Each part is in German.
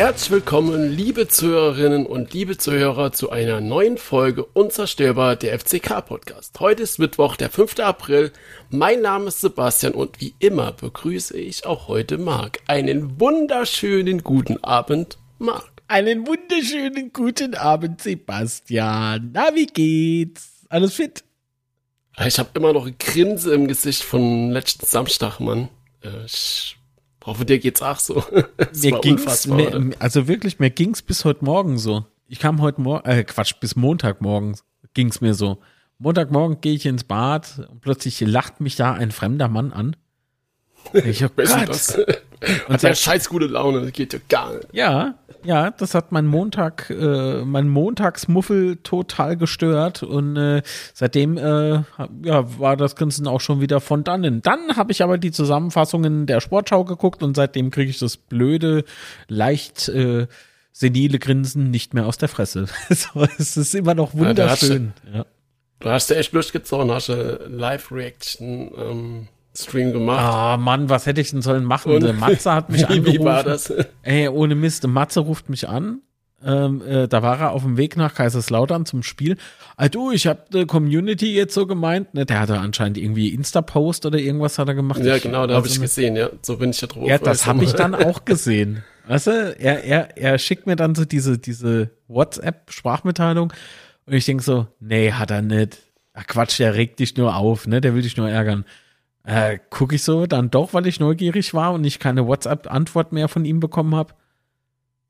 Herzlich willkommen, liebe Zuhörerinnen und liebe Zuhörer, zu einer neuen Folge Unzerstörbar der FCK Podcast. Heute ist Mittwoch, der 5. April. Mein Name ist Sebastian und wie immer begrüße ich auch heute Marc. Einen wunderschönen guten Abend, Marc. Einen wunderschönen guten Abend, Sebastian. Na, wie geht's? Alles fit? Ich habe immer noch ein Grinse im Gesicht von letzten Samstag, Mann. Äh, ich hoffe, dir geht's auch so. mir ging's, mir, also wirklich, mir ging's bis heute Morgen so. Ich kam heute Morgen, äh, Quatsch, bis Montagmorgen ging's mir so. Montagmorgen gehe ich ins Bad und plötzlich lacht mich da ein fremder Mann an. Ich hab Gott. Das? Und der scheiß gute Laune, das geht ja gar nicht. Ja, ja, das hat mein Montag, äh, mein Montagsmuffel total gestört und äh, seitdem äh, ja, war das Ganze auch schon wieder von dannen. Dann habe ich aber die Zusammenfassungen der Sportschau geguckt und seitdem kriege ich das blöde, leicht äh, senile Grinsen nicht mehr aus der Fresse. so, es ist immer noch wunderschön. Ja, ja. Du hast ja echt Lust gezogen, hast eine Live-Reaction ähm, Stream gemacht. Ah, Mann, was hätte ich denn sollen machen? Und Matze hat mich wie, angerufen. Wie war das? Ey, ohne Mist, Matze ruft mich an. Ähm, äh, da war er auf dem Weg nach Kaiserslautern zum Spiel. Ah, du, ich habe die Community jetzt so gemeint. Ne, der hatte anscheinend irgendwie Insta-Post oder irgendwas hat er gemacht. Ja, genau, da habe ich gesehen, ja. So bin ich da drauf. Ja, das habe ich dann auch gesehen. Weißt du, er, er, er schickt mir dann so diese, diese WhatsApp-Sprachmitteilung und ich denke so, nee, hat er nicht. Ach Quatsch, der regt dich nur auf, ne? Der will dich nur ärgern. Äh, gucke ich so dann doch, weil ich neugierig war und ich keine WhatsApp-Antwort mehr von ihm bekommen habe.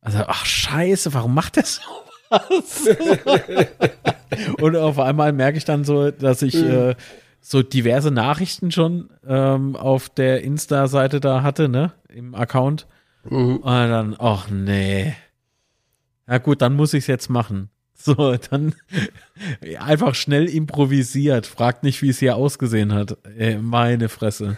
Also, ach scheiße, warum macht er so was? und auf einmal merke ich dann so, dass ich mhm. äh, so diverse Nachrichten schon ähm, auf der Insta-Seite da hatte, ne, im Account. Mhm. Und dann, ach nee. Ja gut, dann muss ich es jetzt machen. So, dann einfach schnell improvisiert. Fragt nicht, wie es hier ausgesehen hat. Ey, meine Fresse.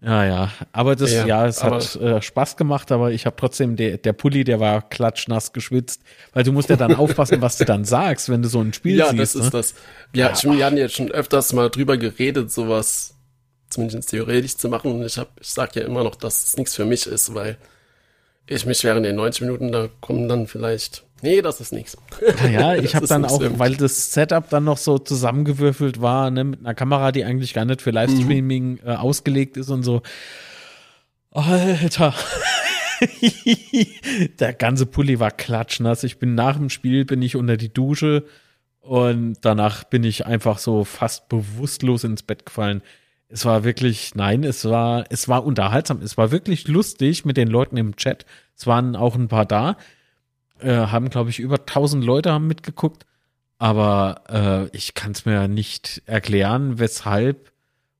Ja, ja. Aber das, ja, ja es hat äh, Spaß gemacht, aber ich habe trotzdem, der, der Pulli, der war klatschnass geschwitzt, weil du musst ja dann aufpassen, was du dann sagst, wenn du so ein Spiel ja, siehst. Ja, das ist ne? das. Ja, ja. wir hatten jetzt schon öfters mal drüber geredet, sowas zumindest theoretisch zu machen. Und ich hab, ich sag ja immer noch, dass es nichts für mich ist, weil ich mich während den 90 Minuten, da kommen dann vielleicht Nee, das ist nichts. Naja, ich habe dann auch, weil das Setup dann noch so zusammengewürfelt war, ne, mit einer Kamera, die eigentlich gar nicht für Livestreaming mhm. äh, ausgelegt ist und so. Alter. Der ganze Pulli war klatschnass. Ich bin nach dem Spiel, bin ich unter die Dusche und danach bin ich einfach so fast bewusstlos ins Bett gefallen. Es war wirklich, nein, es war, es war unterhaltsam. Es war wirklich lustig mit den Leuten im Chat. Es waren auch ein paar da äh, haben, glaube ich, über 1000 Leute haben mitgeguckt. Aber äh, ich kann es mir nicht erklären, weshalb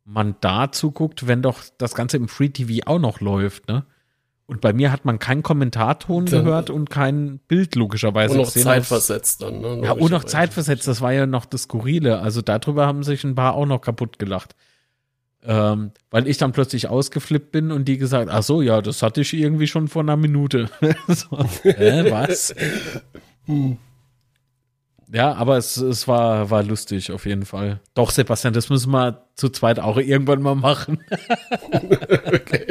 man da zuguckt, wenn doch das Ganze im Free TV auch noch läuft, ne? Und bei mir hat man keinen Kommentarton dann, gehört und kein Bild logischerweise. Und noch zeitversetzt dann, ne? Ja, und noch zeitversetzt, das war ja noch das Skurrile. Also darüber haben sich ein paar auch noch kaputt gelacht. Ähm, weil ich dann plötzlich ausgeflippt bin und die gesagt, ach so, ja, das hatte ich irgendwie schon vor einer Minute. so, äh, was? Hm. Ja, aber es, es war, war lustig auf jeden Fall. Doch, Sebastian, das müssen wir zu zweit auch irgendwann mal machen. okay.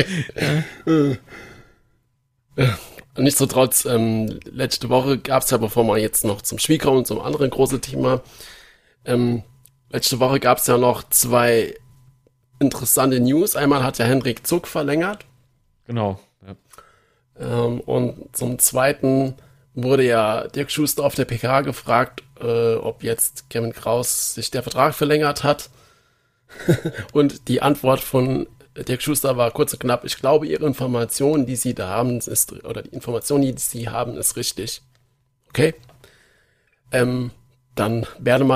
Ja. Nichtsdestotrotz, ähm, letzte Woche gab es ja, bevor wir jetzt noch zum Spiel kommen, zum anderen großen Thema, ähm, letzte Woche gab es ja noch zwei interessante News. Einmal hat der Henrik Zuck verlängert. Genau. Ja. Ähm, und zum Zweiten wurde ja Dirk Schuster auf der PK gefragt, äh, ob jetzt Kevin Kraus sich der Vertrag verlängert hat. und die Antwort von Dirk Schuster war kurz und knapp. Ich glaube, Ihre Information, die Sie da haben, ist, oder die Information, die Sie haben, ist richtig. Okay. Ähm, dann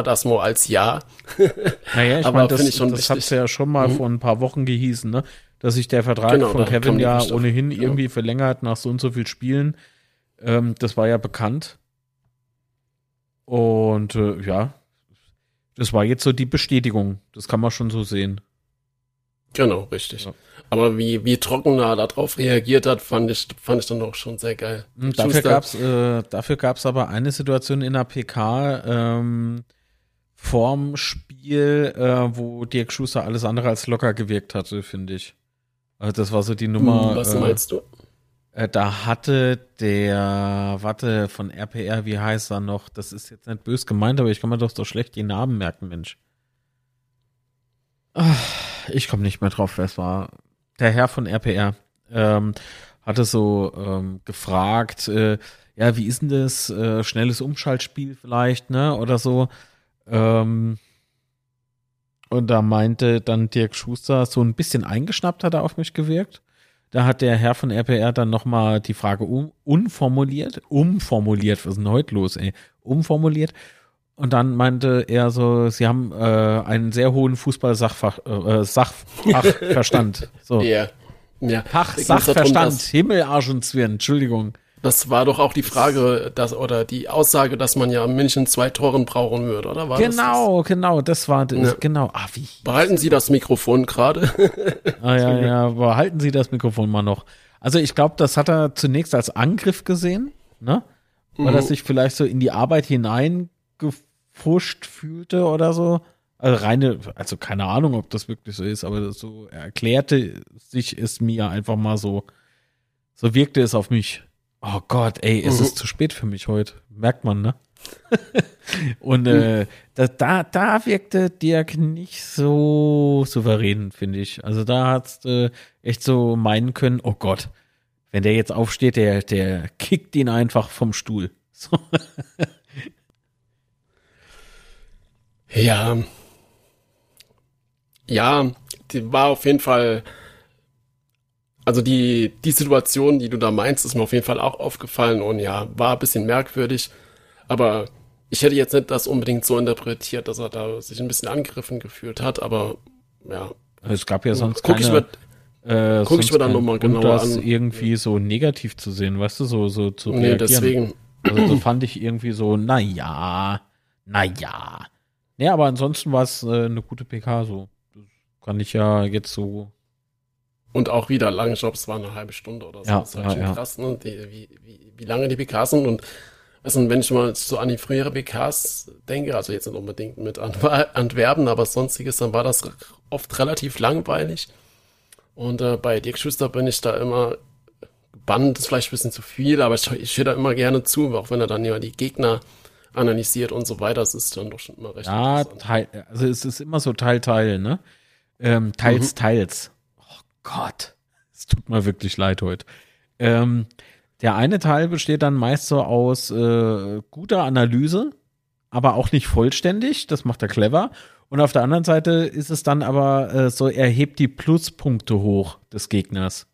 das mal als Ja. Naja, ich meine, das, das hat ja schon mal mhm. vor ein paar Wochen gehießen, ne? dass sich der Vertrag genau, von Kevin ja ohnehin genau. irgendwie verlängert nach so und so viel Spielen. Ähm, das war ja bekannt. Und äh, ja, das war jetzt so die Bestätigung. Das kann man schon so sehen. Genau, richtig. Ja. Aber wie, wie trocken er darauf reagiert hat, fand ich, fand ich dann auch schon sehr geil. Hm, dafür gab's, äh, dafür gab's aber eine Situation in der PK, ähm, vorm Spiel, äh, wo Dirk Schuster alles andere als locker gewirkt hatte, finde ich. Also das war so die Nummer. Hm, was äh, meinst du? Äh, da hatte der, warte, von RPR, wie heißt er noch? Das ist jetzt nicht bös gemeint, aber ich kann mir doch so schlecht die Namen merken, Mensch. Ach, ich komme nicht mehr drauf, wer es war. Der Herr von RPR ähm, hatte so ähm, gefragt, äh, ja, wie ist denn das? Äh, schnelles Umschaltspiel vielleicht, ne? Oder so. Ähm, und da meinte dann Dirk Schuster, so ein bisschen eingeschnappt hat er auf mich gewirkt. Da hat der Herr von RPR dann nochmal die Frage um, unformuliert, umformuliert, was ist denn heute los, ey? Umformuliert. Und dann meinte er so, sie haben äh, einen sehr hohen Fußball-Sachfach, äh, Sachfachverstand. So. Ja. ja. Fach, Sachverstand, Himmel, Arsch und Zwirn, Entschuldigung. Das war doch auch die Frage, dass, oder die Aussage, dass man ja München zwei Toren brauchen würde, oder? War genau, das das? genau, das war das, ja. genau. Ah, wie? Behalten Sie das Mikrofon gerade. ah, ja, ja, behalten Sie das Mikrofon mal noch. Also ich glaube, das hat er zunächst als Angriff gesehen, ne? Weil mhm. er sich vielleicht so in die Arbeit hineingefuscht fühlte oder so. Also reine, also keine Ahnung, ob das wirklich so ist, aber so erklärte sich es mir einfach mal so, so wirkte es auf mich. Oh Gott, ey, es mhm. ist zu spät für mich heute. Merkt man, ne? und äh, da, da, da wirkte Dirk nicht so souverän, finde ich. Also da hat's äh, echt so meinen können, oh Gott, wenn der jetzt aufsteht, der, der kickt ihn einfach vom Stuhl. So. Ja. Ja, die war auf jeden Fall also die, die Situation, die du da meinst, ist mir auf jeden Fall auch aufgefallen und ja, war ein bisschen merkwürdig. Aber ich hätte jetzt nicht das unbedingt so interpretiert, dass er da sich ein bisschen angegriffen gefühlt hat, aber ja. Es gab ja sonst guck keine, ich mir, äh, guck ich mir dann nochmal genauer das an. irgendwie so negativ zu sehen, weißt du, so, so zu reagieren. Nee, deswegen. Also so fand ich irgendwie so, na ja, na ja. Aber ansonsten war es äh, eine gute PK so. Das kann ich ja jetzt so und auch wieder lange Jobs waren eine halbe Stunde oder so. Ja, das ist halt ja, schon ja. krass, ne? Die, wie, wie, wie lange die PKs sind. Und also, wenn ich mal so an die frühere PKs denke, also jetzt nicht unbedingt mit Antwerpen, aber sonstiges, dann war das oft relativ langweilig. Und äh, bei Dirk Schuster bin ich da immer gebannt, ist vielleicht ein bisschen zu viel, aber ich, ich höre da immer gerne zu, auch wenn er dann ja die Gegner analysiert und so weiter. Das ist dann doch schon immer recht Ja, teil, also es ist immer so Teil, Teil, ne? Ähm, teils, mhm. teils. Gott, es tut mir wirklich leid heute. Ähm, der eine Teil besteht dann meist so aus äh, guter Analyse, aber auch nicht vollständig. Das macht er clever. Und auf der anderen Seite ist es dann aber äh, so, er hebt die Pluspunkte hoch des Gegners.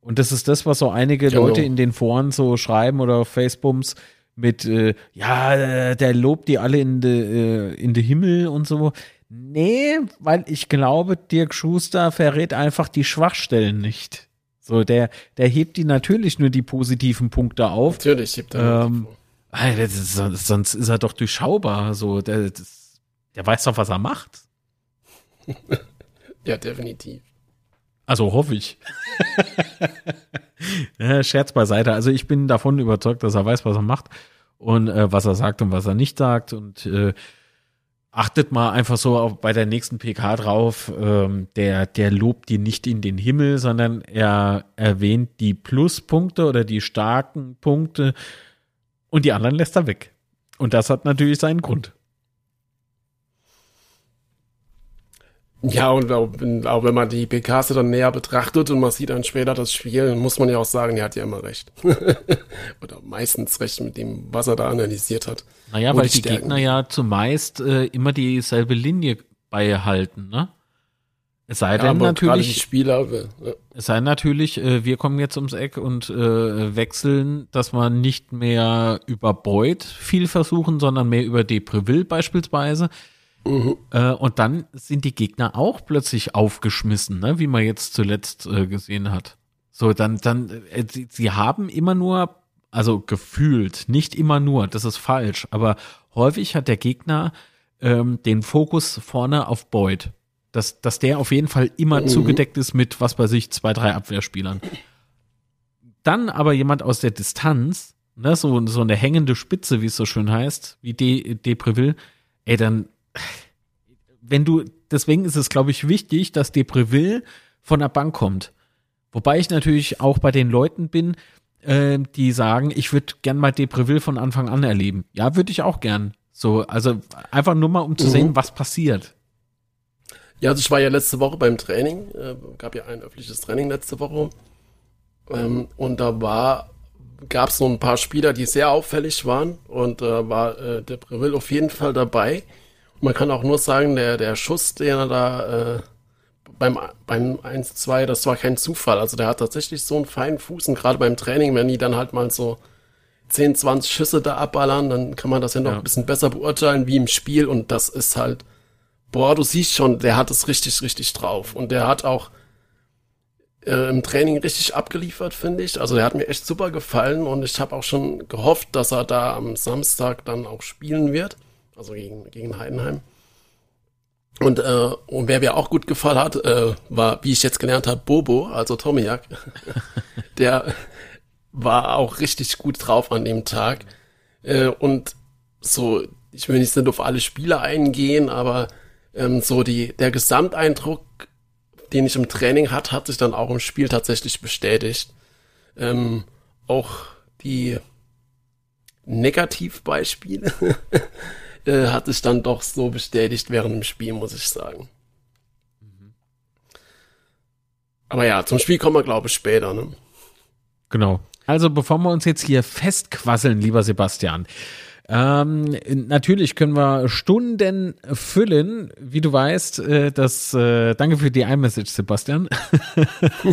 Und das ist das, was so einige genau. Leute in den Foren so schreiben oder auf Facebooks mit, äh, ja, der lobt die alle in de, äh, in de Himmel und so. Nee, weil ich glaube, Dirk Schuster verrät einfach die Schwachstellen nicht. So, der, der hebt die natürlich nur die positiven Punkte auf. Natürlich hebt er. Ähm, ist, sonst ist er doch durchschaubar. So, der, der weiß doch, was er macht. ja, definitiv. Also hoffe ich. Scherz beiseite. Also ich bin davon überzeugt, dass er weiß, was er macht und äh, was er sagt und was er nicht sagt. Und äh, achtet mal einfach so bei der nächsten PK drauf, ähm, der, der lobt die nicht in den Himmel, sondern er erwähnt die Pluspunkte oder die starken Punkte und die anderen lässt er weg. Und das hat natürlich seinen Grund. Ja, und auch, auch, wenn man die PKs dann näher betrachtet und man sieht dann später das Spiel, muss man ja auch sagen, er hat ja immer recht. Oder meistens recht mit dem, was er da analysiert hat. Naja, weil die, die Gegner ja zumeist äh, immer dieselbe Linie beibehalten, ne? Es sei denn ja, natürlich, Spieler, ja. es sei natürlich, äh, wir kommen jetzt ums Eck und äh, wechseln, dass man nicht mehr über Boyd viel versuchen, sondern mehr über Depreville beispielsweise. Mhm. Äh, und dann sind die Gegner auch plötzlich aufgeschmissen, ne? wie man jetzt zuletzt äh, gesehen hat. So, dann, dann, äh, sie, sie haben immer nur, also gefühlt, nicht immer nur, das ist falsch, aber häufig hat der Gegner ähm, den Fokus vorne auf Boyd. Dass, dass der auf jeden Fall immer mhm. zugedeckt ist mit, was bei sich, zwei, drei Abwehrspielern. Dann aber jemand aus der Distanz, ne, so, so eine hängende Spitze, wie es so schön heißt, wie De, Depreville, ey, dann wenn du, deswegen ist es, glaube ich, wichtig, dass Depreville von der Bank kommt. Wobei ich natürlich auch bei den Leuten bin, äh, die sagen, ich würde gern mal Depreville von Anfang an erleben. Ja, würde ich auch gern. So, also einfach nur mal, um zu mhm. sehen, was passiert. Ja, also ich war ja letzte Woche beim Training, äh, gab ja ein öffentliches Training letzte Woche. Ähm, und da war, gab es so ein paar Spieler, die sehr auffällig waren und äh, war äh, der Breville auf jeden Fall dabei. Man kann auch nur sagen, der, der Schuss, den er da äh, beim, beim 1-2, das war kein Zufall. Also der hat tatsächlich so einen feinen Fuß und gerade beim Training, wenn die dann halt mal so 10, 20 Schüsse da abballern, dann kann man das ja noch ja. ein bisschen besser beurteilen wie im Spiel und das ist halt boah, du siehst schon, der hat es richtig, richtig drauf. Und der hat auch äh, im Training richtig abgeliefert, finde ich. Also der hat mir echt super gefallen und ich habe auch schon gehofft, dass er da am Samstag dann auch spielen wird. Also gegen, gegen Heidenheim. Und, äh, und wer mir auch gut gefallen hat, äh, war, wie ich jetzt gelernt habe, Bobo, also Tomiak. der war auch richtig gut drauf an dem Tag. Äh, und so, ich will nicht auf alle Spiele eingehen, aber ähm, so die, der Gesamteindruck, den ich im Training hatte, hat sich dann auch im Spiel tatsächlich bestätigt. Ähm, auch die Negativbeispiele äh, hat sich dann doch so bestätigt während dem Spiel, muss ich sagen. Aber ja, zum Spiel kommen wir, glaube ich, später. Ne? Genau. Also bevor wir uns jetzt hier festquasseln, lieber Sebastian, ähm, natürlich können wir Stunden füllen, wie du weißt. Äh, das, äh, danke für die iMessage, Sebastian.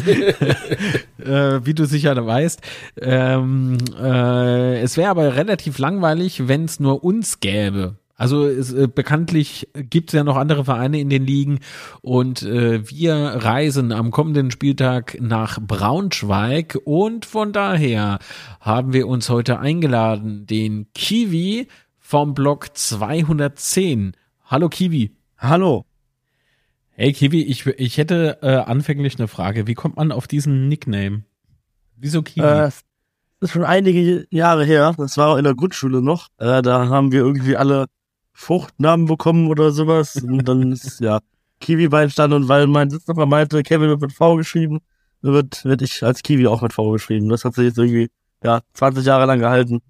äh, wie du sicher weißt. Ähm, äh, es wäre aber relativ langweilig, wenn es nur uns gäbe. Also es, äh, bekanntlich gibt es ja noch andere Vereine in den Ligen und äh, wir reisen am kommenden Spieltag nach Braunschweig und von daher haben wir uns heute eingeladen, den Kiwi vom Block 210. Hallo Kiwi. Hallo. Hey Kiwi, ich, ich hätte äh, anfänglich eine Frage. Wie kommt man auf diesen Nickname? Wieso Kiwi? Äh, das ist schon einige Jahre her. Das war in der Grundschule noch. Äh, da haben wir irgendwie alle Fruchtnamen bekommen oder sowas. Und dann ist, ja, Kiwi beistanden und weil mein Sitznachbar meinte, Kevin wird mit V geschrieben, wird, wird ich als Kiwi auch mit V geschrieben. Das hat sich jetzt irgendwie, ja, 20 Jahre lang gehalten.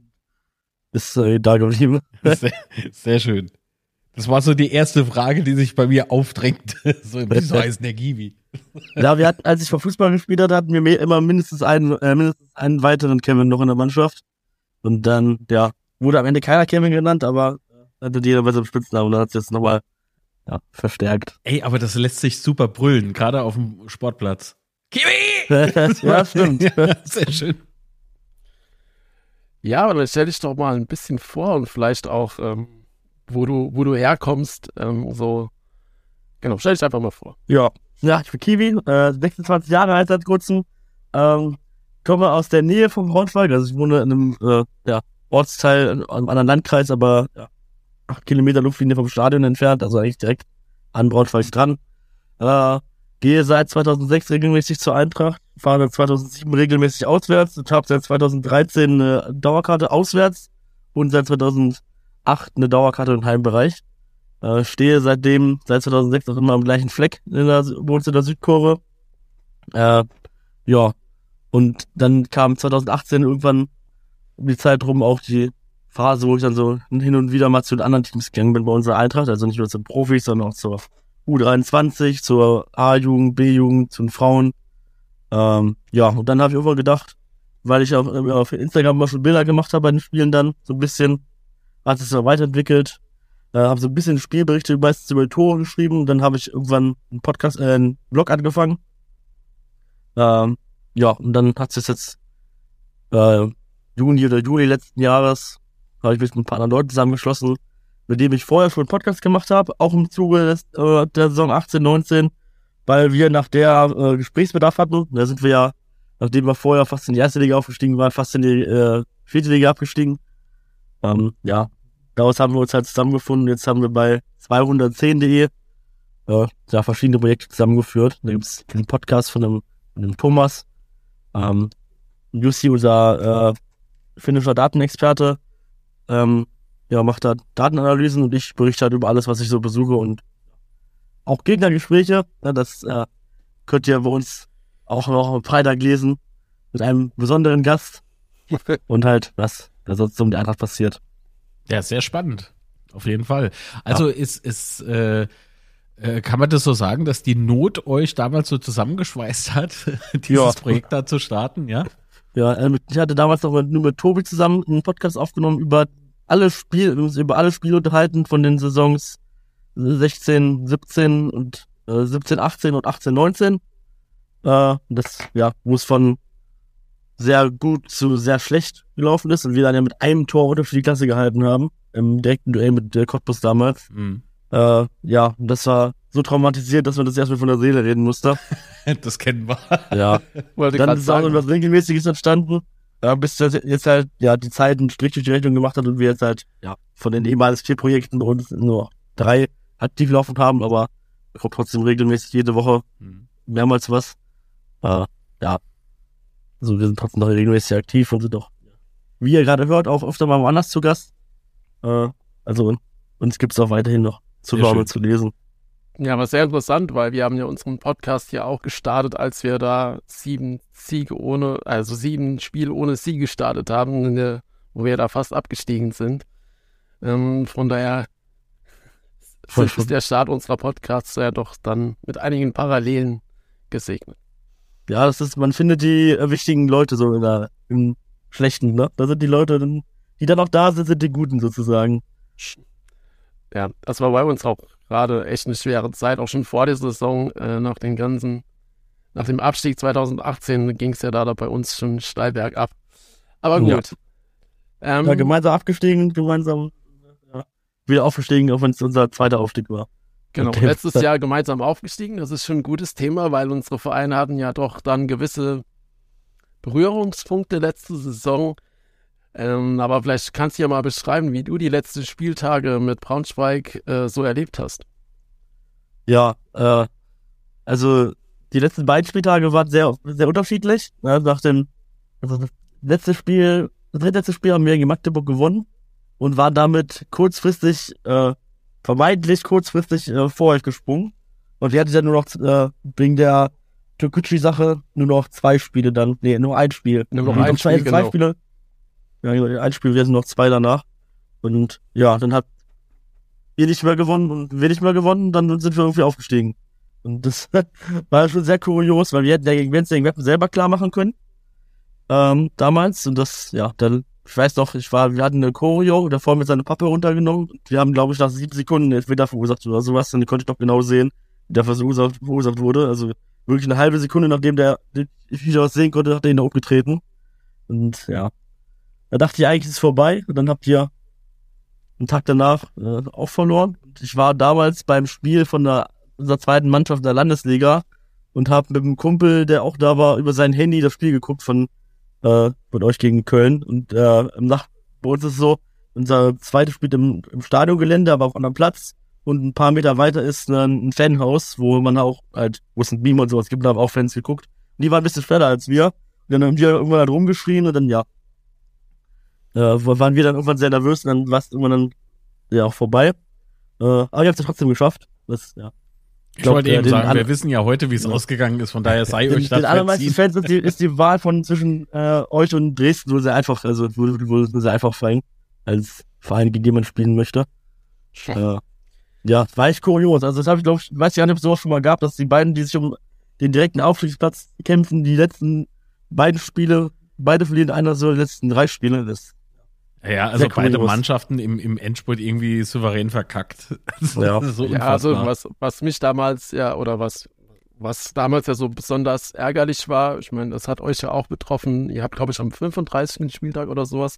Ist äh, da geblieben. Sehr, sehr schön. Das war so die erste Frage, die sich bei mir aufdrängt. so, wieso heißt der Kiwi? Ja, wir hatten, als ich vor Fußball gespielt hatte, hatten wir immer mindestens einen, äh, mindestens einen weiteren Kevin noch in der Mannschaft. Und dann, ja, wurde am Ende keiner Kevin genannt, aber hatte jeder bei seinem Spitznamen und dann hat es jetzt nochmal ja, verstärkt. Ey, aber das lässt sich super brüllen, gerade auf dem Sportplatz. Kiwi! ja, stimmt. Ja, sehr schön. Ja, aber dann stell dich doch mal ein bisschen vor und vielleicht auch, ähm, wo du, wo du herkommst, ähm, so. Genau, stell dich einfach mal vor. Ja, ja, ich bin Kiwi, äh, 26 Jahre alt seit kurzem, ähm, komme aus der Nähe vom Braunschweig, also ich wohne in einem, äh, ja, Ortsteil in einem anderen Landkreis, aber ja, acht Kilometer Luftlinie vom Stadion entfernt, also eigentlich direkt an Braunschweig dran. Äh, gehe seit 2006 regelmäßig zur Eintracht, fahre seit 2007 regelmäßig auswärts und habe seit 2013 eine Dauerkarte auswärts und seit 2008 eine Dauerkarte im Heimbereich. Äh, stehe seitdem, seit 2006 auch immer am gleichen Fleck in der, wohnst der Südkurve. Äh, ja, und dann kam 2018 irgendwann um die Zeit rum auch die Phase, wo ich dann so hin und wieder mal zu den anderen Teams gegangen bin bei unserer Eintracht, also nicht nur zu Profis, sondern auch zur U23, zur A-Jugend, B-Jugend, zu den Frauen. Ähm, ja, und dann habe ich irgendwann gedacht, weil ich auf, auf Instagram mal schon Bilder gemacht habe bei den Spielen dann, so ein bisschen, hat es weiterentwickelt, äh, habe so ein bisschen Spielberichte meistens über Tore geschrieben dann habe ich irgendwann einen Podcast, äh, einen Blog angefangen. Ähm, ja, und dann hat es jetzt äh, Juni oder Juli letzten Jahres habe ich mich mit ein paar anderen Leuten zusammengeschlossen, mit denen ich vorher schon einen Podcast gemacht habe, auch im Zuge des, äh, der Saison 18, 19, weil wir nach der äh, Gesprächsbedarf hatten. Da sind wir ja, nachdem wir vorher fast in die erste Liga aufgestiegen waren, fast in die äh, vierte Liga abgestiegen. Ähm, ja, daraus haben wir uns halt zusammengefunden. Jetzt haben wir bei 210.de äh, ja, verschiedene Projekte zusammengeführt. Da gibt es den Podcast von dem, von dem Thomas. Ähm, Jussi, unser äh, finnischer Datenexperte, ähm, ja, macht da Datenanalysen und ich berichte halt über alles, was ich so besuche und auch Gegnergespräche. Ja, das äh, könnt ihr bei uns auch noch am Freitag lesen mit einem besonderen Gast und halt, was da sonst um die Eintracht passiert. Ja, sehr spannend. Auf jeden Fall. Also ja. ist, ist äh, äh, kann man das so sagen, dass die Not euch damals so zusammengeschweißt hat, dieses ja. Projekt da zu starten, ja? Ja, äh, ich hatte damals noch mit, nur mit Tobi zusammen einen Podcast aufgenommen über alle Spiele, über alle Spiele unterhalten von den Saisons 16, 17 und äh, 17, 18 und 18, 19. Äh, das, ja, wo es von sehr gut zu sehr schlecht gelaufen ist und wir dann ja mit einem Tor für die Klasse gehalten haben, im direkten Duell mit der Cottbus damals. Mhm. Äh, ja, das war so traumatisiert, dass man das erstmal von der Seele reden musste. das kennen wir. Ja. dann ist auch noch was Regelmäßiges entstanden, äh, bis das jetzt halt, ja, die Zeit einen Strich durch die Rechnung gemacht hat und wir jetzt halt, ja, von den ehemals vier Projekten bei uns nur drei aktiv laufen haben, aber kommt trotzdem regelmäßig jede Woche mhm. mehrmals was. Äh, ja. Also wir sind trotzdem noch regelmäßig aktiv und sind doch, wie ihr gerade hört, auch öfter mal woanders zu Gast. Äh, also uns gibt's auch weiterhin noch zu hören zu lesen. Ja, aber sehr interessant, weil wir haben ja unseren Podcast hier auch gestartet, als wir da sieben Siege ohne, also sieben Spiele ohne Sieg gestartet haben, der, wo wir da fast abgestiegen sind. Ähm, von daher Voll ist der Start unserer Podcasts ja doch dann mit einigen Parallelen gesegnet. Ja, das ist, man findet die äh, wichtigen Leute so in der, im Schlechten, ne? Da sind die Leute, die dann auch da sind, sind die Guten sozusagen. Ja, das war bei uns auch gerade echt eine schwere Zeit, auch schon vor der Saison, äh, nach den ganzen, nach dem Abstieg 2018 ging es ja da, da bei uns schon steil bergab. Aber gut. Ja, ähm, ja gemeinsam abgestiegen, gemeinsam wieder aufgestiegen, auch wenn es unser zweiter Aufstieg war. Genau, letztes Jahr gemeinsam aufgestiegen. Das ist schon ein gutes Thema, weil unsere Vereine hatten ja doch dann gewisse Berührungspunkte letzte Saison. Ähm, aber vielleicht kannst du ja mal beschreiben, wie du die letzten Spieltage mit Braunschweig äh, so erlebt hast. Ja, äh, also die letzten beiden Spieltage waren sehr, sehr unterschiedlich. Ja, nach dem also das letzte Spiel, das letzte Spiel haben wir gegen Magdeburg gewonnen und war damit kurzfristig, äh, vermeintlich kurzfristig äh, vor euch gesprungen. Und wir hatten dann nur noch äh, wegen der Türkgücü-Sache nur noch zwei Spiele dann. Nee, nur ein Spiel. Nur noch ein zwei, Spiel, zwei genau. Spiele. Ja, genau, ein Spiel, wir sind noch zwei danach. Und ja, dann hat ihr nicht mehr gewonnen und wir nicht mehr gewonnen, dann sind wir irgendwie aufgestiegen. Und das war schon sehr kurios, weil wir hätten ja gegen gegen Weppen selber klar machen können. Ähm, damals. Und das, ja, dann ich weiß doch, ich war, wir hatten eine Choreo, davor mit seiner Pappe runtergenommen. Wir haben, glaube ich, nach sieben Sekunden Elfmeter verursacht oder sowas. Dann konnte ich doch genau sehen, wie der verursacht, verursacht wurde. Also wirklich eine halbe Sekunde, nachdem der, ich wieder was sehen konnte, hat er ihn da umgetreten. Und ja, da dachte ich eigentlich, ist vorbei. Und dann habt ihr einen Tag danach äh, auch verloren. Ich war damals beim Spiel von der, unserer zweiten Mannschaft der Landesliga und habe mit einem Kumpel, der auch da war, über sein Handy das Spiel geguckt von äh, von euch gegen Köln. Und äh, im Nacht bei uns ist es so, unser zweites spielt im, im Stadiongelände, aber auf einem Platz. Und ein paar Meter weiter ist ein, ein Fanhaus, wo man auch halt, wo es ein Beam und sowas gibt, da haben auch Fans geguckt. Und die waren ein bisschen schneller als wir. Und dann haben die irgendwann halt rumgeschrien und dann, ja, äh, waren wir dann irgendwann sehr nervös und dann war es irgendwann dann ja auch vorbei. Äh, aber ihr habt es trotzdem geschafft. Das, ja. Ich, ich wollte eben sagen, wir wissen ja heute, wie es ja. ausgegangen ist, von daher sei den, euch das Den allermeisten Fans ist die, ist die Wahl von zwischen äh, euch und Dresden so sehr einfach, also wo, wo, wo sehr einfach fallen, als Verein, gegen den man spielen möchte. Äh, ja, war echt kurios. Also das habe ich, glaube ich, weiß ja nicht, ob es sowas schon mal gab, dass die beiden, die sich um den direkten Aufstiegsplatz kämpfen, die letzten beiden Spiele, beide verlieren einer so die letzten drei Spiele. Das ja, also beide Mannschaften im, im Endspurt irgendwie souverän verkackt. ja, so ja also was, was mich damals ja, oder was, was damals ja so besonders ärgerlich war, ich meine, das hat euch ja auch betroffen. Ihr habt, glaube ich, am 35. Spieltag oder sowas,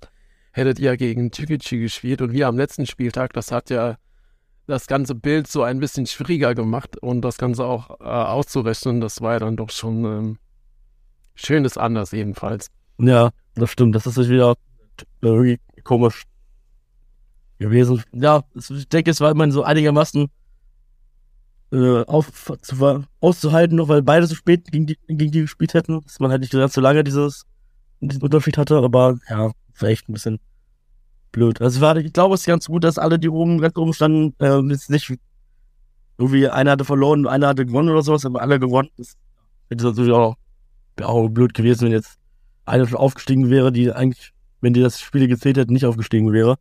hättet ihr gegen Tükici gespielt und wir am letzten Spieltag, das hat ja das ganze Bild so ein bisschen schwieriger gemacht und das Ganze auch äh, auszurechnen, das war ja dann doch schon ähm, schönes anders ebenfalls. Ja, das stimmt. Das ist wieder irgendwie komisch gewesen. Ja, ich denke, es war immerhin so einigermaßen äh, auf, zu, auszuhalten, noch weil beide so spät gegen die, gegen die gespielt hätten, dass man halt nicht ganz so lange dieses, diesen Unterschied hatte, aber ja, war echt ein bisschen blöd. Also war, ich glaube, es ist ganz gut, dass alle, die oben, ganz oben standen, äh, jetzt nicht irgendwie einer hatte verloren, einer hatte gewonnen oder sowas, aber alle gewonnen. Das hätte natürlich auch wäre auch blöd gewesen, wenn jetzt einer schon aufgestiegen wäre, die eigentlich, wenn die das Spiel gezählt hätten, nicht aufgestiegen wäre.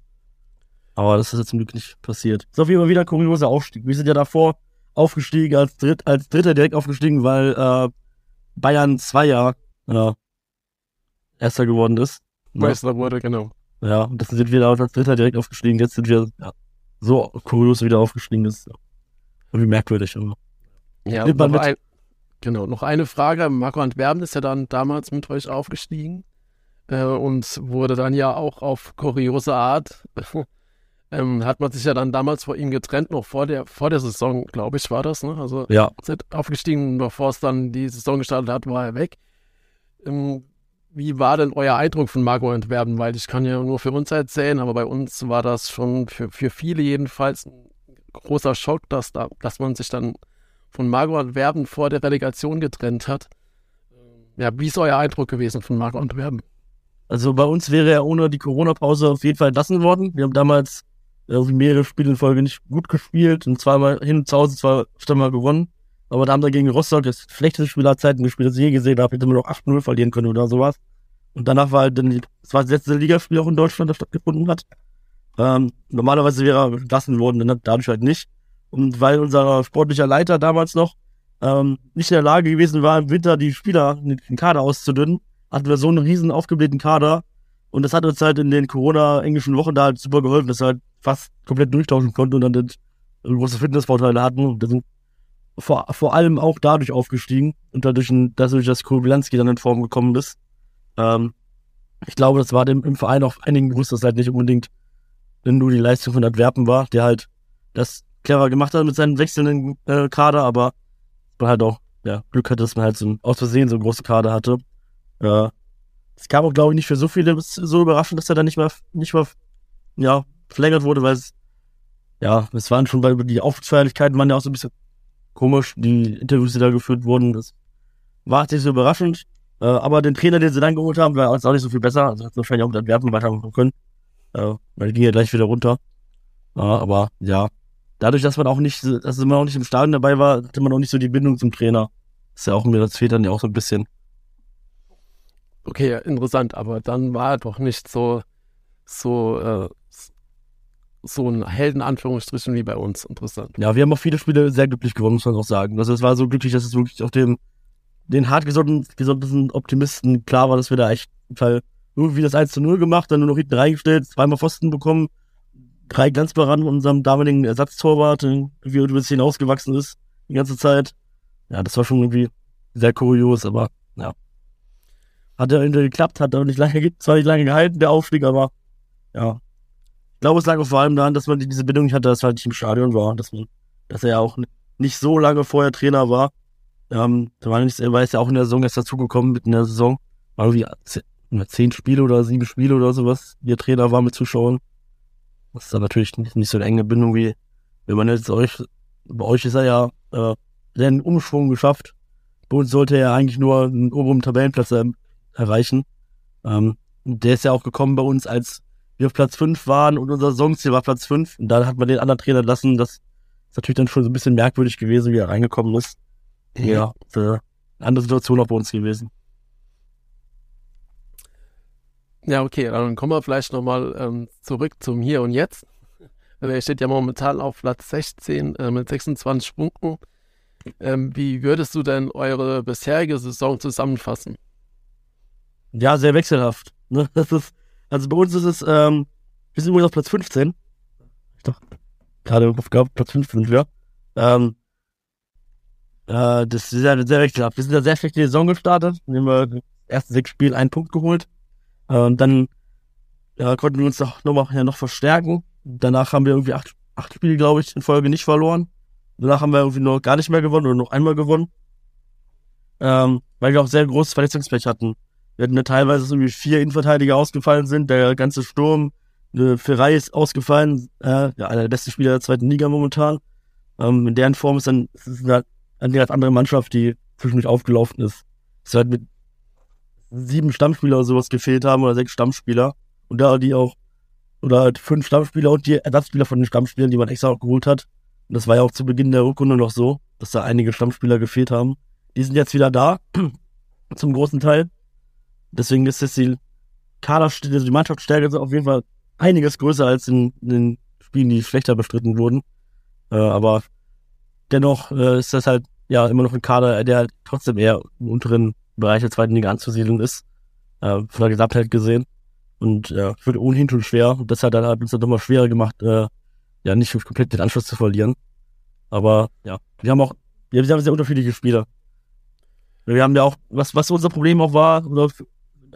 Aber das ist jetzt zum Glück nicht passiert. Ist auf jeden Fall wieder kurioser Aufstieg. Wir sind ja davor aufgestiegen, als, Dritt, als Dritter direkt aufgestiegen, weil äh, Bayern zwei Jahre äh, Erster geworden ist. Ne? Meister wurde, genau. Ja, und das sind wir da als Dritter direkt aufgestiegen. Jetzt sind wir ja, so kurios wieder aufgestiegen. Das ist irgendwie merkwürdig. Aber ja, noch ein, genau. Noch eine Frage. Marco Antwerpen ist ja dann damals mit euch aufgestiegen äh, und wurde dann ja auch auf kuriose Art ähm, hat man sich ja dann damals vor ihm getrennt, noch vor der, vor der Saison, glaube ich, war das, ne? Also ja. aufgestiegen, bevor es dann die Saison gestartet hat, war er weg. Ähm, wie war denn euer Eindruck von Marco Entwerben? Weil ich kann ja nur für uns erzählen, aber bei uns war das schon für, für viele jedenfalls ein großer Schock, dass, da, dass man sich dann von Marco Antwerpen vor der Relegation getrennt hat. Ja, wie ist euer Eindruck gewesen von Marco Antwerpen? Also bei uns wäre er ohne die Corona-Pause auf jeden Fall entlassen worden. Wir haben damals irgendwie mehrere Spiele in Folge nicht gut gespielt und zweimal hin zu Hause zwar zweimal gewonnen. Aber da haben wir gegen Rostock das schlechteste Spielerzeiten gespielt, das ich je gesehen habe. Hätte man noch 8-0 verlieren können oder sowas. Und danach war halt dann, das war das letzte Ligaspiel auch in Deutschland, das stattgefunden hat. Ähm, normalerweise wäre er entlassen worden, dann dadurch halt nicht. Und weil unser sportlicher Leiter damals noch ähm, nicht in der Lage gewesen war, im Winter die Spieler, den Kader auszudünnen, hatten wir so einen riesen aufgeblähten Kader. Und das hat uns halt in den Corona-englischen Wochen da halt super geholfen, dass wir halt fast komplett durchtauschen konnten und dann den große Fitnessvorteile hatten. Und wir sind vor, vor allem auch dadurch aufgestiegen und dadurch, dass durch das Kubilanski dann in Form gekommen ist. Ähm, ich glaube, das war dem im Verein auch einigen bewusst, dass halt nicht unbedingt nur die Leistung von Adverben war, der halt das clever gemacht hat mit seinen wechselnden äh, Kader, aber man halt auch ja, Glück hatte, dass man halt so aus Versehen so einen großen Kader hatte. Äh, es kam auch, glaube ich, nicht für so viele so überraschend, dass er dann nicht mehr, nicht mehr, ja, verlängert wurde, weil es, ja, es waren schon, weil die Aufsichtsfeierlichkeiten waren ja auch so ein bisschen komisch, die Interviews, die da geführt wurden, das war nicht so überraschend. Äh, aber den Trainer, den sie dann geholt haben, war auch nicht so viel besser. Also hat wahrscheinlich auch mit Antwerpen weitermachen können. Äh, weil ging ja gleich wieder runter. Äh, aber ja, dadurch, dass man auch nicht, dass man auch nicht im Stadion dabei war, hatte man auch nicht so die Bindung zum Trainer. Das ist ja auch mir das fehlt dann ja auch so ein bisschen. Okay, interessant, aber dann war er doch nicht so, so, äh, so ein Helden, Anführungsstrichen, wie bei uns. Interessant. Ja, wir haben auch viele Spiele sehr glücklich gewonnen, muss man auch sagen. Also es war so glücklich, dass es wirklich auf dem, den hartgesottenen Optimisten klar war, dass wir da echt Fall irgendwie das 1 zu 0 gemacht, dann nur noch hinten reingestellt, zweimal Pfosten bekommen, drei Glanzbaran von unserem damaligen Ersatztorwart, wie er über das hinausgewachsen ist, die ganze Zeit. Ja, das war schon irgendwie sehr kurios, aber ja. Hat ja irgendwie geklappt, hat aber nicht lange, zwar nicht lange gehalten, der Aufstieg, aber ja. Ich glaube, es lag auch vor allem daran, dass man diese Bindung nicht hatte, dass er halt nicht im Stadion war, dass man, dass er ja auch nicht so lange vorher Trainer war. Ähm, da war, nicht, war jetzt ja auch in der Saison erst dazugekommen, mitten in der Saison. War irgendwie zehn Spiele oder sieben Spiele oder sowas, wie er Trainer war mit Zuschauern. Das ist dann natürlich nicht, nicht so eine enge Bindung wie, wenn man jetzt euch, bei euch ist er ja, äh, einen Umschwung geschafft. Bei uns sollte er eigentlich nur einen oberen Tabellenplatz erreichen. Ähm, der ist ja auch gekommen bei uns, als wir auf Platz 5 waren und unser Saisonziel war Platz 5. Und dann hat man den anderen Trainer lassen. Das ist natürlich dann schon so ein bisschen merkwürdig gewesen, wie er reingekommen ist. Ja, eine andere Situation auch bei uns gewesen. Ja, okay, dann kommen wir vielleicht nochmal ähm, zurück zum Hier und Jetzt. Er steht ja momentan auf Platz 16 äh, mit 26 Punkten. Ähm, wie würdest du denn eure bisherige Saison zusammenfassen? Ja, sehr wechselhaft. Ne? Das ist, also bei uns ist es, ähm, wir sind übrigens auf Platz 15. Doch, gerade auf Platz 15 sind wir. Ähm, äh, das ist ja sehr wechselhaft. Wir sind ja sehr schlecht in die Saison gestartet. Wir haben wir ersten sechs Spielen einen Punkt geholt. Äh, und dann ja, konnten wir uns noch, noch, ja, noch verstärken. Danach haben wir irgendwie acht, acht Spiele, glaube ich, in Folge nicht verloren. Danach haben wir irgendwie noch gar nicht mehr gewonnen oder noch einmal gewonnen. Ähm, weil wir auch sehr großes Verletzungspech hatten. Wir hatten ja teilweise irgendwie vier Innenverteidiger ausgefallen sind, der ganze Sturm, eine Ferrei ist ausgefallen, äh, ja, einer der besten Spieler der zweiten Liga momentan. Ähm, in deren Form ist dann, ist eine, eine ganz andere Mannschaft, die zwischendurch aufgelaufen ist. Es halt mit sieben Stammspieler oder sowas gefehlt haben oder sechs Stammspieler. Und da die auch, oder halt fünf Stammspieler und die Ersatzspieler von den Stammspielern, die man extra auch geholt hat. Und das war ja auch zu Beginn der Rückrunde noch so, dass da einige Stammspieler gefehlt haben. Die sind jetzt wieder da. Zum großen Teil. Deswegen ist jetzt die Kader, also die Mannschaftsstärke auf jeden Fall einiges größer als in, in den Spielen, die schlechter bestritten wurden. Äh, aber dennoch äh, ist das halt ja immer noch ein Kader, der halt trotzdem eher im unteren Bereich der zweiten Liga anzusiedeln ist. Äh, von der Gesamtheit gesehen. Und ja, wird ohnehin schon schwer. Und das hat dann halt uns dann nochmal schwerer gemacht, äh, ja, nicht komplett den Anschluss zu verlieren. Aber ja, wir haben auch, wir haben sehr unterschiedliche Spieler. Wir haben ja auch, was, was unser Problem auch war, oder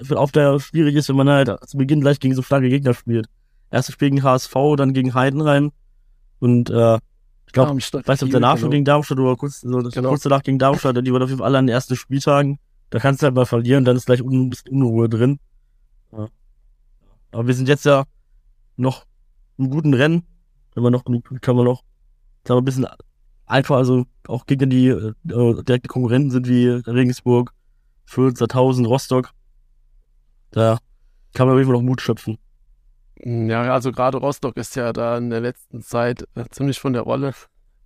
für auf der schwierig ist, wenn man halt zu Beginn gleich gegen so starke Gegner spielt. Erstes Spiel gegen HSV, dann gegen Heidenheim und äh, ich glaube, ich weiß nicht, danach genau. schon gegen Darmstadt oder kurz, so, genau. kurz danach gegen Darmstadt, die waren auf jeden Fall alle an den ersten Spieltagen. Da kannst du halt mal verlieren, dann ist gleich un, ein bisschen Unruhe drin. Ja. Aber wir sind jetzt ja noch im guten Rennen. Wenn wir noch genug, können wir noch, sagen wir, ein bisschen einfach, also auch gegen die äh, direkte Konkurrenten sind wie Regensburg, Fürth, Sandhausen, Rostock. Da kann man auf jeden Fall noch Mut schöpfen. Ja, also gerade Rostock ist ja da in der letzten Zeit äh, ziemlich von der Rolle.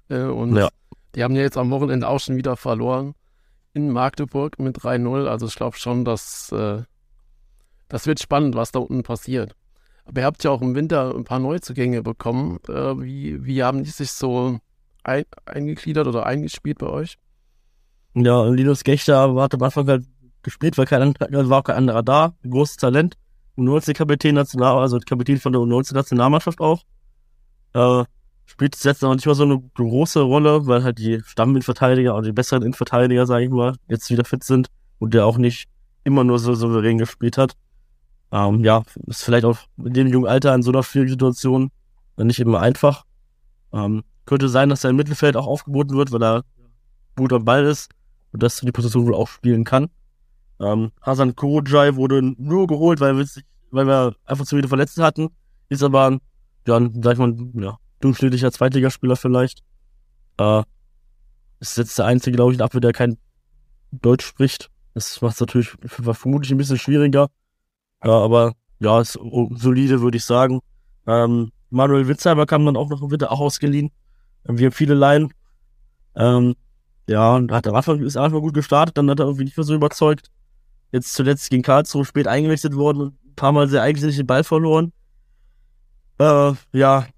Äh, und ja. die haben ja jetzt am Wochenende auch schon wieder verloren in Magdeburg mit 3-0. Also ich glaube schon, dass äh, das wird spannend, was da unten passiert. Aber ihr habt ja auch im Winter ein paar Neuzugänge bekommen. Äh, wie, wie haben die sich so ein, eingegliedert oder eingespielt bei euch? Ja, Linus Gechter hat am Anfang halt gespielt, weil kein, war auch kein anderer da. Großes Talent. U19-Kapitän National, also Kapitän von der U19-Nationalmannschaft auch. Äh, spielt jetzt noch nicht mal so eine große Rolle, weil halt die Stamminverteidiger oder die besseren Innenverteidiger, sage ich mal, jetzt wieder fit sind und der auch nicht immer nur so souverän gespielt hat. Ähm, ja, ist vielleicht auch in dem jungen Alter in so einer schwierigen Situation nicht immer einfach. Ähm, könnte sein, dass er im Mittelfeld auch aufgeboten wird, weil er gut am Ball ist und das die Position wohl auch spielen kann. Ähm, Hasan Kurojai wurde nur geholt, weil wir, weil wir einfach zu viele Verletzte hatten. Ist aber, ja, sag ich mal, ja, durchschnittlicher Zweitligaspieler vielleicht. Äh, ist jetzt der einzige, glaube ich, in Abwehr, der kein Deutsch spricht. Das macht es natürlich vermutlich ein bisschen schwieriger. Ja, aber ja, ist solide, würde ich sagen. Ähm, Manuel Witzheimer kam dann auch noch im auch ausgeliehen. Wir haben viele Laien. Ähm, ja, und hat am Anfang, ist Anfang gut gestartet, dann hat er irgendwie nicht mehr so überzeugt. Jetzt zuletzt gegen Karlsruhe spät eingewechselt worden und ein paar Mal sehr eigentlich den Ball verloren. Äh, ja.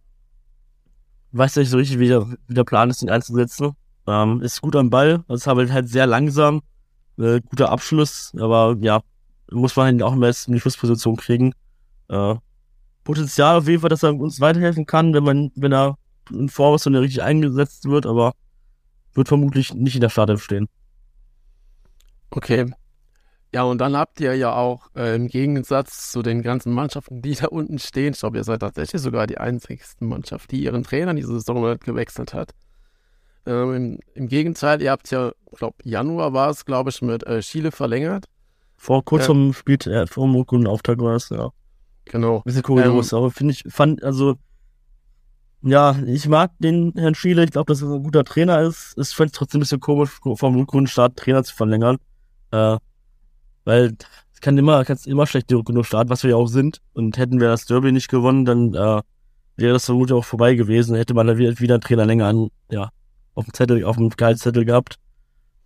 Weiß nicht so richtig, wie der, wie der Plan ist, ihn einzusetzen. Ähm, ist gut am Ball, ist aber halt sehr langsam. Äh, guter Abschluss, aber ja, muss man ihn auch immer in die Schlussposition kriegen. Äh, Potenzial auf jeden Fall, dass er uns weiterhelfen kann, wenn man, wenn er in Vorwurf richtig eingesetzt wird, aber wird vermutlich nicht in der Startelf stehen. Okay. Ja, und dann habt ihr ja auch äh, im Gegensatz zu den ganzen Mannschaften, die da unten stehen, ich glaube, ihr seid tatsächlich sogar die einzigste Mannschaft, die ihren Trainer diese Saison gewechselt hat. Ähm, im, im, Gegenteil, ihr habt ja, ich glaube, Januar war es, glaube ich, mit äh, Chile verlängert. Vor kurzem ja. spielt er, vor dem Rückrundenauftrag war es, ja. Genau. Ein bisschen kurios, ähm, aber finde ich, fand, also, ja, ich mag den Herrn Schiele, ich glaube, dass er ein guter Trainer ist. Es fände trotzdem ein bisschen komisch, vom Rückrundenstart Trainer zu verlängern. Äh, weil es kann immer, kannst immer schlecht Rückrunde starten, was wir ja auch sind. Und hätten wir das Derby nicht gewonnen, dann äh, wäre das vermutlich auch vorbei gewesen. Hätte man dann wieder, wieder einen Trainer länger an, ja, auf dem Zettel, auf dem Gehaltszettel gehabt.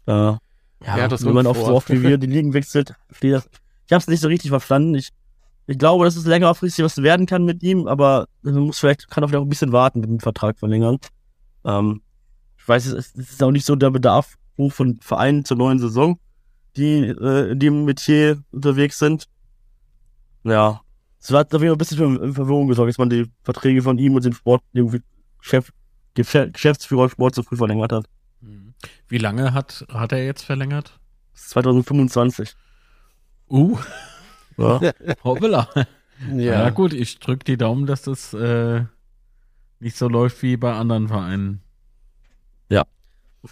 Äh, ja, ja das wenn man auch so oft wie wir die Ligen wechselt, steht das. Ich habe es nicht so richtig verstanden. Ich ich glaube, dass es längerfristig was werden kann mit ihm, aber man muss vielleicht, kann auch vielleicht auch ein bisschen warten mit dem Vertrag verlängern. Ähm, ich weiß, es ist auch nicht so der Bedarf hoch von Vereinen zur neuen Saison, die äh, in dem Metier unterwegs sind. Ja, es hat auf jeden Fall ein bisschen für Verwirrung gesorgt, dass man die Verträge von ihm und dem Sport, dem Chef, Geschäftsführer Sport so früh verlängert hat. Wie lange hat, hat er jetzt verlängert? 2025. Uh. Ja. Hoppala. Ja. ja, gut, ich drücke die Daumen, dass das äh, nicht so läuft wie bei anderen Vereinen. Ja.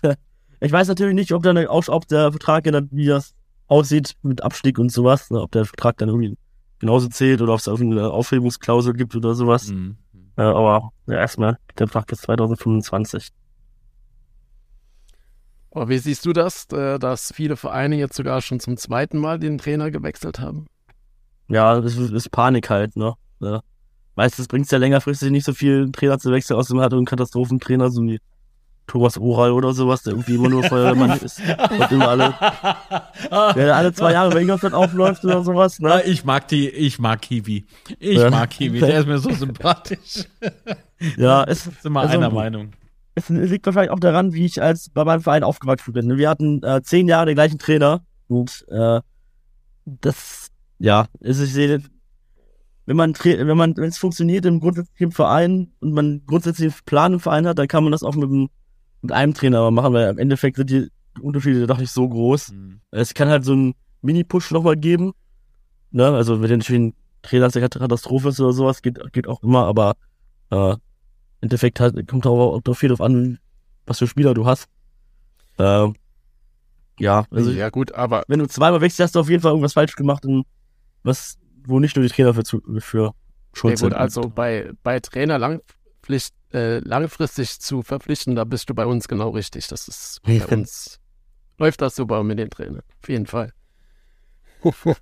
Ich weiß natürlich nicht, ob, dann, ob der Vertrag, wie das aussieht mit Abstieg und sowas, ne, ob der Vertrag dann irgendwie genauso zählt oder ob es irgendeine Aufhebungsklausel gibt oder sowas. Mhm. Äh, aber ja, erstmal der Vertrag bis 2025. Aber wie siehst du das, äh, dass viele Vereine jetzt sogar schon zum zweiten Mal den Trainer gewechselt haben? ja, das ist Panik halt, ne? Ja. Meistens bringt es ja längerfristig nicht so viel, Trainer zu wechseln, außerdem hat er einen Katastrophentrainer, so wie Thomas Oral oder sowas, der irgendwie immer nur Feuerwehrmann ist. Und immer alle, der alle zwei Jahre bei Ingolstadt aufläuft oder sowas, ne? Ich mag die, ich mag Kiwi. Ich Ja. mag Kiwi, der ist mir so sympathisch. Ja, es, Sind wir Also, einer Meinung. es liegt wahrscheinlich auch daran, wie ich als bei meinem Verein aufgewachsen bin. Wir hatten äh, zehn Jahre den gleichen Trainer und äh, das, ja, also ich sehe, wenn man, wenn man, wenn es funktioniert im grundsätzlichen Verein und man grundsätzlich einen Plan im Verein hat, dann kann man das auch mit, dem, mit einem Trainer machen, weil im Endeffekt sind die Unterschiede doch nicht so groß. Hm. Es kann halt so einen Mini-Push nochmal geben. Ne? Also wenn natürlich ein Trainer der Katastrophe ist oder sowas, geht, geht auch immer, aber äh, im Endeffekt halt, kommt auch, auch viel drauf an, was für Spieler du hast. Äh, ja, also ja, gut, aber wenn du zweimal wechselst, hast du auf jeden Fall irgendwas falsch gemacht, und was, wo nicht nur die Trainer für, für ja, schuld gut, sind. also bei, bei Trainer langpflicht, äh, langfristig zu verpflichten, da bist du bei uns genau richtig. Das ist bei uns läuft das super mit den Trainern. Auf jeden Fall.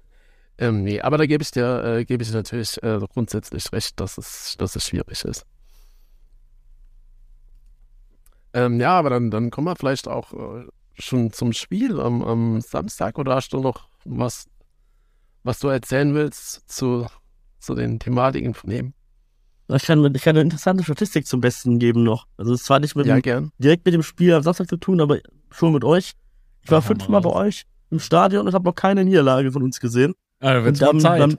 ähm, nee, aber da gebe ich dir, äh, gebe ich dir natürlich äh, grundsätzlich recht, dass es, dass es schwierig ist. Ähm, ja, aber dann, dann kommen wir vielleicht auch äh, schon zum Spiel am, am Samstag oder hast du noch was, was du erzählen willst zu, zu den Thematiken von ihm? Ich kann, ich kann eine interessante Statistik zum Besten geben noch. Also es war nicht mit Ja, dem, gern. direkt mit dem Spiel am Samstag zu tun, aber schon mit euch. Ich war Ach, fünfmal bei euch im Stadion und habe noch keine Niederlage von uns gesehen. Ah, da wird's Und dann Zeit. Beim,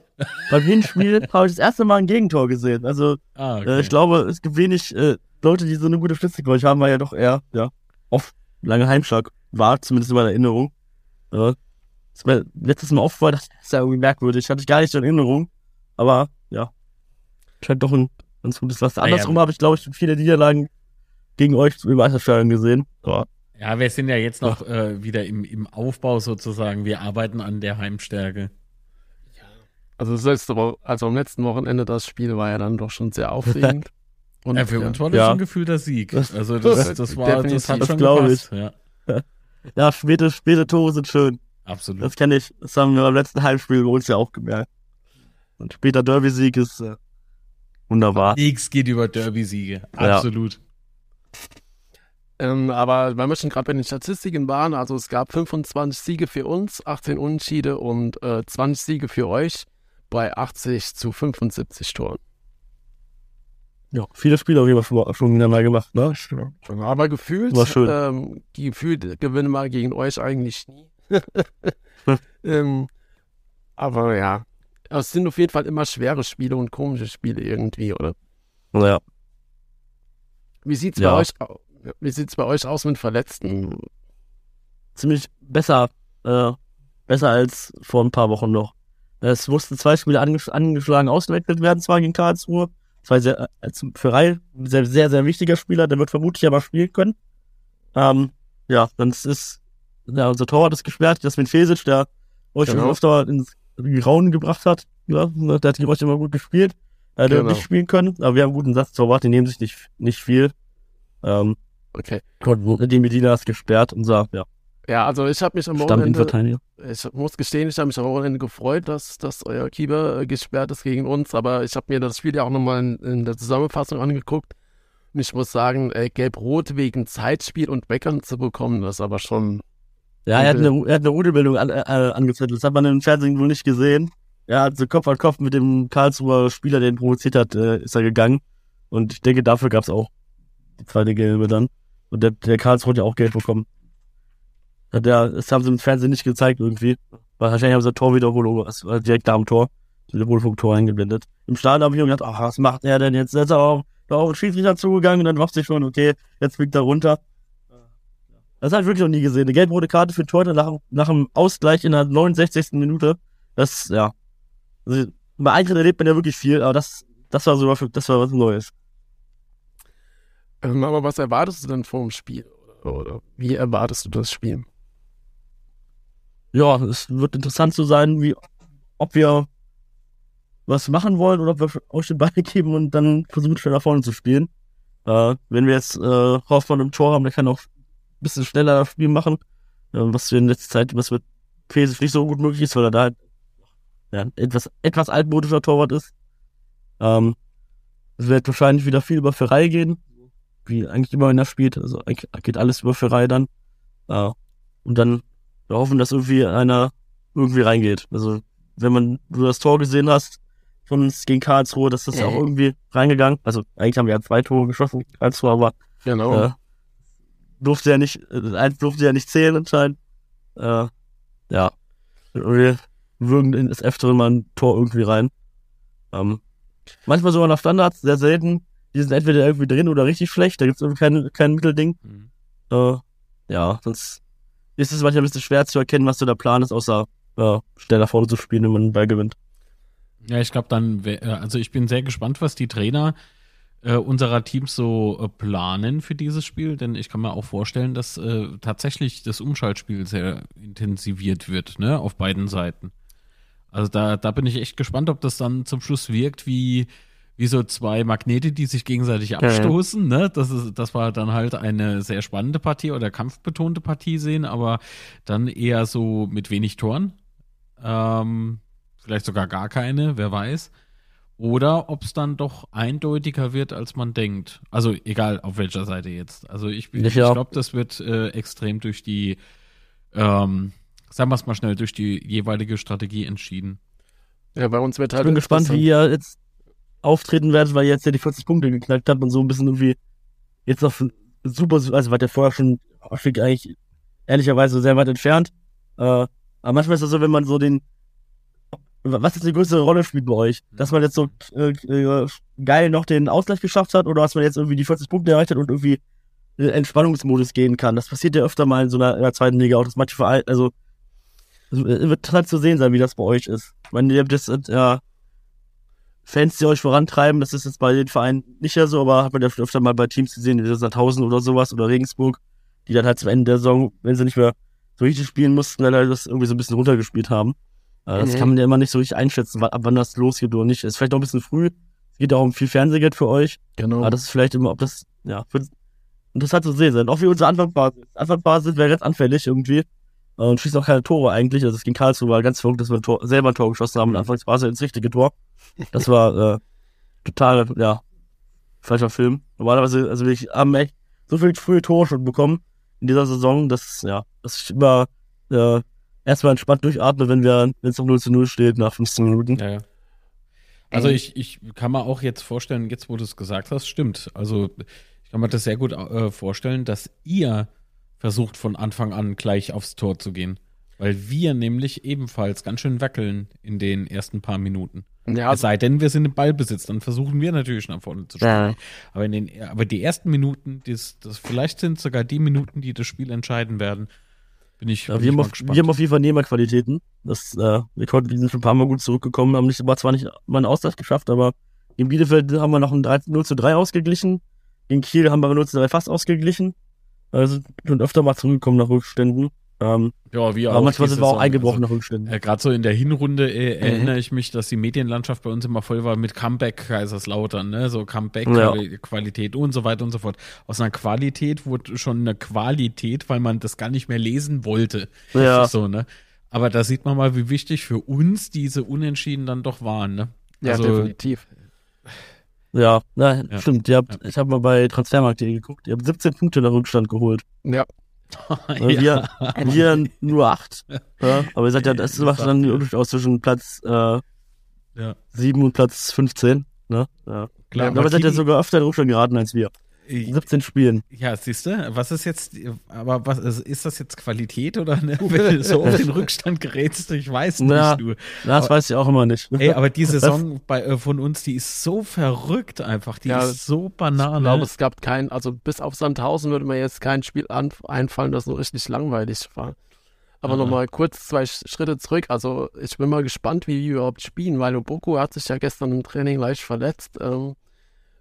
beim Hinspiel habe ich das erste Mal ein Gegentor gesehen. Also ah, äh, ich glaube, es gibt wenig äh, Leute, die so eine gute Statistik bei euch haben, weil ja doch eher ja oft lange Heimschlag war, zumindest in meiner Erinnerung. Ja. Das mir letztes Mal aufgefallen, das ist ja irgendwie merkwürdig. Hatte ich gar nicht so in Erinnerung. Aber scheint doch ein ganz gutes was. ja. Andersrum habe ich, glaube ich, viele Niederlagen gegen euch im Meisterstadion gesehen. Ja. Ja, wir sind ja jetzt noch äh, wieder im, im Aufbau sozusagen. Wir arbeiten an der Heimstärke. Also, das letzte also am letzten Wochenende das Spiel war ja dann doch schon sehr aufregend. Und ja, für uns war das Ja. schon ein gefühlter Sieg. Also das, das- das war, definitiv. das hat Das schon glaub gepasst. Ja, ja, späte, späte Tore sind schön. absolut. Das kenne ich. Das haben wir beim letzten Heimspiel bei uns ja auch gemerkt. Und später Derby-Sieg ist äh, wunderbar. Nichts geht über Derby-Siege. Ja. Absolut. Ähm, aber weil wir schon gerade bei den Statistiken waren, also es gab 25 Siege für uns, 18 Unentschiede und äh, 20 Siege für euch bei 80 zu 75 Toren. Ja, viele Spiele auf jeden Fall schon, mal gemacht, ne? Aber gefühlt, War schön. Ähm, gefühlt gewinnen wir gegen euch eigentlich nie. Hm. ähm, aber ja, es sind auf jeden Fall immer schwere Spiele und komische Spiele irgendwie, oder? Naja. Wie sieht's Ja. bei euch au- Wie sieht's bei euch aus mit Verletzten? Ziemlich besser, äh, besser als vor ein paar Wochen noch. Es mussten zwei Spiele anges angeschlagen ausgewechselt werden, zwar gegen Karlsruhe. Zwei sehr, äh, für Rai ein sehr, sehr, sehr wichtiger Spieler, der wird vermutlich aber spielen können. Ähm, ja, dann ist, ist ja, unser Torwart ist gesperrt, Jasmin Fesic, der euch Genau. schon öfter ins Grauen gebracht hat. Ja, ne, der hat gegen euch immer gut gespielt. Er Genau. wird nicht spielen können, aber wir haben einen guten Satz Torwart, die nehmen sich nicht, nicht viel. Ähm, Okay. die Medina ist gesperrt, unser ja, Ja, also ich habe mich am Wochenende, ich muss gestehen, ich habe mich am Wochenende gefreut, dass, dass euer Keeper äh, gesperrt ist gegen uns, aber ich habe mir das Spiel ja auch nochmal in, in der Zusammenfassung angeguckt. Und ich muss sagen, äh, Gelb-Rot wegen Zeitspiel und Weckern zu bekommen, das ist aber schon. Ja, er hat eine, er hat eine Rudelbildung an, äh, angezettelt. Das hat man im Fernsehen wohl nicht gesehen. Er hat so Kopf an Kopf mit dem Karlsruher Spieler, der ihn provoziert hat, äh, ist er gegangen. Und ich denke, dafür gab's auch die zweite Gelbe dann. Und der, der Karlsruhe hat ja auch Geld bekommen. Hat der, das haben sie im Fernsehen nicht gezeigt irgendwie. Weil wahrscheinlich haben sie Torwiederholung, es war direkt da am Tor, Wiederholung vom Tor eingeblendet. Im Stadion habe ich mir gedacht, ach, was macht er denn jetzt? Da ist er auch, auch ein Schiedsrichter zugegangen und dann macht sich schon, okay, jetzt fliegt er runter. Das habe ich wirklich noch nie gesehen. Eine gelb-rote Karte für Torhüter nach, nach dem Ausgleich in der 69. Minute. Das, ja. Also, bei Eintritt erlebt man ja wirklich viel, aber das, das war so was, das war was Neues. Ähm, aber was erwartest du denn vor dem Spiel? Oder, wie erwartest du das Spiel? Ja, es wird interessant zu sein, wie, ob wir was machen wollen oder ob wir euch den Ball geben und dann versuchen, schnell nach vorne zu spielen. Äh, wenn wir jetzt äh, Hoffmann im Tor haben, der kann auch bisschen schneller das Spiel machen. Äh, was wir in letzter Zeit, was mit Pesic nicht so gut möglich ist, weil er da halt ja, etwas, etwas altmodischer Torwart ist. Ähm, es wird wahrscheinlich wieder viel über Ferrei gehen. wie eigentlich immer, wenn er spielt. Also eigentlich geht alles über Ferrari dann. Ja. Und dann wir hoffen, dass irgendwie einer irgendwie reingeht. Also wenn man du das Tor gesehen hast von uns gegen Karlsruhe, dass das ja auch irgendwie reingegangen. Also eigentlich haben wir ja zwei Tore geschossen Karlsruhe, aber Genau. äh, durfte ja nicht, äh, eins durfte ja nicht zählen anscheinend. Äh, ja. Wir würgen in das Öfteren mal ein Tor irgendwie rein. Ähm, manchmal sogar nach Standards, sehr selten. Die sind entweder irgendwie drin oder richtig schlecht. Da gibt es irgendwie kein, kein Mittelding. Mhm. Äh, ja, sonst ist es manchmal ein bisschen schwer zu erkennen, was so der Plan ist, außer ja, schnell nach vorne zu spielen, wenn man einen Ball gewinnt. Ja, ich glaube dann, äh, also ich bin sehr gespannt, was die Trainer äh, unserer Teams so äh, planen für dieses Spiel, denn ich kann mir auch vorstellen, dass äh, tatsächlich das Umschaltspiel sehr intensiviert wird, ne, auf beiden Seiten. Also da, da bin ich echt gespannt, ob das dann zum Schluss wirkt wie, wie so zwei Magnete, die sich gegenseitig ja. abstoßen, ne? Das ist, das war dann halt eine sehr spannende Partie oder kampfbetonte Partie sehen, aber dann eher so mit wenig Toren. Ähm, vielleicht sogar gar keine, wer weiß. Oder ob es dann doch eindeutiger wird, als man denkt. Also egal auf welcher Seite jetzt. Also ich, ich Ja. glaube, das wird äh, extrem durch die, ähm, sagen wir es mal schnell, durch die jeweilige Strategie entschieden. Ja, bei uns wird Ich halt. bin gespannt, wie ihr jetzt auftreten werdet, weil ihr jetzt ja die 40 Punkte geknackt habt und so ein bisschen irgendwie jetzt noch super, also war der vorher schon häufig eigentlich ehrlicherweise sehr weit entfernt. Äh, aber manchmal ist das so, wenn man so den was jetzt die größere Rolle spielt bei euch? Dass man jetzt so äh, äh, geil noch den Ausgleich geschafft hat oder dass man jetzt irgendwie die 40 Punkte erreicht hat und irgendwie in Entspannungsmodus gehen kann. Das passiert ja öfter mal in so einer, in der zweiten Liga auch, dass manche Vereine, also es wird halt zu sehen sein, wie das bei euch ist. Ich meine, ihr habt jetzt äh, ja, Fans, die euch vorantreiben, das ist jetzt bei den Vereinen nicht ja so, aber hat man ja schon öfter mal bei Teams gesehen, wie Sandhausen oder sowas oder Regensburg, die dann halt zum Ende der Saison, wenn sie nicht mehr so richtig spielen mussten, dann halt das irgendwie so ein bisschen runtergespielt haben. Äh, Das Mhm. kann man ja immer nicht so richtig einschätzen, wann, ab wann das losgeht oder nicht. Ist vielleicht noch ein bisschen früh. Es geht ja auch um viel Fernsehgeld für euch. Genau. Aber das ist vielleicht immer, ob das, ja, wird interessant zu sehen sein. Auch wie unsere Anfangsbasis. Anfangsbasis wir ganz anfällig irgendwie. Äh, Und schießen auch keine Tore eigentlich. Also es ging Karlsruhe war ganz verrückt, dass wir ein Tor, selber ein Tor geschossen haben. Und anfangs war es ins richtige Tor. Das war äh, total, ja, falscher Film. Normalerweise, also wir haben echt so viele frühe Tore schon bekommen in dieser Saison, dass, ja, dass ich immer äh, erstmal entspannt durchatme, wenn wir, wenn es noch 0 zu 0 steht nach 15 Minuten. Ja, ja. Also ich, ich kann mir auch jetzt vorstellen, jetzt wo du es gesagt hast, stimmt. Also ich kann mir das sehr gut äh, vorstellen, dass ihr versucht von Anfang an gleich aufs Tor zu gehen. Weil wir nämlich ebenfalls ganz schön wackeln in den ersten paar Minuten. ja, Es sei denn, wir sind im Ballbesitz, dann versuchen wir natürlich nach vorne zu spielen. Ja. Aber, in den, aber die ersten Minuten, das, das, vielleicht sind sogar die Minuten, die das Spiel entscheiden werden. Bin ich, Ja, wir, haben auf, gespannt. wir haben auf jeden Fall Nehmerqualitäten. Das, äh, wir konnten, wir sind schon ein paar Mal gut zurückgekommen, haben nicht, war zwar nicht mal einen Ausgleich geschafft, aber in Bielefeld haben wir noch ein 3, 0 zu 3 ausgeglichen. In Kiel haben wir 0 zu 3 fast ausgeglichen. Also schon öfter mal zurückgekommen nach Rückständen. Ähm, ja, wir aber manchmal die sind wir auch eingebrochen Also, nach Rückständen. Äh, Gerade so in der Hinrunde äh, Mhm. erinnere ich mich, dass die Medienlandschaft bei uns immer voll war mit Comeback Kaiserslautern, ne? So Ja. Comeback-Qualität und so weiter und so fort. Aus einer Qualität wurde schon eine Qualität, weil man das gar nicht mehr lesen wollte. Ja. So, ne? Aber da sieht man mal, wie wichtig für uns diese Unentschieden dann doch waren, ne? ja also- definitiv. Ja, na, Ja. stimmt. Ihr habt, Ich habe mal bei Transfermarkt.de geguckt. Ihr habt 17 Punkte nach Rückstand geholt. Ja, Äh, Wir, wir nur 8. Ja, aber ihr seid ja, das macht dann den Unterschied aus zwischen Platz äh, Ja. 7 und Platz 15. Ne? Ja. Klar, aber ihr seid ja sogar öfter in Rückstand geraten als wir. Äh, 17 Spielen. Ja, siehst du, was ist jetzt, aber was ist, ist das jetzt Qualität oder ne, wenn du so auf den Rückstand gerätst? Ich weiß nicht, Ja. du. Das Aber- weiß ich auch immer nicht. Ey, aber die Saison bei, äh, von uns, die ist so verrückt einfach, die Ja, ist so ich banane. glaube, es gab kein, also bis auf Sandhausen würde mir jetzt kein Spiel an, einfallen, das so richtig langweilig war. Aber Aha. nochmal kurz zwei Sch- Schritte zurück. Also ich bin mal gespannt, wie wir überhaupt spielen, weil Oboko hat sich ja gestern im Training leicht verletzt. Ähm,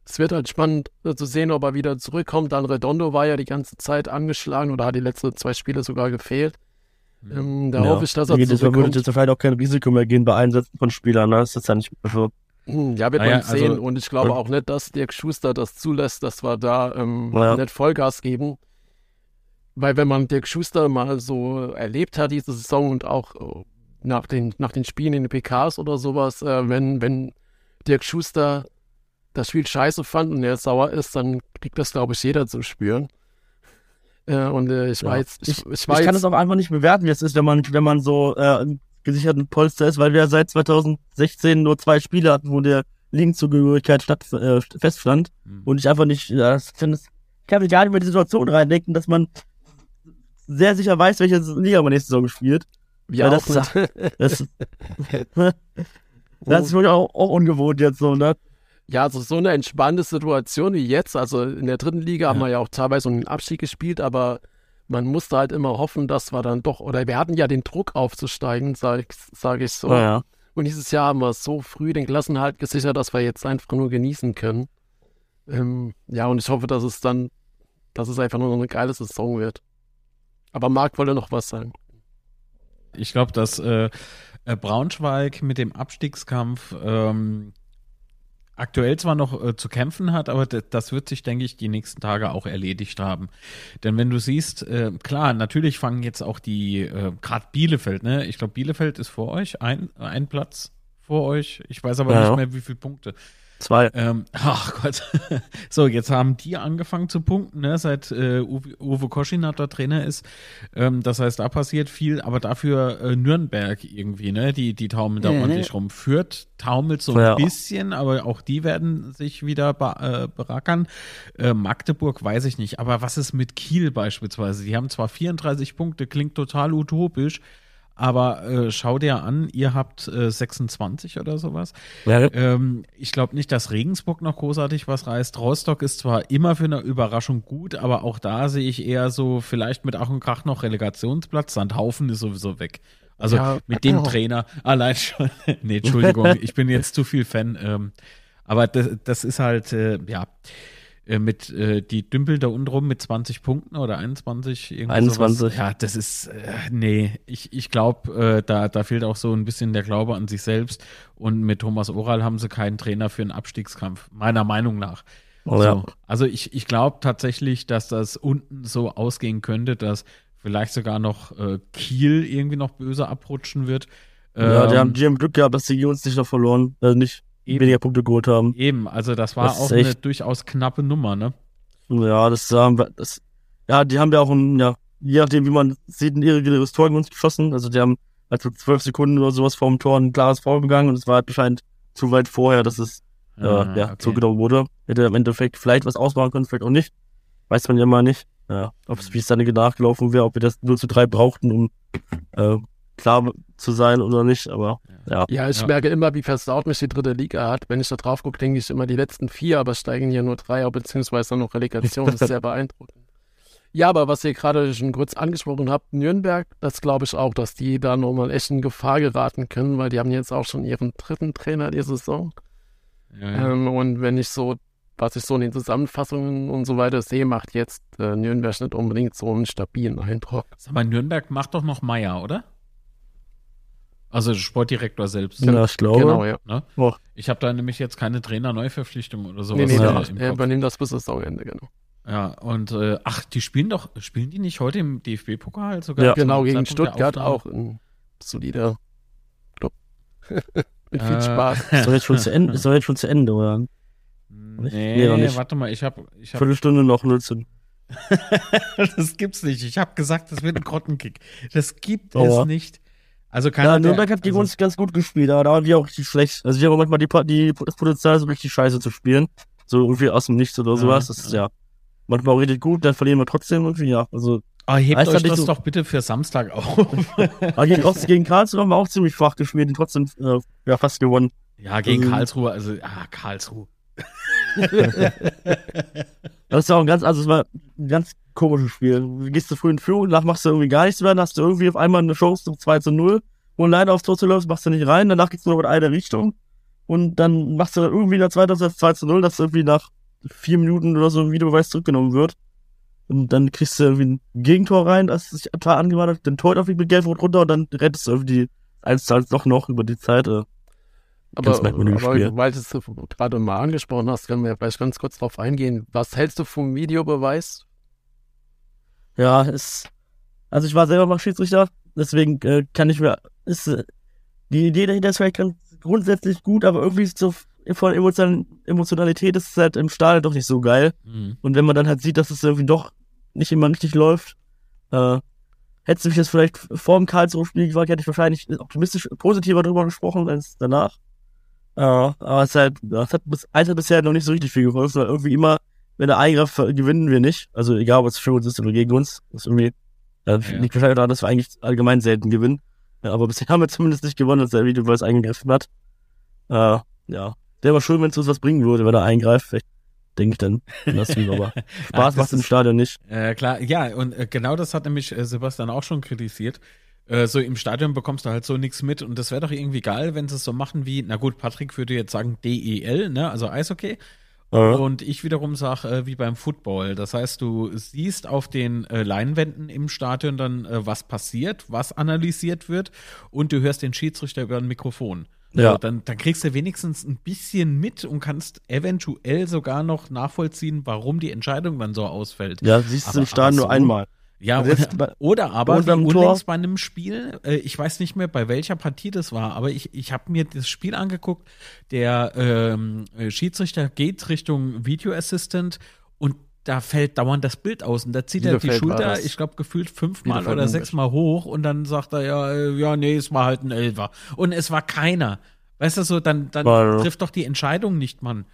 es wird halt spannend äh, zu sehen, ob er wieder zurückkommt. Dann Redondo war ja die ganze Zeit angeschlagen oder hat die letzten zwei Spiele sogar gefehlt. Ähm, da Ja. hoffe ich, dass Da er es- man würde zurückkommt. jetzt wahrscheinlich auch kein Risiko mehr gehen bei Einsätzen von Spielern. Ne? Das ist ja nicht so. Hm, Ja, wird Ah man ja, sehen. also- und ich glaube auch nicht, dass Dirk Schuster das zulässt, dass wir da ähm, Ja. nicht Vollgas geben. Weil wenn man Dirk Schuster mal so erlebt hat, diese Saison und auch äh, nach den, nach den Spielen in den PKs oder sowas, äh, wenn, wenn Dirk Schuster das Spiel scheiße fand und er sauer ist, dann kriegt das, glaube ich, jeder zu spüren. Äh, und äh, ich Ja. weiß, ich, Ich, ich, ich weiß, kann es auch einfach nicht bewerten, wie es ist, wenn man, wenn man so äh, im gesicherten Polster ist, weil wir seit 2016 nur zwei Spiele hatten, wo der Linkenzugehörigkeit statt, äh, feststand. Mhm. Und ich einfach nicht, ja, das, ich, das, ich kann mich gar nicht mehr in die Situation reindenken, dass man sehr sicher weiß, welche Liga man nächste Saison spielt. auch das- nicht. Das, das ist wirklich auch, auch ungewohnt jetzt so, ne? Ja, also so eine entspannte Situation wie jetzt, also in der dritten Liga haben Ja. wir ja auch teilweise einen Abstieg gespielt, aber man musste halt immer hoffen, dass wir dann doch, oder wir hatten ja den Druck aufzusteigen, sage ich, sag ich so. Naja. Und dieses Jahr haben wir so früh den Klassenhalt gesichert, dass wir jetzt einfach nur genießen können. Ähm, ja, und ich hoffe, dass es dann, dass es einfach nur noch eine geile Saison wird. Aber Marc wollte noch was sagen. Ich glaube, dass äh, äh, Braunschweig mit dem Abstiegskampf ähm, aktuell zwar noch äh, zu kämpfen hat, aber das wird sich, denke ich, die nächsten Tage auch erledigt haben. Denn wenn du siehst, äh, klar, natürlich fangen jetzt auch die, äh, gerade Bielefeld, ne? Ich glaube, Bielefeld ist vor euch, ein, ein Platz vor euch. Ich weiß aber Ja. nicht mehr, wie viele Punkte. Zwei. Ähm, ach Gott. so, jetzt haben die angefangen zu punkten, ne, seit äh, Uwe, Koschinat der Trainer ist. Ähm, das heißt, da passiert viel, aber dafür äh, Nürnberg irgendwie, ne? Die, die taumeln da Mhm. ordentlich rum. Fürth taumelt so ein bisschen, aber auch die werden sich wieder äh, berackern. Äh, Magdeburg weiß ich nicht. Aber was ist mit Kiel beispielsweise? Die haben zwar 34 Punkte, klingt total utopisch. Aber äh, schau dir an, ihr habt äh, 26 oder sowas. Ja, Ähm, ich glaube nicht, dass Regensburg noch großartig was reißt. Rostock ist zwar immer für eine Überraschung gut, aber auch da sehe ich eher so vielleicht mit Ach und Krach noch Relegationsplatz. Sandhaufen ist sowieso weg. Also Ja. mit dem Trainer allein schon. nee, Entschuldigung, ich bin jetzt zu viel Fan. Ähm, aber das, das ist halt, äh, ja, mit äh, die dümpeln da unten rum mit 20 Punkten oder 21 irgendwie 21. Sowas. Ja, das ist äh, nee, ich, ich glaube, äh, da da fehlt auch so ein bisschen der Glaube an sich selbst und mit Thomas Oral haben sie keinen Trainer für einen Abstiegskampf, meiner Meinung nach. Oh, ja. so. Also ich ich glaube tatsächlich, dass das unten so ausgehen könnte, dass vielleicht sogar noch äh, Kiel irgendwie noch böse abrutschen wird. ja, die Ähm, haben, die haben Glück gehabt, dass die uns nicht noch verloren, äh, nicht Eben. weniger Punkte geholt haben. Eben, also das war Das auch eine echt- durchaus knappe Nummer, ne? Ja, das haben wir, das, ja, die haben ja auch ein, ja, je nachdem, wie man sieht, ein irreguläres Tor in uns geschossen. Also die haben also zwölf Sekunden oder sowas vor dem Tor ein klares Foul begangen und es war halt anscheinend zu weit vorher, dass es äh, Ah, ja, okay. zugenommen wurde. Hätte im Endeffekt vielleicht was ausmachen können, vielleicht auch nicht. Weiß man ja mal nicht. Ja, ob es wie es dann nachgelaufen wäre, ob wir das 0 zu 3 brauchten, um äh, klar zu sein oder nicht, aber ja. Ja, ich Ja. merke immer, wie versaut mich die dritte Liga hat. Wenn ich da drauf gucke, denke ich immer die letzten vier, aber steigen hier nur drei, beziehungsweise dann noch Relegation. Das ist sehr beeindruckend. Ja, aber was ihr gerade schon kurz angesprochen habt, Nürnberg, das glaube ich auch, dass die da nochmal echt in Gefahr geraten können, weil die haben jetzt auch schon ihren dritten Trainer die Saison. Ja, ja. Ähm, und wenn ich so, was ich so in den Zusammenfassungen und so weiter sehe, macht jetzt äh, Nürnberg nicht unbedingt so einen stabilen Eindruck. Sag mal, Nürnberg macht doch noch Meier, oder? Also Sportdirektor selbst. Ja, ich glaube. Genau, ja. Ne? Oh. Ich habe da nämlich jetzt keine Trainer-Neuverpflichtung oder sowas Nee, nee, ja, äh, der Kopf. übernimmt das bis Saisonende, genau. Ja, und äh, ach, die spielen doch, spielen die nicht heute im DFB-Pokal sogar? Ja. Genau, gegen Zeitpunkt Stuttgart auch ein solider Club. Mit viel Äh, Spaß. Ist doch jetzt schon zu Ende, ist doch jetzt schon zu Ende, oder? Nee, Nee, noch nicht. warte mal, ich habe ich hab, Viertelstunde noch 0 zu. das gibt's nicht. Ich habe gesagt, das wird ein Grottenkick. Das gibt Aua. es nicht. Also keiner Ja, Nürnberg hat gegen also, uns ganz gut gespielt, aber da waren wir auch richtig schlecht. Also wir haben manchmal die, die, das Potenzial, so richtig scheiße zu spielen. So irgendwie aus dem Nichts oder Ja, sowas. Das ist ja manchmal auch richtig gut, dann verlieren wir trotzdem irgendwie, ja. Also, Ah, hebt euch das so- doch bitte für Samstag auf. aber gegen, gegen Karlsruhe haben wir auch ziemlich schwach gespielt und trotzdem äh, ja, fast gewonnen. ja, gegen Ähm. Karlsruhe, also, ah, Karlsruhe. Das ist ja auch ein ganz, also es war ein ganz komisches Spiel. Du gehst zu früh in Führung, danach machst du irgendwie gar nichts mehr, dann hast du irgendwie auf einmal eine Chance zum 2 zu 0, wo ein Leiter aufs Tor zu läufst, machst du nicht rein, danach geht's nur noch in eine Richtung und dann machst du irgendwie in der zweiten Halbzeit 2 zu 0, dass irgendwie nach vier Minuten oder so ein Videobeweis zurückgenommen wird. Und dann kriegst du irgendwie ein Gegentor rein, das sich total angemacht hat, den Torhüter fliegt mit Gelb-Rot runter und dann rettest du irgendwie die 1 zu 1 doch noch über die Zeit. Äh. Aber, aber weil du es gerade mal angesprochen hast, können wir vielleicht ganz kurz drauf eingehen. Was hältst du vom Videobeweis? Ja, ist. Also ich war selber mal Schiedsrichter, deswegen äh, kann ich mir. Ist, äh, die Idee dahinter ist vielleicht ganz grundsätzlich gut, aber irgendwie ist so von Emotion Emotionalität ist es halt im Stadion doch nicht so geil. Mhm. Und wenn man dann halt sieht, dass es irgendwie doch nicht immer richtig läuft, äh, hättest du mich jetzt vielleicht vor dem Karlsruhe-Spiel gefragt, hätte ich wahrscheinlich optimistisch positiver drüber gesprochen als danach. Äh, aber es, halt, es hat bis, eins hat bisher noch nicht so richtig viel geholfen, weil irgendwie immer, wenn der eingreift, gewinnen wir nicht. Also egal, ob es für uns ist oder gegen uns. Das ist irgendwie, äh, Ja. liegt wahrscheinlich daran, dass wir eigentlich allgemein selten gewinnen. Ja, aber bisher haben wir zumindest nicht gewonnen, als der Videobeweis eingegriffen hat. Äh, ja. Der war schön, wenn es uns was bringen würde, wenn er eingreift. Vielleicht denke ich dann. Das aber Spaß macht im Stadion nicht. Äh, klar, ja, und äh, genau das hat nämlich äh, Sebastian auch schon kritisiert. Äh, so im Stadion bekommst du halt so nichts mit und das wäre doch irgendwie geil, wenn sie es so machen wie, na gut, Patrick würde jetzt sagen DEL, ne, also Eishockey. Äh, Und ich wiederum sage, äh, wie beim Football. Das heißt, du siehst auf den äh, Leinwänden im Stadion dann, äh, was passiert, was analysiert wird und du hörst den Schiedsrichter über ein Mikrofon. Ja. So, dann, dann kriegst du wenigstens ein bisschen mit und kannst eventuell sogar noch nachvollziehen, warum die Entscheidung dann so ausfällt. ja, siehst du Aber- im Stadion nur einmal. Ja, Also oder, bei- oder aber wie unlängst bei einem Spiel, äh, ich weiß nicht mehr, bei welcher Partie das war, aber ich, ich habe mir das Spiel angeguckt, der ähm, äh, Schiedsrichter geht Richtung Video Assistant und da fällt dauernd das Bild aus und da zieht er die Schulter, ich glaube, gefühlt fünfmal Bielefeld oder sechsmal hoch und dann sagt er, ja, äh, ja, nee, es war halt ein Elfer. Und es war keiner. Weißt du, so, dann, dann War- trifft doch die Entscheidung nicht, Mann.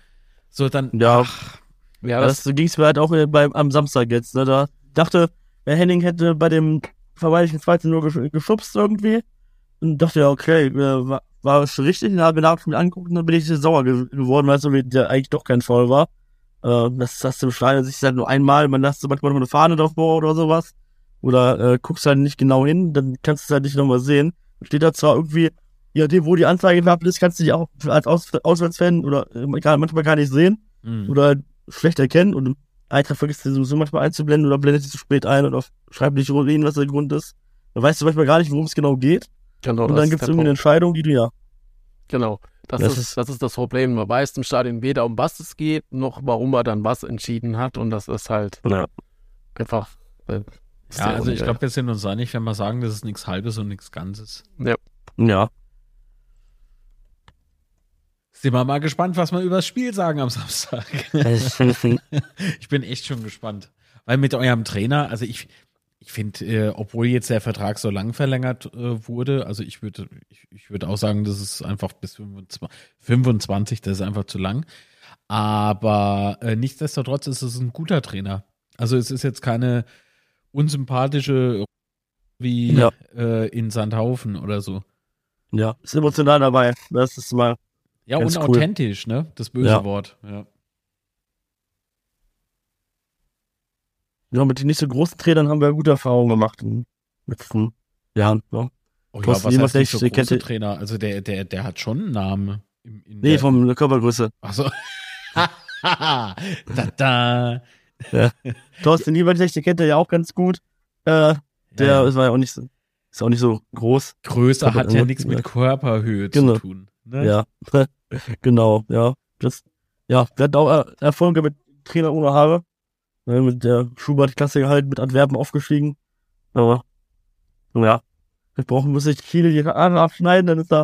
So, dann, Ja, Ja, das, das, so ging es mir halt auch beim, am Samstag jetzt. Ne? Da dachte, der Henning hätte bei dem vermeintlichen 2 nur gesch geschubst irgendwie. Und dachte ja, okay, war, war es richtig. Und dann habe ich mir nachher angeguckt und dann bin ich sauer ge geworden, weil es eigentlich doch kein Foul war. Äh, das hast du im Stadion sich halt nur einmal, man lässt so manchmal noch eine Fahne drauf oder sowas. Oder äh, guckst halt nicht genau hin, dann kannst du es halt nicht nochmal sehen. Steht da zwar irgendwie, ja, dem, wo die Anzeige gehabt ist, kannst du die auch als Aus Auswärtsfan oder äh, manchmal gar nicht sehen mh. oder schlecht erkennen und Eintrag vergisst du sowieso manchmal einzublenden oder blendet sie zu spät ein oder schreibt nicht hin, was der Grund ist. Dann weißt du manchmal gar nicht, worum es genau geht. genau, und dann gibt es irgendwie eine. Entscheidung, die du ja. Genau. Das, Das ist, ist- das ist das Problem. Man weiß im Stadion weder um was es geht, noch warum er dann was entschieden hat. Und das ist halt Ja. einfach. äh, Ja, also ich glaube, wir sind uns einig, wenn wir sagen, das ist nichts Halbes und nichts Ganzes. Ja. Sind wir mal gespannt, was wir über das Spiel sagen am Samstag. ich bin echt schon gespannt. Weil mit eurem Trainer, also ich, ich finde, äh, obwohl jetzt der Vertrag so lang verlängert äh, wurde, also ich würde, ich, ich würde auch sagen, das ist einfach bis 25, 25, das ist einfach zu lang. Aber äh, nichtsdestotrotz ist es ein guter Trainer. Also es ist jetzt keine unsympathische wie Ja. äh, in Sandhaufen oder so. ja. Ist emotional dabei. Das ist mal. Ja, Ganz und cool. ne? Das böse Ja. Wort. Ja. Ja, mit den nicht so großen Trainern haben wir gute Erfahrungen gemacht in den letzten Jahren. Ja. Oh ja, was heißt nicht so große Trainer? Also der, der, der hat schon einen Namen. Im, in Nee, von der Körpergröße. Achso. da, da. Thorsten Liebertech, den kennt er ja auch ganz gut. Äh, der Ja, ja. ist war ja auch nicht so, ist auch nicht so groß. Größe hat ja nichts mit Körperhöhe Genau. zu tun. Ne? Ja, genau, ja. Das, ja, wir hatten auch Erfolge mit Trainer ohne Haare. Ne, mit der Schubert-Klasse halt mit Antwerpen aufgestiegen. Aber, ja. Wir brauchen, muss ich Chile die Haare abschneiden, dann ist da,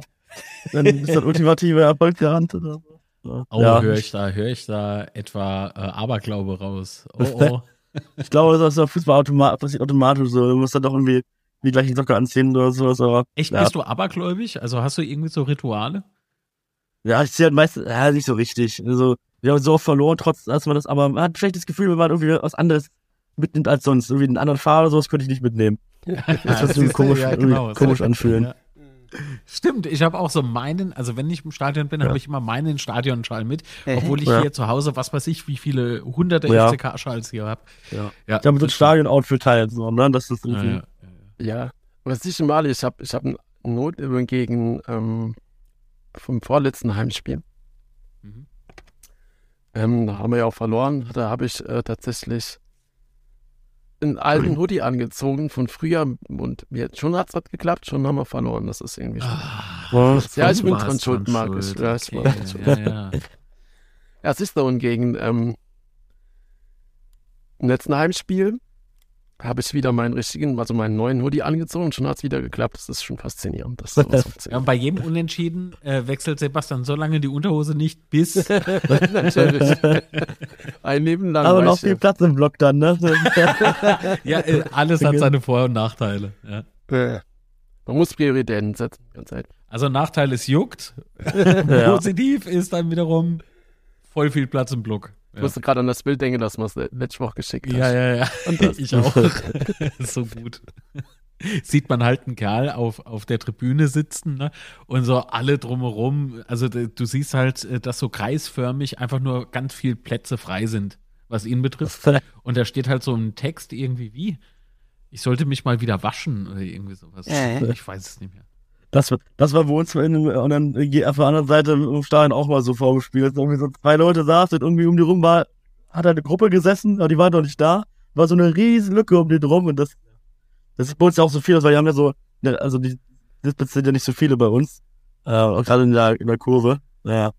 dann ist das ultimative Erfolg gerannt oder so. Ja, Oh, ja. höre ich da, höre ich da etwa äh, Aberglaube raus. Oh, oh. Ich glaube, das ist der Fußballautomat, passiert automatisch so. Du musst dann doch irgendwie die gleichen Socken anziehen oder sowas, aber. Echt, ja. bist du abergläubig? Also hast du irgendwie so Rituale? Ja, ich sehe halt meistens, ja, nicht so richtig. Also, wir haben so oft verloren, trotz, dass man das, aber man hat ein schlechtes Gefühl, wenn man irgendwie was anderes mitnimmt als sonst. Irgendwie einen anderen Fahrer oder sowas könnte ich nicht mitnehmen. Das wird irgendwie du, komisch, ja, genau. komisch anfühlen. Ja. Stimmt, ich habe auch so meinen, also wenn ich im Stadion bin, Ja. habe ich immer meinen Stadionschal mit, obwohl ich Ja. hier zu Hause, was weiß ich, wie viele hunderte Ja. FCK-Schals hier habe. Ja. Ja, Damit so ein das Stadion-Outfit teilen, so, ne? Das ist irgendwie. Ja. Ja, aber sicher mal, ich habe ich hab ein Notübung gegen ähm, vom vorletzten Heimspiel. Mhm. Ähm, da haben wir ja auch verloren. Da habe ich äh, tatsächlich einen alten Hoodie angezogen von früher und mir, schon hat es geklappt, schon haben wir verloren. Das ist irgendwie schon. Ja, Ja, ich bin dran schuld, Markus. Ja, ich war okay. dran schuld. ja, ja. Ja, siehst du, und gegen ähm, im letzten Heimspiel habe ich wieder meinen richtigen, also meinen neuen Hoodie angezogen und schon hat es wieder geklappt. Das ist schon faszinierend. Das sowas Ja, und bei jedem Unentschieden äh, wechselt Sebastian so lange die Unterhose nicht, bis Natürlich. Ein Leben lang. Aber noch viel Platz im Block dann, ne? ja, äh, alles hat seine Vor- und Nachteile. Ja. Äh, Man muss Prioritäten setzen, ganz einfach. Also Nachteil ist juckt. Positiv ist dann wiederum voll viel Platz im Block. Ich Ja. musste gerade an das Bild denken, das man letzte Woche geschickt hat. Ja, ja, ja. Und das. Ich auch. so gut. Sieht man halt einen Kerl auf, auf der Tribüne sitzen, ne? Und so alle drumherum. Also du siehst halt, äh, dass so kreisförmig einfach nur ganz viel Plätze frei sind, was ihn betrifft. Und da steht halt so ein Text irgendwie wie. Ich sollte mich mal wieder waschen oder irgendwie sowas. Äh. Ich weiß es nicht mehr. Das, war- das war bei uns in, und dann auf der anderen Seite im Stadion auch mal so vorgespielt. Irgendwie so zwei Leute saßen, irgendwie um die rum war, hat eine Gruppe gesessen, aber die waren noch nicht da. War so eine riesen Lücke um die drum und das, das ist bei uns ja auch so viel, weil die haben ja so, also die Sitzplätze sind ja nicht so viele bei uns. Äh, und gerade in der, in der Kurve. Naja.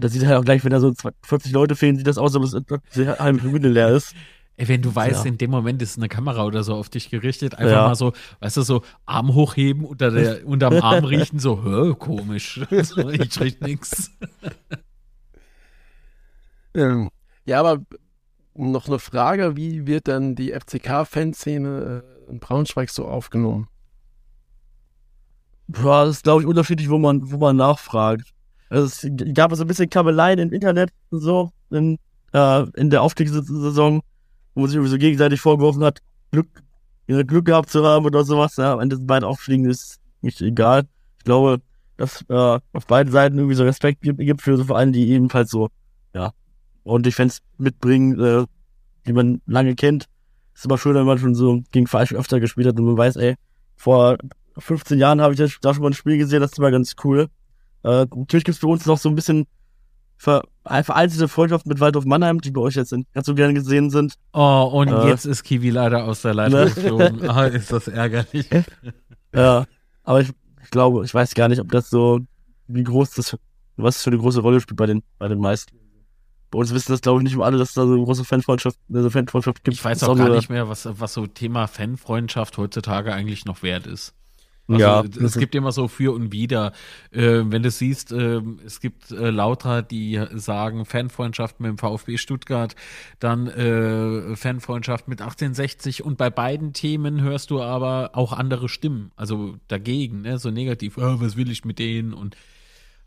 Da sieht halt auch gleich, wenn da so 40 Leute fehlen, sieht das aus, als ob es halbe Tribüne leer ist. Ey, wenn du weißt, Ja. in dem Moment ist eine Kamera oder so auf dich gerichtet, einfach Ja. mal so, weißt du, so Arm hochheben, unter der, unterm Arm riechen, so, hör, komisch. So, ich riech nix. Ähm, ja, aber noch eine Frage, wie wird denn die FCK-Fanszene äh, in Braunschweig so aufgenommen? Boah, das ist, glaube ich, unterschiedlich, wo man, wo man nachfragt. Also es gab so ein bisschen Kabeleien im Internet und so, in, äh, in der Aufstiegssaison, wo man sich irgendwie so gegenseitig vorgeworfen hat, Glück, Glück gehabt zu haben oder sowas. Ja, am Ende des beiden Aufstiegen ist nicht egal. Ich glaube, dass äh, auf beiden Seiten irgendwie so Respekt gibt, gibt für so Vereine, die ebenfalls so, ja, ordentlich Fans mitbringen, äh, die man lange kennt. Ist immer schön, wenn man schon so gegen Vereine öfter gespielt hat und man weiß, ey, vor 15 Jahren habe ich da schon mal ein Spiel gesehen, das war ganz cool. Äh, natürlich gibt es für uns noch so ein bisschen ver äh, vereinzelte Freundschaft mit Waldorf Mannheim, die bei euch jetzt ganz so gerne gesehen sind. Oh, und Äh. jetzt ist Kiwi leider aus der Leitung Ne? geflogen. Ah, ist das ärgerlich. Ja, aber ich, ich glaube, ich weiß gar nicht, ob das so, wie groß das, was das für eine große Rolle spielt bei den, bei den meisten. Bei uns wissen das, glaube ich, nicht alle, dass es da so eine große Fanfreundschaft, eine Fanfreundschaft gibt. Ich weiß auch ist gar nicht mehr, was, was so Thema Fanfreundschaft heutzutage eigentlich noch wert ist. Also, Ja, es gibt immer so für und wider. Äh, wenn du siehst, äh, es gibt äh, Lauter, die sagen Fanfreundschaft mit dem VfB Stuttgart, dann äh, Fanfreundschaft mit 1860 und bei beiden Themen hörst du aber auch andere Stimmen, also dagegen, ne? so negativ, oh, was will ich mit denen und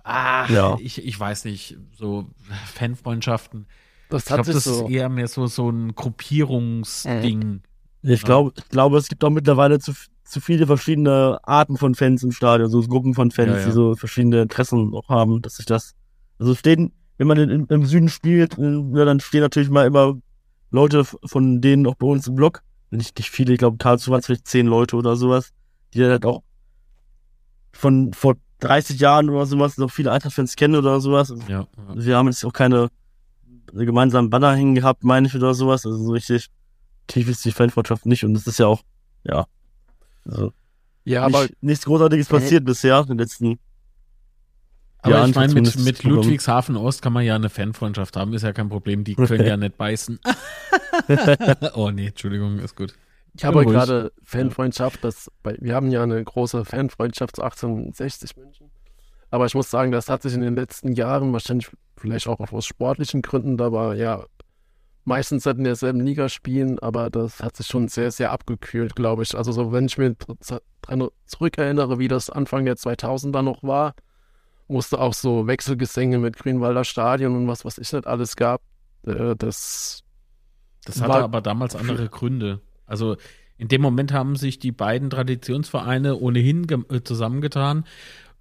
ah, Ja. ich, ich weiß nicht, so Fanfreundschaften. Das Ich hat glaube, das so. ist eher mehr so, so ein Gruppierungsding. Ich glaube, ich glaube, es gibt auch mittlerweile zu, zu viele verschiedene Arten von Fans im Stadion, so Gruppen von Fans, Ja, ja. die so verschiedene Interessen auch haben, dass sich das, also stehen, wenn man in, im Süden spielt, äh, dann stehen natürlich mal immer Leute von denen auch bei uns im Block, nicht, nicht viele, ich glaube, Karlsruhe es vielleicht zehn Leute oder sowas, die dann halt auch von vor 30 Jahren oder sowas noch viele Eintracht-Fans kennen oder sowas. Ja, ja. Wir haben jetzt auch keine gemeinsamen Banner hängen gehabt, meine ich, oder sowas. Also so richtig tief ist die Fanfreundschaft nicht und das ist ja auch, ja. Also Ja, aber nicht, nichts Großartiges passiert bisher in den letzten Aber Jahren. ich meine, mit, mit Ludwigshafen Ost kann man ja eine Fanfreundschaft haben, ist ja kein Problem, die können ja nicht beißen. oh nee, Entschuldigung, ist gut. ich habe Bin ruhig. gerade Fanfreundschaft, das, wir haben ja eine große Fanfreundschaft zu 1860 München. Aber ich muss sagen, das hat sich in den letzten Jahren wahrscheinlich vielleicht auch aus sportlichen Gründen, da war ja meistens in derselben Liga spielen, aber das hat sich schon sehr, sehr abgekühlt, glaube ich. Also so, wenn ich mir dran zurückerinnere, wie das Anfang der 2000er noch war, musste auch so Wechselgesänge mit Grünwalder Stadion und was, was ich nicht alles gab. Äh, das Das hatte aber damals andere Gründe. Also in dem Moment haben sich die beiden Traditionsvereine ohnehin äh, zusammengetan,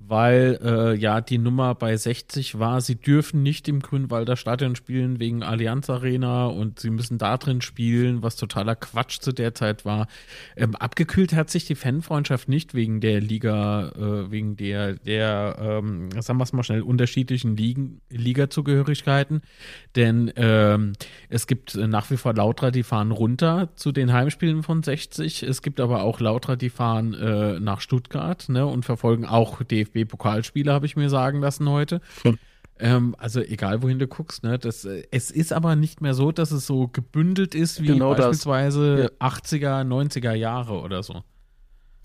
weil äh, ja die Nummer bei 60 war, sie dürfen nicht im Grünwalder Stadion spielen wegen Allianz Arena und sie müssen da drin spielen, was totaler Quatsch zu der Zeit war. Ähm, abgekühlt hat sich die Fanfreundschaft nicht wegen der Liga, äh, wegen der, der ähm, sagen wir es mal schnell, unterschiedlichen Liga-Zugehörigkeiten. Denn ähm, es gibt äh, nach wie vor Lautra, die fahren runter zu den Heimspielen von 60. Es gibt aber auch Lautra, die fahren äh, nach Stuttgart ne, und verfolgen auch DFB-Pokalspiele, habe ich mir sagen lassen heute. Hm. Ähm, also egal, wohin du guckst, ne? Das, äh, es ist aber nicht mehr so, dass es so gebündelt ist wie Genau beispielsweise 80er, 90er Jahre oder so.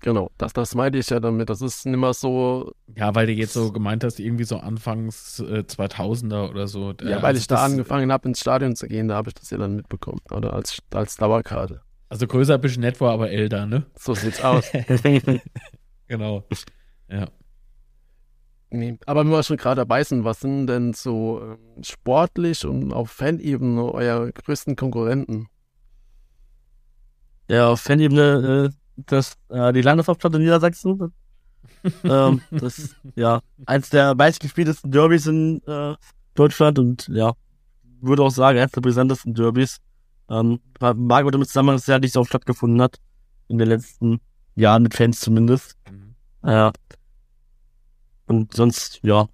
Genau, das, das meinte ich ja damit. Das ist nicht mehr so, Ja, weil du jetzt so gemeint hast, irgendwie so anfangs äh, 2000er oder so. ja, Äh, weil also ich da angefangen habe, ins Stadion zu gehen, da habe ich das ja dann mitbekommen. Oder als, als Dauerkarte. Also größer bist du nicht, war aber älter, ne? So sieht's aus. Genau. Ja. Nee. Aber wenn wir schon gerade dabei sind, was sind denn so ähm, sportlich und auf Fanebene euer größten Konkurrenten? Ja, auf Fanebene, äh, das, äh, die Landeshauptstadt in Niedersachsen. ähm, das ist, ja, eins der meistgespieltesten Derbys in äh, Deutschland und ja, würde auch sagen, eines der brisantesten Derbys. Ähm, mag auch damit zusammen, dass es ja nicht so oft stattgefunden hat. In den letzten Jahren mit Fans zumindest. Ja. Und sonst, ja.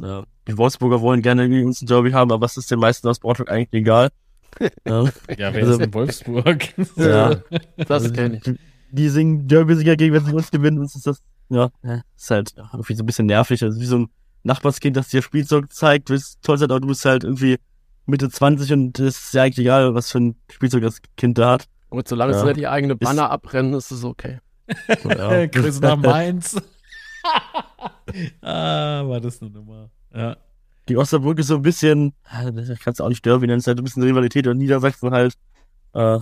ja. Die Wolfsburger wollen gerne gegen uns ein Derby haben, aber es ist den meisten aus Braunschweig eigentlich egal. ja. Ja, wer Also- ist in Wolfsburg? Ja. Das Also, kenne ich. die- singen Derby-Sieger gegen, wenn sie uns gewinnen, uns ist das, ja, ist halt ja, irgendwie so ein bisschen nervig. Also wie so ein Nachbarskind, das dir Spielzeug zeigt, willst toll sein, aber du bist halt irgendwie Mitte 20 und es ist ja eigentlich egal, was für ein Spielzeug das Kind da hat. Und solange Ja. sie nicht die eigene Banner abbrennen, ist es okay. Ja. Grüße nach Mainz. ah, war das eine Nummer. Ja. Die Osnabrück ist so ein bisschen, ah, kannst du auch nicht Derby nennen, es ist halt ein bisschen Rivalität und Niedersachsen halt, äh,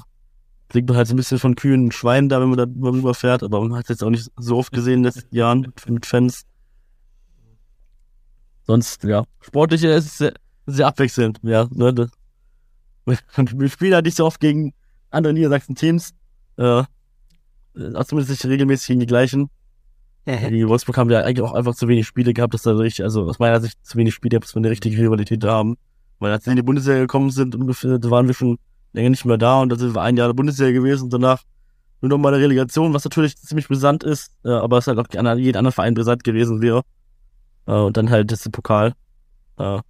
kriegt man halt so ein bisschen von kühnen und Schweinen da, wenn man da drüber fährt, aber man hat es jetzt auch nicht so oft gesehen in den letzten Jahren mit, Fans. Sonst, ja, sportlich ist es sehr, sehr abwechselnd, ja, ne, das, und wir spielen halt nicht so oft gegen andere Niedersachsen-Teams, äh, äh, zumindest nicht regelmäßig gegen die gleichen. Die Wolfsburg haben ja eigentlich auch einfach zu wenig Spiele gehabt, dass da richtig, also aus meiner Sicht zu wenig Spiele, dass wir eine richtige Rivalität haben. Weil als sie in die Bundesliga gekommen sind, ungefähr, da waren wir schon länger nicht mehr da und da sind wir ein Jahr in der Bundesliga gewesen und danach nur noch mal eine Relegation, was natürlich ziemlich brisant ist, äh, aber es halt auch jeden anderen Verein brisant gewesen wäre. Äh, und dann halt das Pokal. Äh,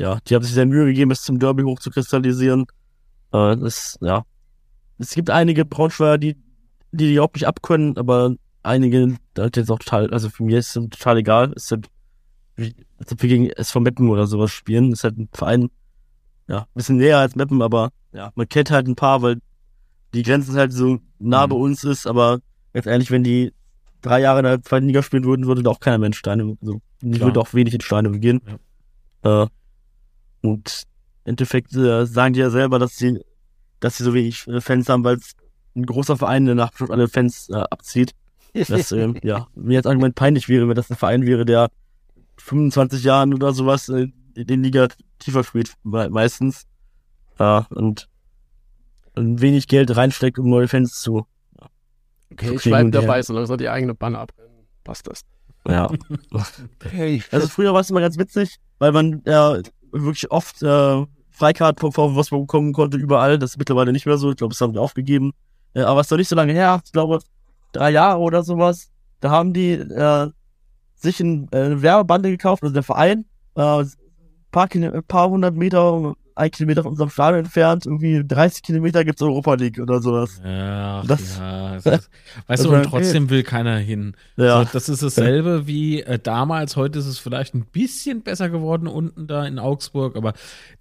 ja, die haben sich sehr Mühe gegeben, es zum Derby hochzukristallisieren. Äh, das, ja. Es gibt einige Braunschweiger, die, die die überhaupt nicht abkönnen, aber einige, da hat jetzt auch total, also für mich ist es total egal. Es ist halt, als ob wir gegen SV Meppen oder sowas spielen. Das ist halt ein Verein, ja, ein bisschen näher als Meppen, aber ja, man kennt halt ein paar, weil die Grenzen halt so nah Mhm. bei uns ist, aber ganz ehrlich, wenn die drei Jahre in der zweiten Liga spielen würden, würde da auch keiner mehr in Steine, also die Klar. würde auch wenig in Steine gehen. Äh, und im Endeffekt äh, sagen die ja selber, dass sie, dass sie so wenig Fans haben, weil es ein großer Verein danach schon alle Fans äh, abzieht. Das, ähm, ja, mir jetzt Argument peinlich wäre, wenn das ein Verein wäre, der 25 Jahren oder sowas äh, in den Liga tiefer spielt, me meistens. Ja, und, und wenig Geld reinsteckt, um neue Fans zu. Okay, ich kriegen bleib und her. dabei, solange sie die eigene Banner abbrennen. Passt das. Ja. Okay. Also früher war es immer ganz witzig, weil man ja wirklich oft äh, Freikarten vom VfW Wolfsburg bekommen konnte, überall. Das ist mittlerweile nicht mehr so. Ich glaube, das haben die aufgegeben. Äh, aber es ist noch nicht so lange her. Ich glaube, drei Jahre oder sowas. Da haben die äh, sich ein, äh, Werbebande gekauft, also der Verein, äh, paar, paar hundert Meter, ein Kilometer von unserem Stadion entfernt, irgendwie 30 Kilometer gibt's Europa League oder sowas. Ja, Das- ja. Das ist, weißt das du, und trotzdem will keiner hin. Ja. So, das ist dasselbe wie äh, damals. Heute ist es vielleicht ein bisschen besser geworden unten da in Augsburg, aber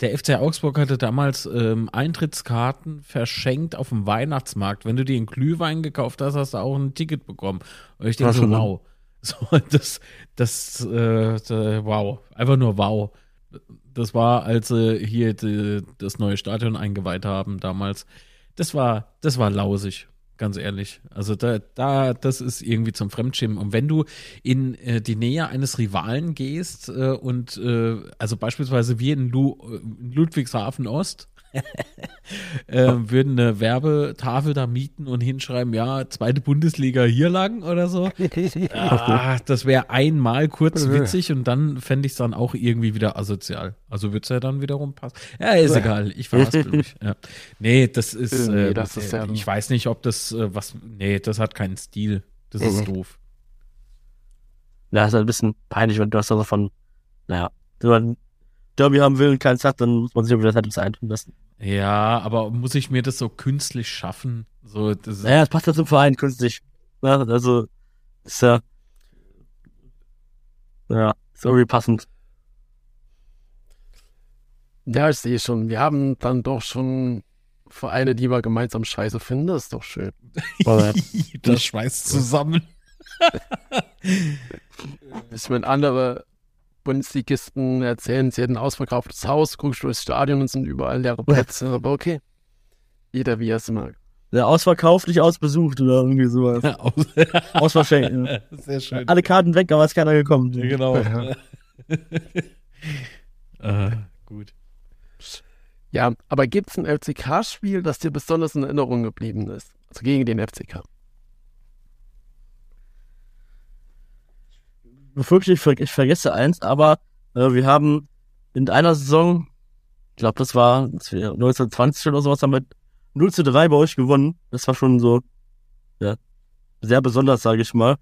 der FC Augsburg hatte damals ähm, Eintrittskarten verschenkt auf dem Weihnachtsmarkt. Wenn du dir einen Glühwein gekauft hast, hast du auch ein Ticket bekommen. Und ich denke so, schon wow. So, das, das, äh, wow. Einfach nur wow. Das war, als sie hier die, das neue Stadion eingeweiht haben damals. Das war, das war lausig, ganz ehrlich. Also da, da, das ist irgendwie zum Fremdschämen. Und wenn du in äh, die Nähe eines Rivalen gehst äh, und äh, also beispielsweise wir in, Lu in Ludwigshafen Ost äh, würden eine Werbetafel da mieten und hinschreiben, ja, zweite Bundesliga hier lang oder so. Ah, das wäre einmal kurz witzig und dann fände ich es dann auch irgendwie wieder asozial. Also wird es ja dann wiederum passen. Ja, ist egal, ich verhaspel mich. Ja. Nee, das ist, Nee, äh, das ist ja- ich weiß nicht, ob das äh, was, nee, das hat keinen Stil. Das ist Mhm. doof. Ja, ist halt ein bisschen peinlich, wenn du das also von, naja, wenn man Derby haben will und keins hat, dann muss man sich irgendwie das halt eintun lassen. Ja, aber muss ich mir das so künstlich schaffen? So, das Naja, es passt ja zum Verein künstlich. Ja, also, ist ja, ja, ist irgendwie passend. Ja, ich sehe schon. Wir haben dann doch schon Vereine, die wir gemeinsam scheiße finden. Das ist doch schön. das schweißt zusammen. ich meine, andere Bundesligisten erzählen, sie hätten ein ausverkauftes Haus, guckst durchs Stadion und sind überall leere Plätze. Aber okay. Jeder wie er es mag. Der ausverkauft, nicht ausbesucht oder irgendwie sowas. Aus Ausverschenkt. Ja. Sehr schön. Alle Karten weg, aber es ist keiner gekommen. Ja, genau. Ja. äh, gut. Ja, aber gibt es ein FCK-Spiel, das dir besonders in Erinnerung geblieben ist? Also gegen den FCK? Befürchte ich, vergesse eins, aber äh, wir haben in einer Saison, ich glaube, das war 1920 oder sowas, haben wir 0 zu 3 bei euch gewonnen. Das war schon so, ja, sehr besonders, sage ich mal.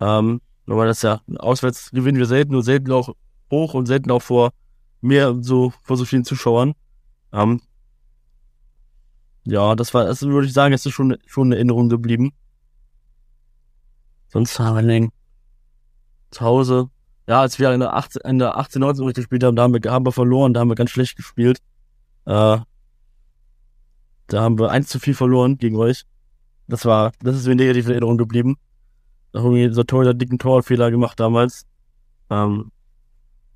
Ähm, weil das ja, auswärts gewinnen wir selten, nur selten auch hoch und selten auch vor mehr so, vor so vielen Zuschauern. Ähm, ja, das war, das würde ich sagen, ist schon, schon eine Erinnerung geblieben. Sonst haben wir den zu Hause. Ja, als wir in der 18, in der 18, 19 gespielt haben, da haben wir, haben wir verloren, da haben wir ganz schlecht gespielt. Äh, da haben wir eins zu viel verloren gegen euch. Das war, das ist mir negativ in Erinnerung geblieben. Da haben wir so toller, dicken Torfehler gemacht damals. Ähm,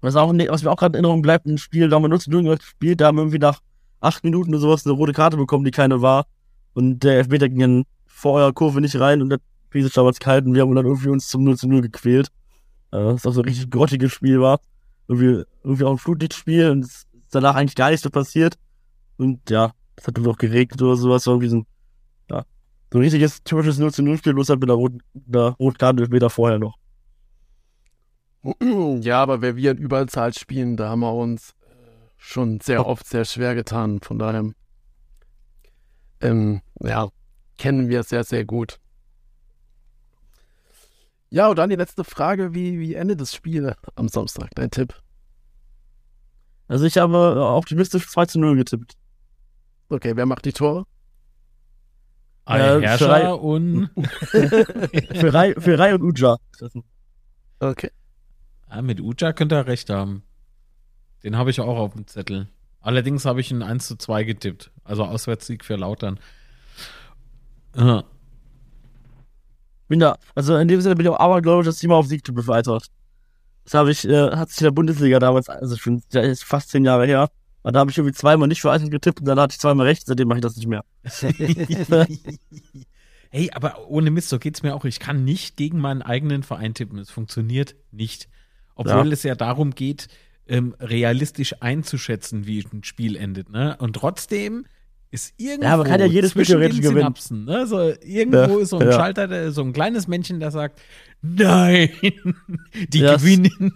was, auch, was mir auch gerade in Erinnerung bleibt, ein Spiel, da haben wir nur zu 0 gespielt, da haben wir irgendwie nach acht Minuten oder sowas eine rote Karte bekommen, die keine war. Und der Elfmeter ging dann vor eurer Kurve nicht rein und der Pisic damals kalt und wir haben dann irgendwie uns zum 0 zu 0 gequält. Äh, das auch so ein richtig grottiges Spiel war. Irgendwie, irgendwie auch ein Flutlichtspiel und es ist danach eigentlich gar nichts so passiert. Und ja, es hat auch geregnet oder sowas, irgendwie so ein, ja, so ein richtiges typisches 0 zu 0 Spiel, bloß halt mit einer roten, einer roten Karte Meter vorher noch. Ja, aber wenn wir in Überzahl spielen, da haben wir uns äh, schon sehr oft sehr schwer getan. Von daher, ähm, ja, kennen wir sehr, sehr gut. Ja, und dann die letzte Frage: Wie, wie endet das Spiel am Samstag? Dein Tipp? Also, ich habe optimistisch 2 zu 0 getippt. Okay, wer macht die Tore? Äh, Herrscher und. für Rai, für Rai und Uja. Okay. Ja, mit Uja könnt ihr recht haben. Den habe ich auch auf dem Zettel. Allerdings habe ich ein 1 zu 2 getippt. Also Auswärtssieg für Lautern. Ja. Bin da, also in dem Sinne bin ich auch abergläubisch, dass ich immer auf Sieg tippe für Eintracht. Das habe ich, äh, hat sich in der Bundesliga damals, also schon fast zehn Jahre her, und da habe ich irgendwie zweimal nicht für Eintracht getippt und dann hatte ich zweimal recht, seitdem mache ich das nicht mehr. hey, aber ohne Mist, so geht's mir auch. Ich kann nicht gegen meinen eigenen Verein tippen. Es funktioniert nicht. Obwohl ja. es ja darum geht, ähm, realistisch einzuschätzen, wie ein Spiel endet. Ne? Und trotzdem ist irgendwo ja, man kann ja jedes zwischen den Synapsen, ne? so, irgendwo ja, ist so ein ja. Schalter, der, so ein kleines Männchen, der sagt, nein, die ja, gewinnen.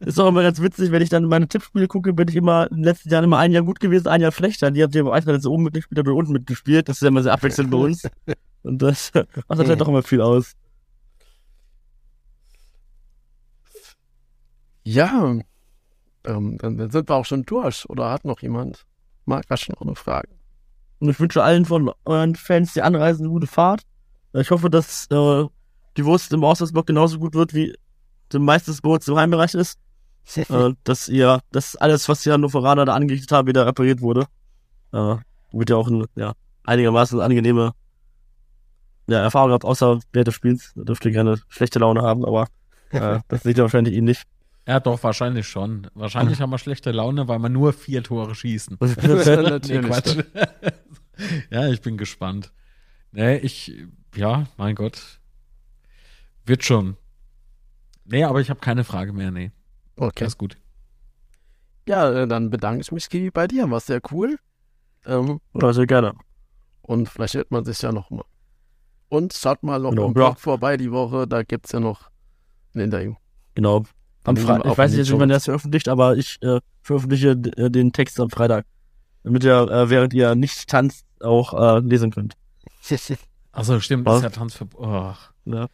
Ist auch immer ganz witzig, wenn ich dann meine Tippspiele gucke, bin ich immer in den letzten Jahren immer ein Jahr gut gewesen, ein Jahr schlechter. Die haben ja einfach jetzt oben mitgespielt oder unten mitgespielt. Das ist ja immer sehr abwechselnd bei uns. Und das macht halt doch immer viel aus. Ja, ähm, dann, dann, sind wir auch schon durch. Oder hat noch jemand? Marc, hast du noch eine Frage? Und ich wünsche allen von euren Fans, die anreisen, eine gute Fahrt. Ich hoffe, dass äh, die Wurst im Auswärtsblock genauso gut wird, wie der meiste Wurst im Heimbereich ist. äh, dass ihr, dass alles, was die Hannoveraner da angerichtet haben, wieder repariert wurde. Äh, wird ja auch ein, ja, einigermaßen angenehme ja, Erfahrung gehabt, außer während des Spiels. Da dürft ihr gerne schlechte Laune haben, aber äh, das seht ihr wahrscheinlich ihn nicht. Ja, doch, wahrscheinlich schon. Wahrscheinlich haben wir schlechte Laune, weil wir nur vier Tore schießen. nee, Quatsch. ja, ich bin gespannt. Nee, ich, ja, mein Gott. Wird schon. Nee, aber ich habe keine Frage mehr, nee. Okay. Alles gut. Ja, äh, dann bedanke ich mich, Kiwi, bei dir. War sehr cool. Ähm, ja, sehr gerne. Und vielleicht hört man sich ja noch mal. Und schaut mal noch genau. im Blog vorbei die Woche, da gibt es ja noch ein Interview. Genau, am Freitag. Ich weiß nicht, wie man das veröffentlicht, aber ich äh, veröffentliche äh, den Text am Freitag. Damit ihr, äh, während ihr nicht tanzt, auch äh, lesen könnt. Achso, stimmt, das ist ja Tanzverbot. Oh. Ja.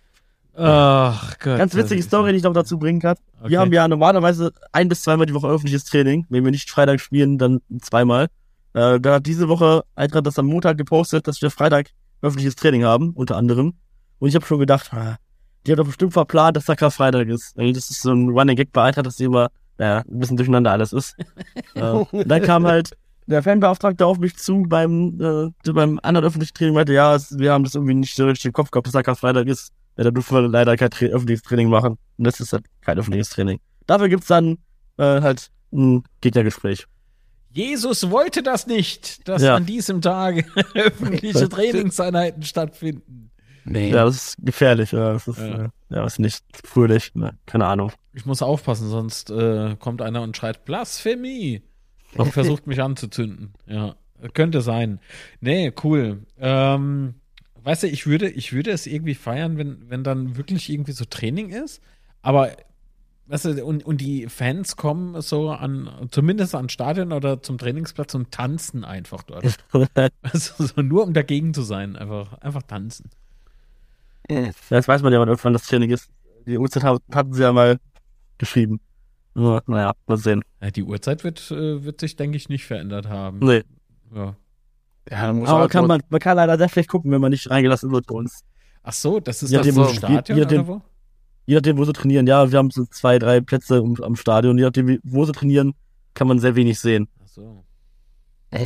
Ach Gott. Ganz witzige Story, die ich noch dazu bringen kann. Okay. Wir haben ja normalerweise ein bis zweimal die Woche öffentliches Training. Wenn wir nicht Freitag spielen, dann zweimal. Äh, da hat diese Woche Eintracht das am Montag gepostet, dass wir Freitag öffentliches Training haben, unter anderem. Und ich habe schon gedacht, ah, die hat doch bestimmt verplant, dass da Karfreitag ist. Das ist so ein Running Gag bei Eintracht, dass sie immer ja, ein bisschen durcheinander alles ist. äh, dann kam halt der Fanbeauftragte auf mich zu beim, äh, beim anderen öffentlichen Training meinte, ja, es, wir haben das irgendwie nicht so richtig im Kopf gehabt, dass Freitag ist. Ja, da dürfen wir leider kein Tra öffentliches Training machen. Und das ist halt kein öffentliches Training. Dafür gibt's dann äh, halt ein Gegnergespräch. Jesus wollte das nicht, dass Ja. an diesem Tag öffentliche Trainingseinheiten stattfinden. Nee. Ja, das ist gefährlich. Ja, das ist, Ja. ja, ja ist nicht fröhlich. Ne? Keine Ahnung. Ich muss aufpassen, sonst äh, kommt einer und schreit Blasphemie und versucht mich anzuzünden. Ja, könnte sein. Nee, cool. Ähm, weißt du, ich würde, ich würde es irgendwie feiern, wenn, wenn dann wirklich irgendwie so Training ist. Aber weißt du, und, und die Fans kommen so an, zumindest an Stadion oder zum Trainingsplatz und tanzen einfach dort. Also so nur um dagegen zu sein, einfach, einfach tanzen. Jetzt weiß man ja, wann irgendwann das Training ist. Die Uhrzeit hat- hatten sie ja mal geschrieben. Nur, naja, mal sehen. Ja, die Uhrzeit wird, äh, wird sich, denke ich, nicht verändert haben. Nee. Ja. Ja, dann muss Aber halt kann man, man kann leider sehr schlecht gucken, wenn man nicht reingelassen wird bei uns. Ach so, das ist das dem- so je- Stadion je- oder dem- wo? Je nachdem, wo sie trainieren. Ja, wir haben so zwei, drei Plätze um, am Stadion. Je nachdem, wo sie trainieren, kann man sehr wenig sehen. Ach so. Oder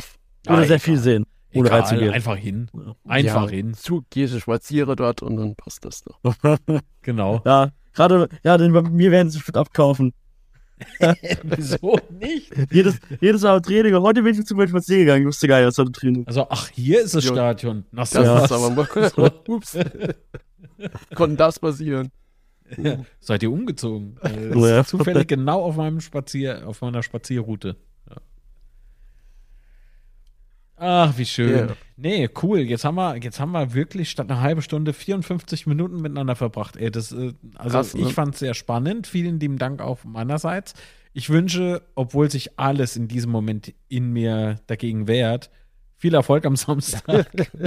Ah, sehr egal. viel sehen, ohne Egal, reinzugehen. Einfach hin. Ja. Einfach ja, hin. Zu, gehst spaziere dort und dann passt das doch. Genau. Ja, gerade, ja, denn bei mir werden sie bestimmt abkaufen. Wieso nicht? Jedes, jedes Mal Training. Und heute bin ich zum Beispiel spazieren gegangen. Ich wusste gar nicht, was heute Training Also, ach, hier ist das Jo. Stadion. Das so ist was. aber mal. Ups. Konnte das passieren? Seid ihr umgezogen? Äh, Ja. das ist zufällig genau auf meinem Spazier, auf meiner Spazierroute. Ach, wie schön. Ja. Nee, cool. Jetzt haben wir, jetzt haben wir wirklich statt einer halben Stunde 54 Minuten miteinander verbracht. Ey, das, äh, also Krass, ne? ich fand es sehr spannend. Vielen lieben Dank auch meinerseits. Ich wünsche, obwohl sich alles in diesem Moment in mir dagegen wehrt, viel Erfolg am Samstag.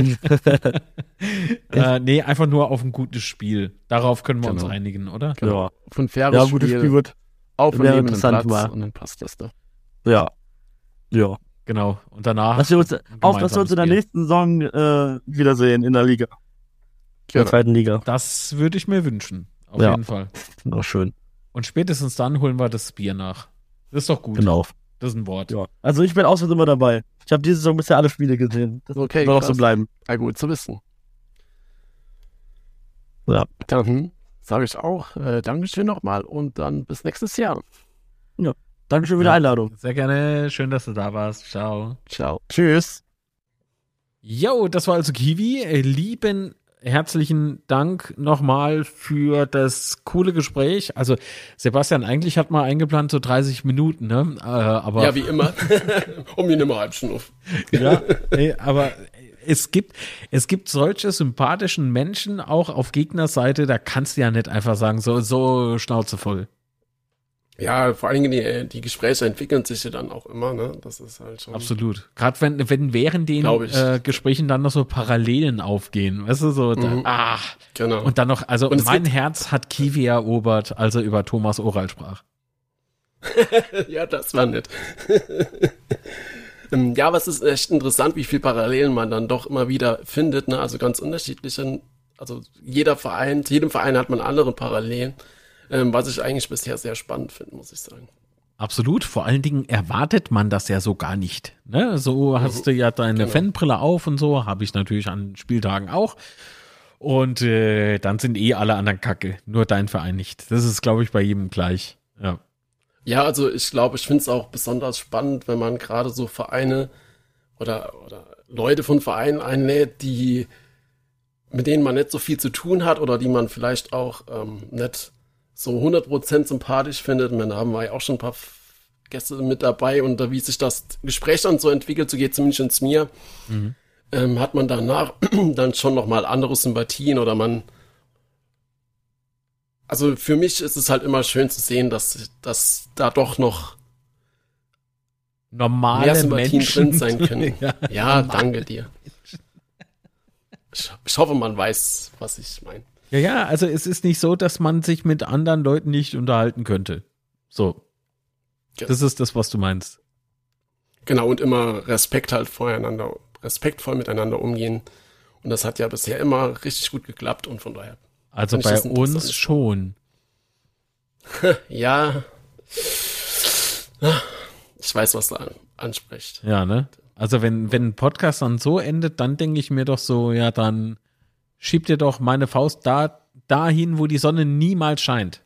äh, nee, einfach nur auf ein gutes Spiel. Darauf können wir uns Genau. einigen, oder? Ja. Von faires Ja, gutes Spiel wird. auf neben Platz und dann passt das doch. Ja. Ja. Genau. Und danach. Dass wir uns, auch, dass wir uns in der nächsten Saison äh, wiedersehen in der Liga. In der zweiten Liga. Das würde ich mir wünschen. Auf Ja. jeden Fall. Auch schön. Und spätestens dann holen wir das Bier nach. Das ist doch gut. Genau. Das ist ein Wort. Ja. Also ich bin auswärts immer dabei. Ich habe diese Saison bisher alle Spiele gesehen. Das Okay, soll auch so bleiben. Ja, gut zu wissen. Ja. Dann sage ich auch äh, Dankeschön nochmal und dann bis nächstes Jahr. Dankeschön für die Ja. Einladung. Sehr gerne. Schön, dass du da warst. Ciao. Ciao. Tschüss. Jo, das war also Kiwi. Äh, Lieben herzlichen Dank nochmal für das coole Gespräch. Also Sebastian, eigentlich hat man eingeplant so 30 Minuten, ne? Äh, aber Ja, wie immer. um die Nummer halb Schnuff. Ja, nee, aber es gibt, es gibt solche sympathischen Menschen auch auf Gegnerseite, da kannst du ja nicht einfach sagen, so, so Schnauze voll. Ja, vor allen Dingen die, die Gespräche entwickeln sich ja dann auch immer, ne? Das ist halt schon. Absolut. Gerade wenn, wenn während den äh, Gesprächen dann noch so Parallelen aufgehen, weißt du, so, da, Mhm. ah, Genau. und dann noch, also mein Herz hat Kiwi erobert, als er über Thomas Oral sprach. ja, das war nett. Ähm, ja, aber es ist echt interessant, wie viel Parallelen man dann doch immer wieder findet, ne? Also ganz unterschiedliche. Also jeder Verein, zu jedem Verein hat man andere Parallelen, ähm, was ich eigentlich bisher sehr spannend finde, muss ich sagen. Absolut. Vor allen Dingen erwartet man das ja so gar nicht. Ne? So hast du ja deine Genau. Fanbrille auf und so, habe ich natürlich an Spieltagen auch. Und äh, dann sind eh alle anderen Kacke, nur dein Verein nicht. Das ist, glaube ich, bei jedem gleich. Ja. Ja, also ich glaube, ich finde es auch besonders spannend, wenn man gerade so Vereine oder, oder Leute von Vereinen einlädt, die mit denen man nicht so viel zu tun hat oder die man vielleicht auch ähm, nicht so 100% sympathisch findet. Und dann haben wir ja auch schon ein paar Gäste mit dabei und da, wie sich das Gespräch dann so entwickelt, so geht zumindest mir, ähm, hat man danach dann schon nochmal andere Sympathien oder man also für mich ist es halt immer schön zu sehen, dass, dass da doch noch Normale mehr Sympathien Menschen drin sein können. ja. Ja, danke dir. Ich, ich hoffe, man weiß, was ich meine. Ja, ja, also es ist nicht so, dass man sich mit anderen Leuten nicht unterhalten könnte. So. Ja. Das ist das, was du meinst. Genau, und immer Respekt halt voreinander, respektvoll miteinander umgehen. Und das hat ja bisher immer richtig gut geklappt und von daher. Also bei uns schon. Ja, Ich weiß, was du an, anspricht. Ja, ne? Also wenn, wenn ein Podcast dann so endet, dann denke ich mir doch so, ja, dann schiebt ihr doch meine Faust da, dahin, wo die Sonne niemals scheint.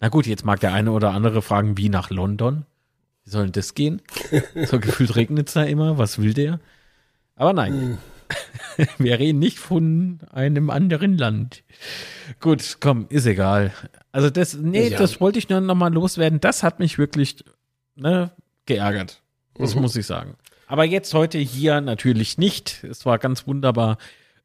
Na gut, jetzt mag der eine oder andere fragen, wie nach London? Wie soll denn das gehen? So gefühlt regnet es da immer, was will der? Aber nein. Wir reden nicht von einem anderen Land. Gut, komm, ist egal. Also das, nee, Ja. das wollte ich nur noch mal loswerden. Das hat mich wirklich ne, geärgert. Das muss ich sagen. Aber jetzt heute hier natürlich nicht. Es war ganz wunderbar.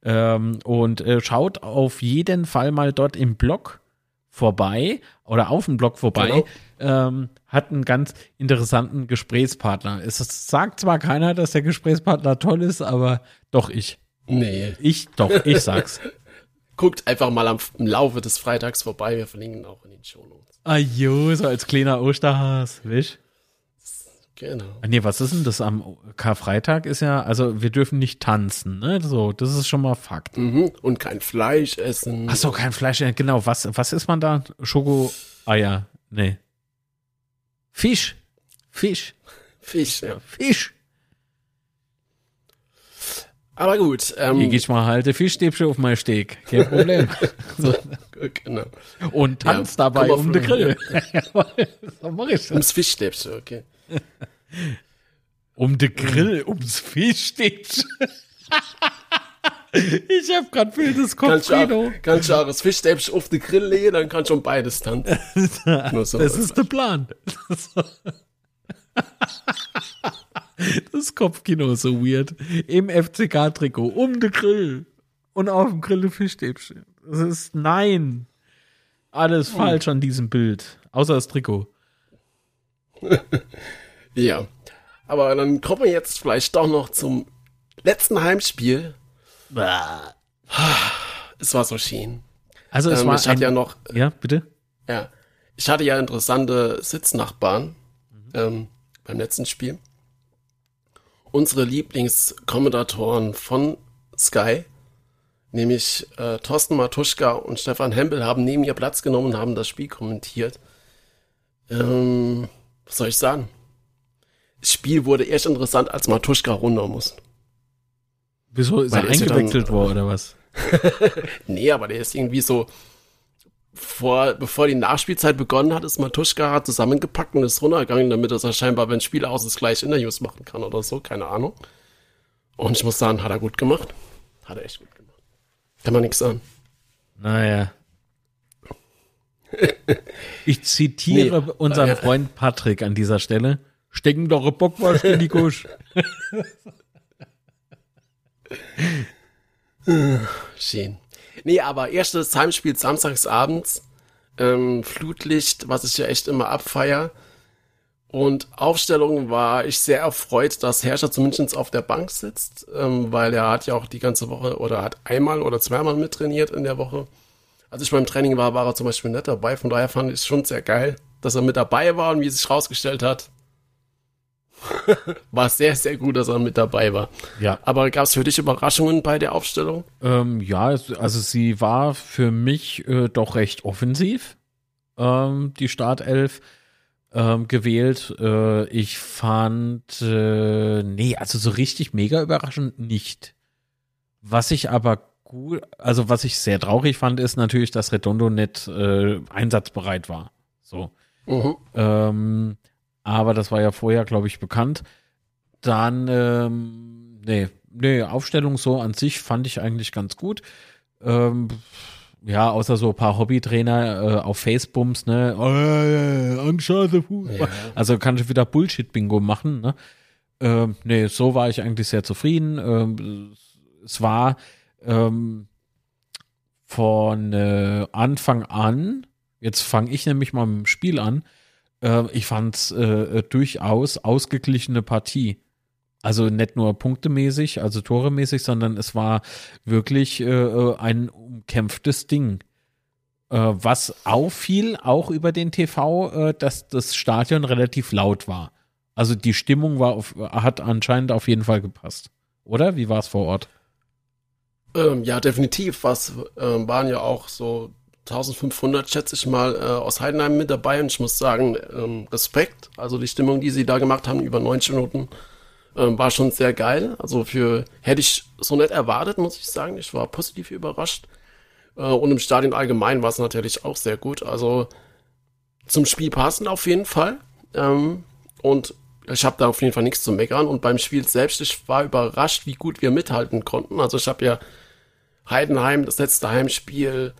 Ähm, und äh, schaut auf jeden Fall mal dort im Blog vorbei oder auf dem Blog vorbei. Genau. Ähm, hat einen ganz interessanten Gesprächspartner. Es sagt zwar keiner, dass der Gesprächspartner toll ist, aber doch ich. Nee. Ich, doch, ich sag's. Guckt einfach mal am, im Laufe des Freitags vorbei. Wir verlinken auch in den Shownotes. Ajo, so als kleiner Osterhas, wisch? Genau. Ah, Nee, was ist denn das am Karfreitag? Ist ja, also wir dürfen nicht tanzen, ne? So, das ist schon mal Fakt. Mhm. Und kein Fleisch essen. Ach so, kein Fleisch, ja, genau. Was, was ist man da? Schoko-Eier? Nee. Fisch. Fisch. Fisch, ja. Fisch. Aber gut. Ähm, Hier gehst mal halt Fischstäbchen auf mein Steak. Kein Problem. so. genau. Und tanz Ja, dabei um den Grill. so mach ich das. Ums Fischstäbchen, okay. Um den Grill, ums Fischstäbchen. ich hab grad du, Kopfkino. kannst du auch das Fischstäbchen auf den Grill legen, dann kannst du schon beides tanzen. Nur so. Das ist der Plan. Das Kopfkino ist so weird. Im FCK-Trikot, um den Grill. Und auf dem Grill ein Fischstäbchen. Das ist, nein. Alles falsch an diesem Bild. Außer das Trikot. Ja. Aber dann kommen wir jetzt vielleicht doch noch zum letzten Heimspiel. Es war so schön. Also es Ähm, war ich hatte ein, ja noch, ja, bitte? ja, ich hatte ja interessante Sitznachbarn ähm, beim letzten Spiel. Unsere Lieblingskommentatoren von Sky, nämlich äh, Thorsten Matuschka und Stefan Hempel, haben neben ihr Platz genommen und haben das Spiel kommentiert. Ähm, was soll ich sagen? Das Spiel wurde erst interessant, als Matuschka runter muss. Wieso ist Weil er eingewechselt worden oder was? Nee, aber der ist irgendwie so, vor, bevor die Nachspielzeit begonnen hat, ist Matuschka zusammengepackt und ist runtergegangen, damit er scheinbar, wenn das Spiel aus ist, gleich Interviews machen kann oder so, keine Ahnung. Und ich muss sagen, hat er gut gemacht. Hat er echt gut gemacht. Kann man nichts sagen. Naja. Ich zitiere Nee, unseren ja. Freund Patrick an dieser Stelle. Stecken doch Bockwurst in die Kusch. Schön. Nee, aber erstes Heimspiel samstagsabends, ähm, Flutlicht, was ich ja echt immer abfeier. Und Aufstellung war ich sehr erfreut, dass Herrscher zumindest auf der Bank sitzt, ähm, weil er hat ja auch die ganze Woche oder hat einmal oder zweimal mittrainiert in der Woche. Als ich beim Training war, war er zum Beispiel nicht dabei. Von daher fand ich es schon sehr geil, dass er mit dabei war und wie es sich rausgestellt hat, war es sehr, sehr gut, dass er mit dabei war. Ja. Aber gab es für dich Überraschungen bei der Aufstellung? Ähm, ja, also sie war für mich äh, doch recht offensiv, ähm, die Startelf ähm, gewählt. Äh, ich fand, äh, nee, also so richtig mega überraschend nicht. Was ich aber gut, also was ich sehr traurig fand, ist natürlich, dass Redondo nicht äh, einsatzbereit war. So. Mhm. Ähm, aber das war ja vorher, glaube ich, bekannt. Dann, ähm, nee, nee, Aufstellung so an sich fand ich eigentlich ganz gut. Ähm, ja, außer so ein paar Hobbytrainer äh, auf Facebooks, ne? Oh, ja, ja. Ja. Also kann ich wieder Bullshit-Bingo machen, ne? Ähm, nee, so war ich eigentlich sehr zufrieden. Ähm, es war ähm, von äh, Anfang an, jetzt fange ich nämlich mal mit dem Spiel an, äh, ich fand es äh, durchaus ausgeglichene Partie. Also nicht nur punktemäßig, also toremäßig, sondern es war wirklich äh, äh, ein umkämpftes Ding. Äh, was auffiel, auch über den TV, äh, dass das Stadion relativ laut war. Also die Stimmung war auf, hat anscheinend auf jeden Fall gepasst. Oder? Wie war es vor Ort? Ähm, ja, definitiv. Was ähm, waren ja auch so 1500, schätze ich mal, äh, aus Heidenheim mit dabei und ich muss sagen, ähm, Respekt. Also die Stimmung, die sie da gemacht haben, über 90 Minuten, ähm, war schon sehr geil. Also für, hätte ich so nicht erwartet, muss ich sagen. Ich war positiv überrascht. Äh, und im Stadion allgemein war es natürlich auch sehr gut. Also zum Spiel passen auf jeden Fall. Ähm, und ich habe da auf jeden Fall nichts zu meckern. Und beim Spiel selbst, ich war überrascht, wie gut wir mithalten konnten. Also ich habe ja Heidenheim, das letzte Heimspiel,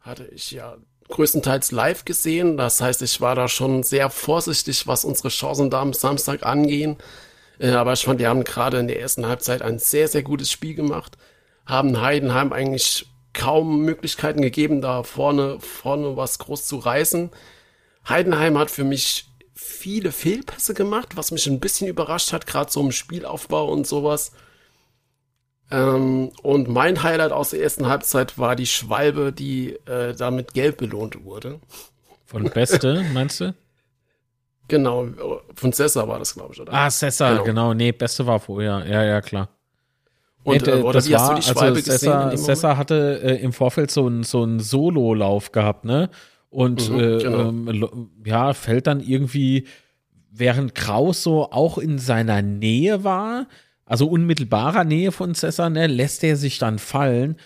hatte ich ja größtenteils live gesehen. Das heißt, ich war da schon sehr vorsichtig, was unsere Chancen da am Samstag angehen. Äh, aber ich fand, die haben gerade in der ersten Halbzeit ein sehr, sehr gutes Spiel gemacht. Haben Heidenheim eigentlich kaum Möglichkeiten gegeben, da vorne, vorne was groß zu reißen. Heidenheim hat für mich viele Fehlpässe gemacht, was mich ein bisschen überrascht hat, gerade so im Spielaufbau und sowas. Ähm, und mein Highlight aus der ersten Halbzeit war die Schwalbe, die äh, damit gelb belohnt wurde. Von Beste, meinst du? Genau, von Sessa war das, glaube ich, oder? Ah, Sessa, genau. genau. Nee, Beste war vorher. Ja, ja, klar. Und, nee, äh, oder das wie hast war, du die Schwalbe also Sessa, gesehen? Sessa hatte äh, im Vorfeld so einen so einen Solo-Lauf gehabt, ne? Und Mhm, äh, genau. ähm, ja, fällt dann irgendwie, während Kraus so auch in seiner Nähe war, also unmittelbarer Nähe von Cesar, ne, lässt er sich dann fallen.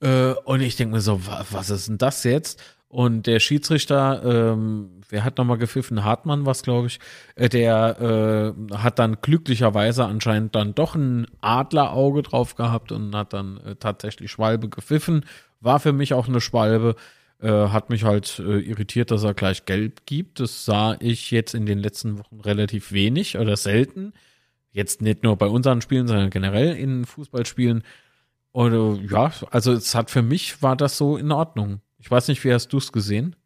Äh, und ich denke mir so, wa was ist denn das jetzt? Und der Schiedsrichter, ähm, wer hat nochmal gepfiffen? Hartmann was, glaube ich. Äh, der äh, hat dann glücklicherweise anscheinend dann doch ein Adlerauge drauf gehabt und hat dann äh, tatsächlich Schwalbe gepfiffen. War für mich auch eine Schwalbe. Äh, hat mich halt äh, irritiert, dass er gleich gelb gibt. Das sah ich jetzt in den letzten Wochen relativ wenig oder selten. Jetzt nicht nur bei unseren Spielen, sondern generell in Fußballspielen. Und äh, ja, also es hat für mich war das so in Ordnung. Ich weiß nicht, wie hast du es gesehen?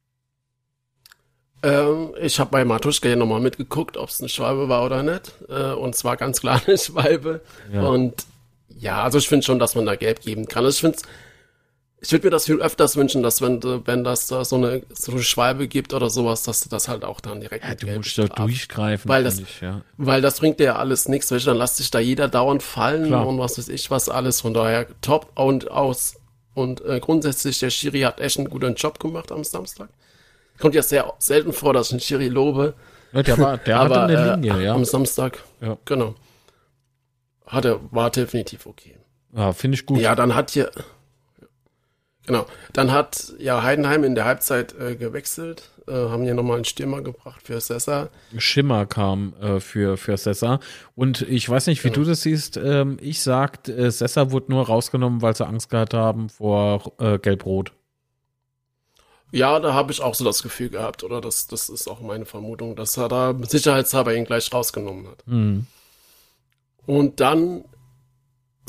Ähm, ich habe bei Matuschka ja nochmal mitgeguckt, ob es eine Schwalbe war oder nicht. Äh, und zwar ganz klar eine Schwalbe. Ja. Und ja, also ich finde schon, dass man da Gelb geben kann. Also ich finde ich würde mir das viel öfters wünschen, dass wenn, du- wenn das da so eine, so eine Schwalbe gibt oder sowas, dass du das halt auch dann direkt Ja, du Gelb musst da durchgreifen. Weil das- ich, ja. Weil das bringt dir ja alles nichts, weißt du, dann lässt sich da jeder dauernd fallen Klar. und was weiß ich was alles. Von daher top und aus. Und äh, grundsätzlich, der Schiri hat echt einen guten Job gemacht am Samstag. Kommt ja sehr selten vor, dass ich einen Schiri lobe. ja der war, der hatte aber eine Linie, äh, ja. am Samstag, Ja. genau. Hatte, war definitiv okay. Ja, finde ich gut. Ja, dann hat hier, genau, dann hat ja Heidenheim in der Halbzeit äh, gewechselt, äh, haben hier nochmal einen Stürmer gebracht für Sessa. Schimmer kam äh, für, für Sessa. Und ich weiß nicht, wie Genau. du das siehst. Ähm, ich sag, äh, Sessa wurde nur rausgenommen, weil sie Angst gehabt haben vor äh, Gelb-Rot. Ja, da habe ich auch so das Gefühl gehabt, oder das, das ist auch meine Vermutung, dass er da sicherheitshalber ihn gleich rausgenommen hat. Hm. Und dann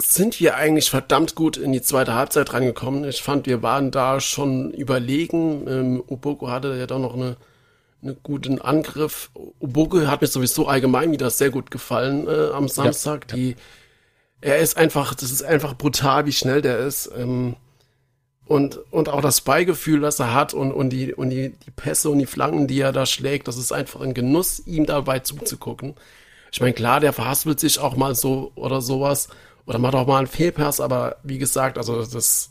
sind wir eigentlich verdammt gut in die zweite Halbzeit reingekommen. Ich fand, wir waren da schon überlegen. Ähm, Uboko hatte ja doch noch eine, einen guten Angriff. Uboko hat mir sowieso allgemein wieder sehr gut gefallen äh, am Samstag. Die, er ist einfach, das ist einfach brutal, wie schnell der ist. Ähm, und, und auch das Beigefühl, das er hat und, und, die, und die, die Pässe und die Flanken, die er da schlägt, das ist einfach ein Genuss, ihm dabei zuzugucken. Ich meine, klar, der verhaspelt sich auch mal so oder sowas oder macht auch mal einen Fehlpass, aber wie gesagt, also das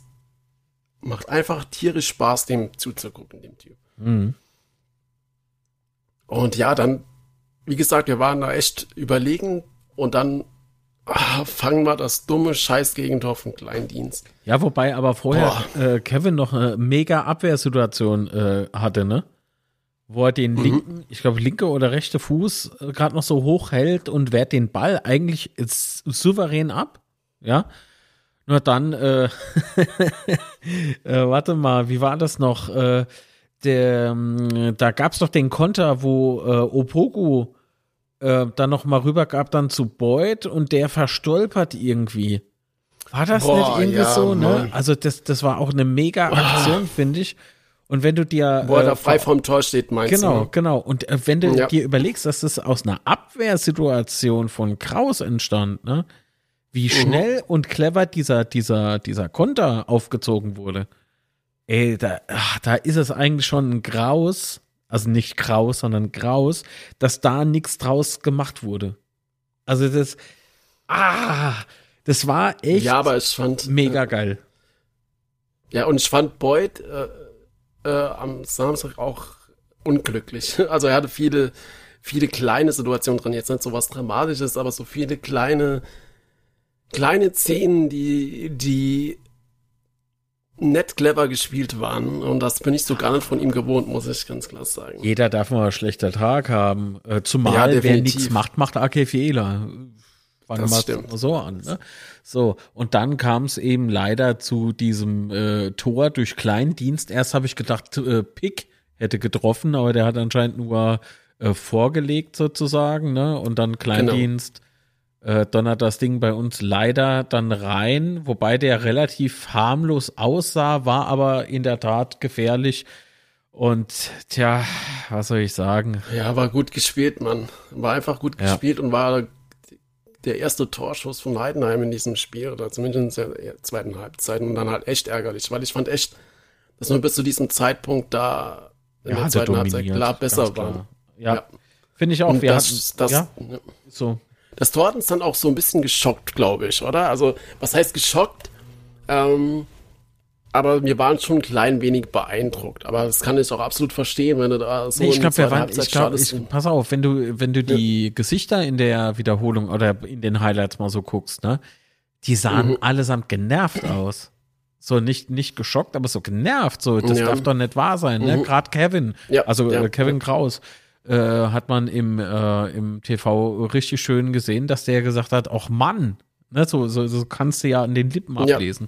macht einfach tierisch Spaß, dem zuzugucken, dem Typ. Mhm. Und ja, dann, wie gesagt, wir waren da echt überlegen und dann ah, fangen wir das dumme Scheiß-Gegentor von Kleindienst. Ja, wobei aber vorher äh, Kevin noch eine mega Abwehrsituation äh, hatte, ne? Wo er den linken, ich glaube, linke oder rechte Fuß äh, gerade noch so hoch hält und wehrt den Ball eigentlich souverän ab. Ja. Nur dann, äh, äh, warte mal, wie war das noch? Äh, der, ähm, da gab es doch den Konter, wo äh, Opoku äh, dann noch mal rüber gab dann zu Boyd und der verstolpert irgendwie. War das Boah, nicht irgendwie ja, so, ne? Mann. Also das, das war auch eine mega Aktion, finde ich. Und wenn du dir Wo er äh, da frei vom Tor steht, meinst Genau, du? genau. Und äh, wenn du Ja. dir überlegst, dass das aus einer Abwehrsituation von Kraus entstand, ne? Wie Mhm. schnell und clever dieser, dieser, dieser Konter aufgezogen wurde. Ey, da, ach, da ist es eigentlich schon ein Graus, also nicht Kraus, sondern Graus, dass da nichts draus gemacht wurde. Also das, ah, das war echt Ja, aber ich fand. mega geil. Ja, und ich fand Boyd, äh, äh, am Samstag auch unglücklich. Also er hatte viele, viele kleine Situationen drin. Jetzt nicht so was Dramatisches, aber so viele kleine, kleine Szenen, die, die nett clever gespielt waren. Und das bin ich so gar nicht von ihm gewohnt, muss ich ganz klar sagen. Jeder darf mal einen schlechten Tag haben. Äh, zumal Ja, wer nichts macht, macht AK Fehler. Fangen wir mal so an. Ne? So, und dann kam es eben leider zu diesem äh, Tor durch Kleindienst. Erst habe ich gedacht, äh, Pick hätte getroffen, aber der hat anscheinend nur äh, vorgelegt sozusagen, ne? Und dann Kleindienst äh, donnert das Ding bei uns leider dann rein, wobei der relativ harmlos aussah, war aber in der Tat gefährlich. Und tja, was soll ich sagen? Ja, war gut gespielt, Mann. War einfach gut Ja. gespielt und war der erste Torschuss von Heidenheim in diesem Spiel oder zumindest in der zweiten Halbzeit und dann halt echt ärgerlich, weil ich fand echt, dass wir bis zu diesem Zeitpunkt da in der hat er zweiten Halbzeit klar besser klar. waren. Ja, Ja. finde ich auch. Und wir das, hatten, das, ja, ja. so. Das Tor hat uns dann auch so ein bisschen geschockt, glaube ich, oder? Also, was heißt geschockt? Ähm, aber wir waren schon ein klein wenig beeindruckt. Aber das kann ich auch absolut verstehen, wenn du da so Nee, ich glaube, wir waren, ich glaube, pass auf, wenn du, wenn du die Gesichter in der Wiederholung oder in den Highlights mal so guckst, ne, die sahen Mhm. allesamt genervt aus. So nicht, nicht geschockt, aber so genervt. So, das Ja. darf doch nicht wahr sein, ne? Mhm. Gerade Kevin, Ja, also ja, äh, Kevin ja. Kraus, äh, hat man im, äh, im TV richtig schön gesehen, dass der gesagt hat, ach Mann, ne, so, so, so kannst du ja an den Lippen Ja. ablesen.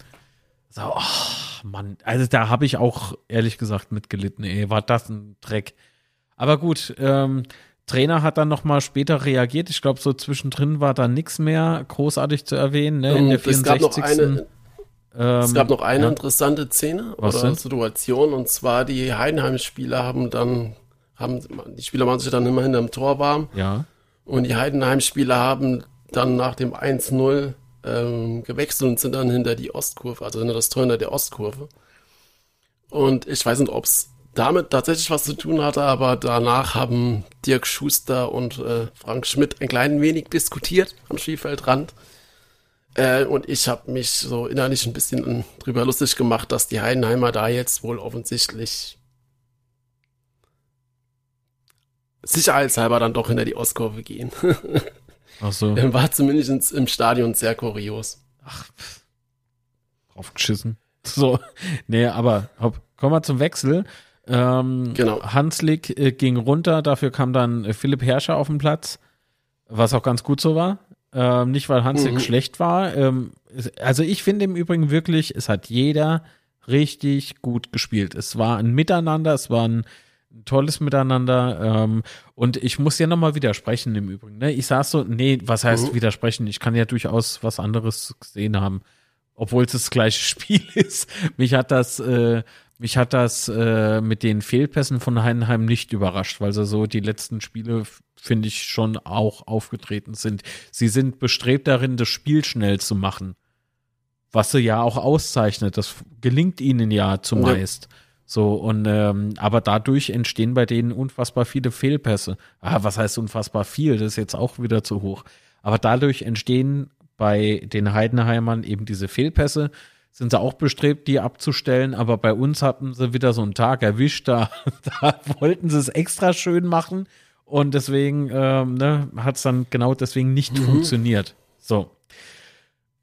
So, ach Mann, also da habe ich auch ehrlich gesagt mitgelitten, ey, war das ein Dreck. Aber gut, ähm, Trainer hat dann noch mal später reagiert. Ich glaube, so zwischendrin war da nichts mehr großartig zu erwähnen. Ne? In der Und es gab noch 64. eine, ähm, Es gab noch eine ja. interessante Szene Was oder denn? Situation und zwar die Heidenheim-Spieler haben dann, haben, die Spieler machen sich dann immer hinterm Tor warm Ja, und die Heidenheim-Spieler haben dann nach dem 1-0 ähm, gewechselt und sind dann hinter die Ostkurve, also hinter das Tor hinter der Ostkurve. Und ich weiß nicht, ob es damit tatsächlich was zu tun hatte, aber danach haben Dirk Schuster und äh, Frank Schmidt ein klein wenig diskutiert am Spielfeldrand. Äh, und ich habe mich so innerlich ein bisschen drüber lustig gemacht, dass die Heidenheimer da jetzt wohl offensichtlich sicherheitshalber dann doch hinter die Ostkurve gehen. ach so, War zumindest im Stadion sehr kurios. draufgeschissen. So, nee, aber hopp, kommen wir zum Wechsel. Ähm, Genau. Hanslik äh, ging runter, dafür kam dann äh, Philipp Herrscher auf den Platz, was auch ganz gut so war. Ähm, nicht, weil Hanslik Mhm. schlecht war. Ähm, also ich finde im Übrigen wirklich, es hat jeder richtig gut gespielt. Es war ein Miteinander, es war ein tolles Miteinander. Ähm, und ich muss ja nochmal widersprechen im Übrigen. Ne? Ich saß so, nee, was heißt Mhm. widersprechen? Ich kann ja durchaus was anderes gesehen haben obwohl es das gleiche Spiel ist. Mich hat das, äh, mich hat das äh, mit den Fehlpässen von Heidenheim nicht überrascht, weil sie so die letzten Spiele, finde ich, schon auch aufgetreten sind. Sie sind bestrebt darin, das Spiel schnell zu machen. Was sie ja auch auszeichnet. Das gelingt ihnen ja zumeist. So, und ähm, aber dadurch entstehen bei denen unfassbar viele Fehlpässe. Ah, was heißt unfassbar viel? Das ist jetzt auch wieder zu hoch. Aber dadurch entstehen bei den Heidenheimern eben diese Fehlpässe. Sind sie auch bestrebt, die abzustellen, aber bei uns hatten sie wieder so einen Tag erwischt, da, da wollten sie es extra schön machen und deswegen ähm, ne, hat es dann genau deswegen nicht funktioniert. So.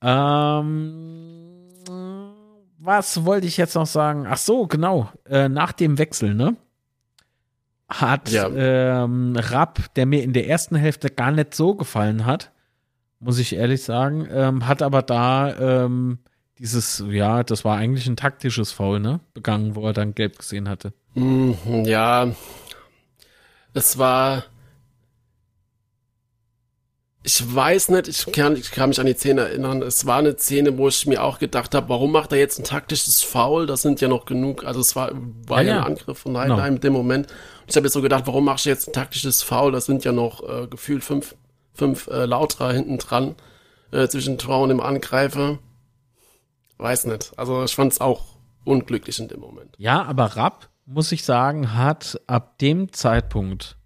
Ähm, was wollte ich jetzt noch sagen? Ach so, genau. Äh, nach dem Wechsel, ne? Hat Ja. ähm, Rapp, der mir in der ersten Hälfte gar nicht so gefallen hat, muss ich ehrlich sagen, ähm, hat aber da ähm, dieses, ja, das war eigentlich ein taktisches Foul, ne? Begangen, wo er dann gelb gesehen hatte. Mhm, ja, es war. Ich weiß nicht, ich kann, ich kann mich an die Szene erinnern. Es war eine Szene, wo ich mir auch gedacht habe, warum macht er jetzt ein taktisches Foul? Das sind ja noch genug. Also es war, war Ja, ja, ein Angriff von Heidenheim in dem Moment. Und ich habe jetzt so gedacht, warum machst du jetzt ein taktisches Foul? Das sind ja noch äh, gefühlt fünf, fünf äh, Lauter hinten dran äh, zwischen Tor und dem Angreifer. Weiß nicht. Also ich fand es auch unglücklich in dem Moment. Ja, aber Rapp, muss ich sagen, hat ab dem Zeitpunkt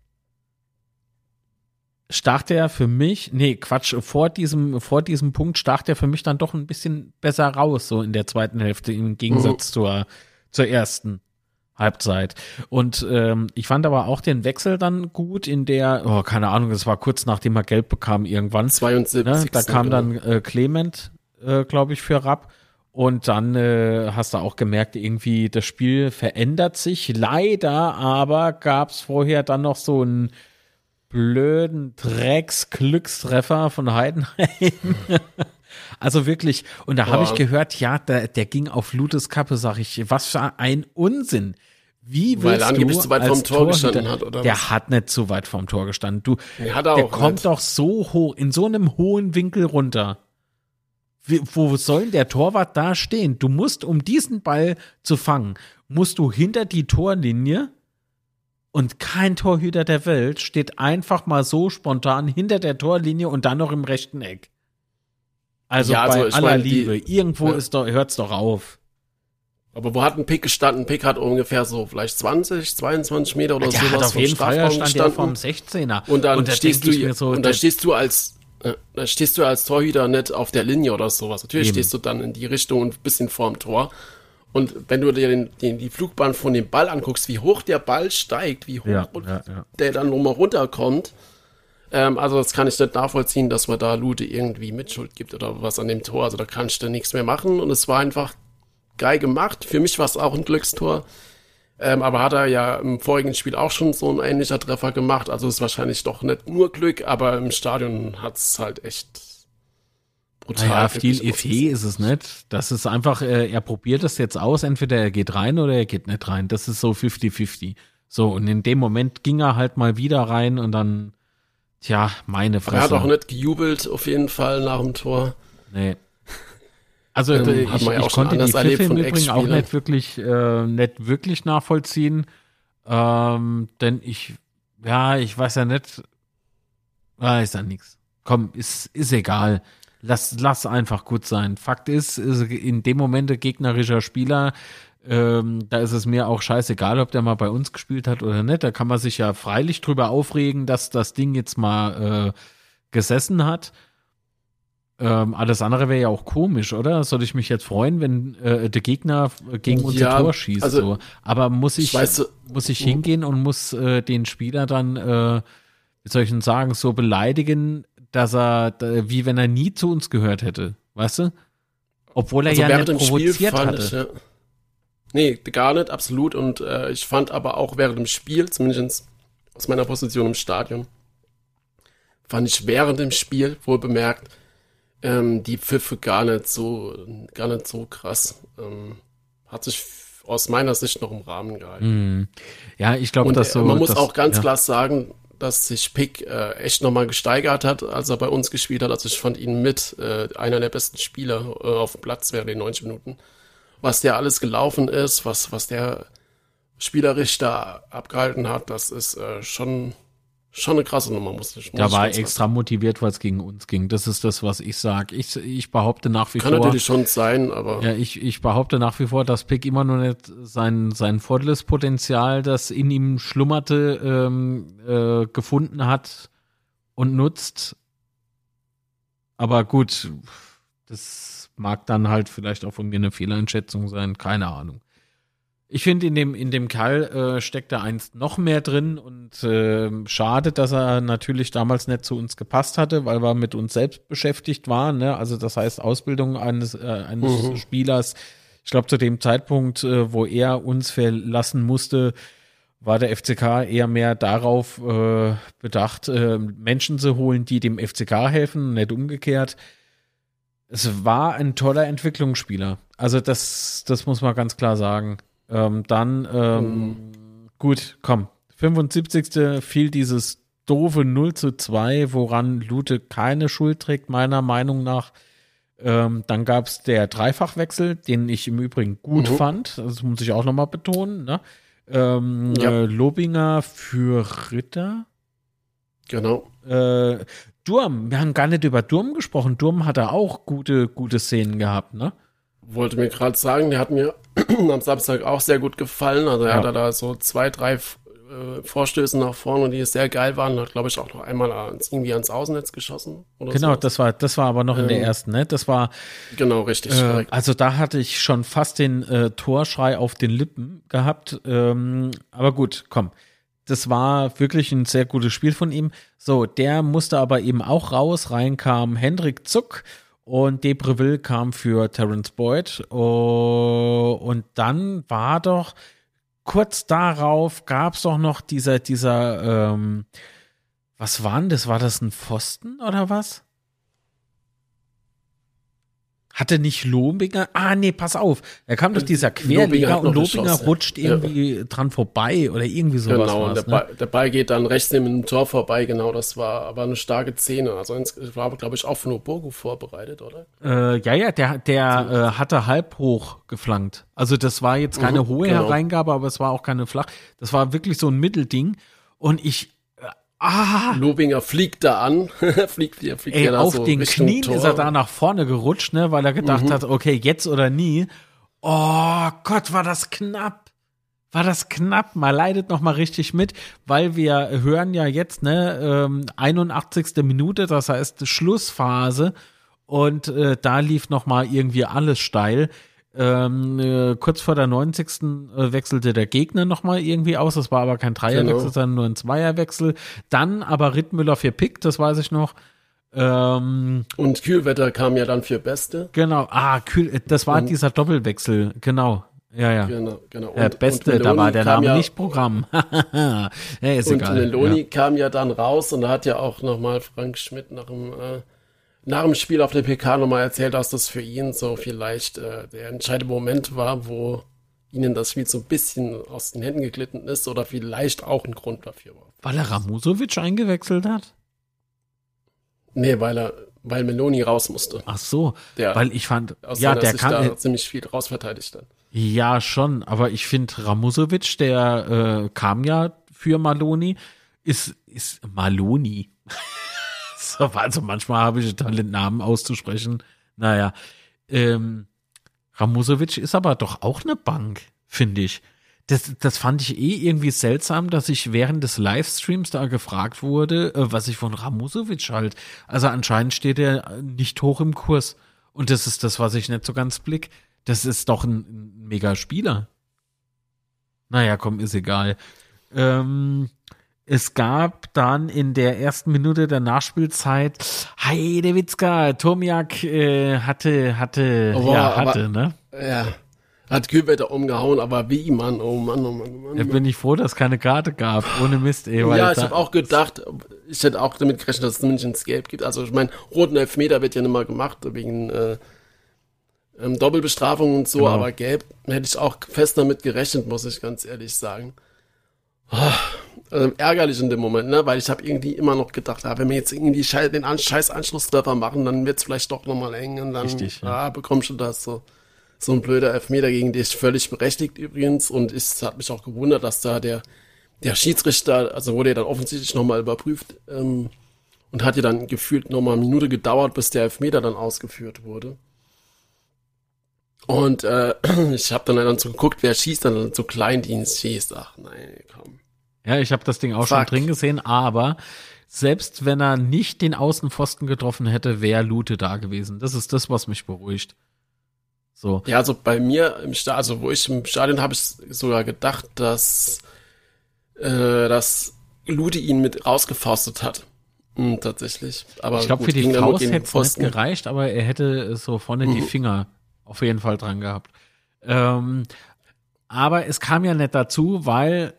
stach der für mich, nee, Quatsch, vor diesem, vor diesem Punkt stach der für mich dann doch ein bisschen besser raus, so in der zweiten Hälfte, im Gegensatz zur, zur ersten Halbzeit. Und ähm, ich fand aber auch den Wechsel dann gut in der, oh, keine Ahnung, es war kurz nachdem er Gelb bekam irgendwann. 72. Ne? Da kam genau. dann äh, Clement, äh, glaube ich, für Rapp. Und dann äh, hast du auch gemerkt, irgendwie das Spiel verändert sich. Leider aber gab es vorher dann noch so einen blöden Drecks-Glückstreffer von Heidenheim. also wirklich, und da habe ich gehört, ja, der, der ging auf Lutes Kappe, sag ich, was für ein Unsinn. Wie Weil willst er angeblich du zu weit als vorm Tor gestanden hat, oder Der was? hat nicht zu weit vom Tor gestanden. Du, Nee, hat er der auch kommt nicht. doch so hoch, in so einem hohen Winkel runter. Wie, wo soll der Torwart da stehen? Du musst, um diesen Ball zu fangen, musst du hinter die Torlinie und kein Torhüter der Welt steht einfach mal so spontan hinter der Torlinie und dann noch im rechten Eck. Also Ja, also bei ich aller meine, die- Liebe, irgendwo Ja. ist doch, hört's doch auf. Aber wo hat ein Pick gestanden? Pick hat ungefähr so vielleicht 20, 22 Meter oder Der sowas hat auf vom jeden Fall stand der vom gestanden. 16er. Und dann da stehst du so, und der- stehst du als äh, dann stehst du als Torhüter nicht auf der Linie oder sowas. Natürlich Eben. stehst du dann in die Richtung und ein bisschen vorm Tor. Und wenn du dir den, den, die Flugbahn von dem Ball anguckst, wie hoch der Ball steigt, wie hoch Ja, ja, ja. der dann nochmal runterkommt, ähm, also das kann ich nicht nachvollziehen, dass man da Lute irgendwie Mitschuld gibt oder was an dem Tor. Also da kannst du nichts mehr machen und es war einfach geil gemacht. Für mich war es auch ein Glückstor. Ähm, aber hat er ja im vorigen Spiel auch schon so ein ähnlicher Treffer gemacht. Also ist wahrscheinlich doch nicht nur Glück, aber im Stadion hat es halt echt brutal. Naja, viel Effet ist es nicht. Das ist einfach, äh, er probiert es jetzt aus, entweder er geht rein oder er geht nicht rein. Das ist so 50-50. So, und in dem Moment ging er halt mal wieder rein und dann, tja, meine Aber er hat Fresse. auch nicht gejubelt, auf jeden Fall nach dem Tor. Nee. Also Ähm, äh, ich, ja ich schon konnte die erlebt Pfiffe im Übrigen auch nicht wirklich, äh, nicht wirklich nachvollziehen. Ähm, denn ich, ja, ich weiß ja nicht, weiß ja nix. Komm, ist, ist egal. Lass, lass einfach gut sein. Fakt ist, ist in dem Moment der gegnerischer Spieler, ähm, da ist es mir auch scheißegal, ob der mal bei uns gespielt hat oder nicht. Da kann man sich ja freilich drüber aufregen, dass das Ding jetzt mal äh, gesessen hat. Ähm, alles andere wäre ja auch komisch, oder? Soll ich mich jetzt freuen, wenn äh, der Gegner äh, gegen unser Ja, Tor schießt? also, so. Aber muss ich, weiß, so- muss ich hingehen und muss äh, den Spieler dann, äh, wie soll ich denn sagen, so beleidigen, dass er, wie wenn er nie zu uns gehört hätte, weißt du? Obwohl er Also ja während nicht dem Spiel provoziert fand hatte. ich, ja. Nee, gar nicht, absolut. Und äh, ich fand aber auch während dem Spiel, zumindest aus meiner Position im Stadion, fand ich während dem Spiel, wohl bemerkt, ähm, die Pfiffe gar nicht so, gar nicht so krass. Ähm, hat sich aus meiner Sicht noch im Rahmen gehalten. Hm. Ja, ich glaube, dass äh, so. man muss das, auch ganz ja. klar sagen, dass sich Pick äh, echt nochmal gesteigert hat, als er bei uns gespielt hat. Also ich fand ihn mit äh, einer der besten Spieler äh, auf dem Platz während den 90 Minuten. Was der alles gelaufen ist, was, was der spielerisch da abgehalten hat, das ist äh, schon, schon eine krasse Nummer, muss ich muss Da war er extra motiviert, weil es gegen uns ging. Das ist das, was ich sage. Ich, ich behaupte nach wie sagen. Kann vor. natürlich schon sein, aber Ja, ich, ich behaupte nach wie vor, dass Pick immer noch nicht sein, sein volles Potenzial, das in ihm schlummerte, ähm, äh, gefunden hat und nutzt. Aber gut, das mag dann halt vielleicht auch von mir eine Fehleinschätzung sein, keine Ahnung. Ich finde, in dem, in dem Kerl äh, steckt da eins noch mehr drin und äh, schade, dass er natürlich damals nicht zu uns gepasst hatte, weil wir mit uns selbst beschäftigt waren. Ne? Also das heißt, Ausbildung eines, äh, eines Mhm. Spielers, ich glaube, zu dem Zeitpunkt, äh, wo er uns verlassen musste, war der FCK eher mehr darauf äh, bedacht, äh, Menschen zu holen, die dem FCK helfen, nicht umgekehrt. Es war ein toller Entwicklungsspieler. Also das, das muss man ganz klar sagen. Ähm, dann, ähm, gut, komm. 75. fiel dieses doofe 0 zu 2, woran Lute keine Schuld trägt, meiner Meinung nach. Ähm, dann gab es der Dreifachwechsel, den ich im Übrigen gut Mhm. fand. Das muss ich auch nochmal betonen. Ne? Ähm, Ja. äh, Lobinger für Ritter. genau. Äh, Durm, wir haben gar nicht über Durm gesprochen. Durm hat er auch gute, gute Szenen gehabt, ne? Wollte mir gerade sagen, der hat mir am Samstag auch sehr gut gefallen. Also er Ja. hat da so zwei, drei äh, Vorstößen nach vorne, die sehr geil waren. Hat, glaube ich, auch noch einmal ans, irgendwie ans Außennetz geschossen. genau, so. das war, das war aber noch ähm, in der ähm, ersten, ne? Das war. Genau, richtig. Äh, also da hatte ich schon fast den äh, Torschrei auf den Lippen gehabt. Ähm, aber gut, komm. Das war wirklich ein sehr gutes Spiel von ihm. So, der musste aber eben auch raus. Rein kam Hendrik Zuck und Debreville kam für Terence Boyd. Oh, und dann war doch kurz darauf gab es doch noch dieser, dieser, ähm, was war denn das? War das ein Pfosten oder was? Hatte nicht Lobinger? Ah, nee, pass auf. Er kam durch dieser Querliga und Lobinger rutscht irgendwie ja. dran vorbei oder irgendwie sowas. Genau, und der, ne? Ball, der, Ball, geht dann rechts neben dem Tor vorbei. Genau, das war aber eine starke Szene. Also, war, glaube ich, auch von Obogo vorbereitet, oder? Äh, ja, ja, der, der äh, hatte halb hoch geflankt. Also, das war jetzt keine mhm, hohe genau. Hereingabe, aber es war auch keine flach. Das war wirklich so ein Mittelding. Und ich Ah. Lobinger fliegt da an, fliegt, fliegt Ey, auf so den Richtung Knien Tor. ist er da nach vorne gerutscht, ne, weil er gedacht mhm. hat, okay, jetzt oder nie. Oh Gott, war das knapp. War das knapp, mal leidet noch mal richtig mit, weil wir hören ja jetzt, ne, ähm, 81. Minute, das heißt Schlussphase und äh, da lief noch mal irgendwie alles steil. Ähm, äh, kurz vor der 90. Äh, wechselte der Gegner nochmal irgendwie aus. Das war aber kein Dreierwechsel, genau. sondern nur ein Zweierwechsel. Dann aber Rittmüller für Pick, das weiß ich noch. Ähm, und Kühlwetter kam ja dann für Beste. Genau, ah, Kühl, äh, das war und, dieser Doppelwechsel, genau. Ja, ja. Genau, genau. Und, der Beste, da war der Name ja, nicht Programm. ja, ist und egal. Meloni ja. kam ja dann raus und da hat ja auch nochmal Frank Schmidt nach dem äh, nach dem Spiel auf der PK nochmal erzählt, dass das für ihn so vielleicht äh, der entscheidende Moment war, wo ihnen das Spiel so ein bisschen aus den Händen geglitten ist oder vielleicht auch ein Grund dafür war. Weil er Ramusovic eingewechselt hat? Nee, weil er, weil Meloni raus musste. Ach so, der, weil ich fand, ja, der kann da ziemlich viel rausverteidigt dann. Ja, schon, aber ich finde Ramusovic, der äh, kam ja für Maloni, ist, ist Maloni. also manchmal habe ich Talent, Namen auszusprechen. Naja, ähm, Ramusovic ist aber doch auch eine Bank, finde ich. Das, das fand ich eh irgendwie seltsam, dass ich während des Livestreams da gefragt wurde, äh, was ich von Ramusovic halt. Also anscheinend steht er nicht hoch im Kurs. Und das ist das, was ich nicht so ganz blick. Das ist doch ein, ein mega Spieler. Naja, komm, ist egal. Ähm, es gab dann in der ersten Minute der Nachspielzeit Heidewitzka, Tomiak äh, hatte, hatte, oh, ja, hatte, aber, ne? Ja. Hat Kühlwetter umgehauen, aber wie, Mann, oh Mann, oh Mann, oh Mann. Da bin ich froh, dass es keine Karte gab, ohne Mist, ey. ja, ich habe auch gedacht, ich hätte auch damit gerechnet, dass es Münchens Gelb gibt. Also ich meine, roten Elfmeter wird ja nicht mal gemacht, wegen äh, ähm, Doppelbestrafung und so, genau. aber Gelb hätte ich auch fest damit gerechnet, muss ich ganz ehrlich sagen. Oh äh, ärgerlich in dem Moment, ne? Weil ich habe irgendwie immer noch gedacht, ja, wenn wir jetzt irgendwie den An scheiß Anschlusstreffer machen, dann wird's vielleicht doch nochmal eng und dann Richtig, ja. ah, bekommst du das so. So ein blöder Elfmeter gegen dich, völlig berechtigt übrigens. Und es hat mich auch gewundert, dass da der, der Schiedsrichter, also wurde ja dann offensichtlich nochmal überprüft ähm, und hat ja dann gefühlt nochmal eine Minute gedauert, bis der Elfmeter dann ausgeführt wurde. Und äh, ich habe dann, dann so geguckt, wer schießt, dann so Kleindienst schießt. Ach nein, komm. Ja, ich habe das Ding auch Fuck. schon drin gesehen, aber selbst wenn er nicht den Außenpfosten getroffen hätte, wäre Lute da gewesen. Das ist das, was mich beruhigt. So. Ja, also bei mir im Stadion, also wo ich im Stadion habe ich sogar gedacht, dass, äh, dass Lute ihn mit rausgefaustet hat. Hm, tatsächlich. Aber ich glaube, für die Faust hätte es nicht gereicht, aber er hätte so vorne mhm. die Finger auf jeden Fall dran gehabt. Ähm, aber es kam ja nicht dazu, weil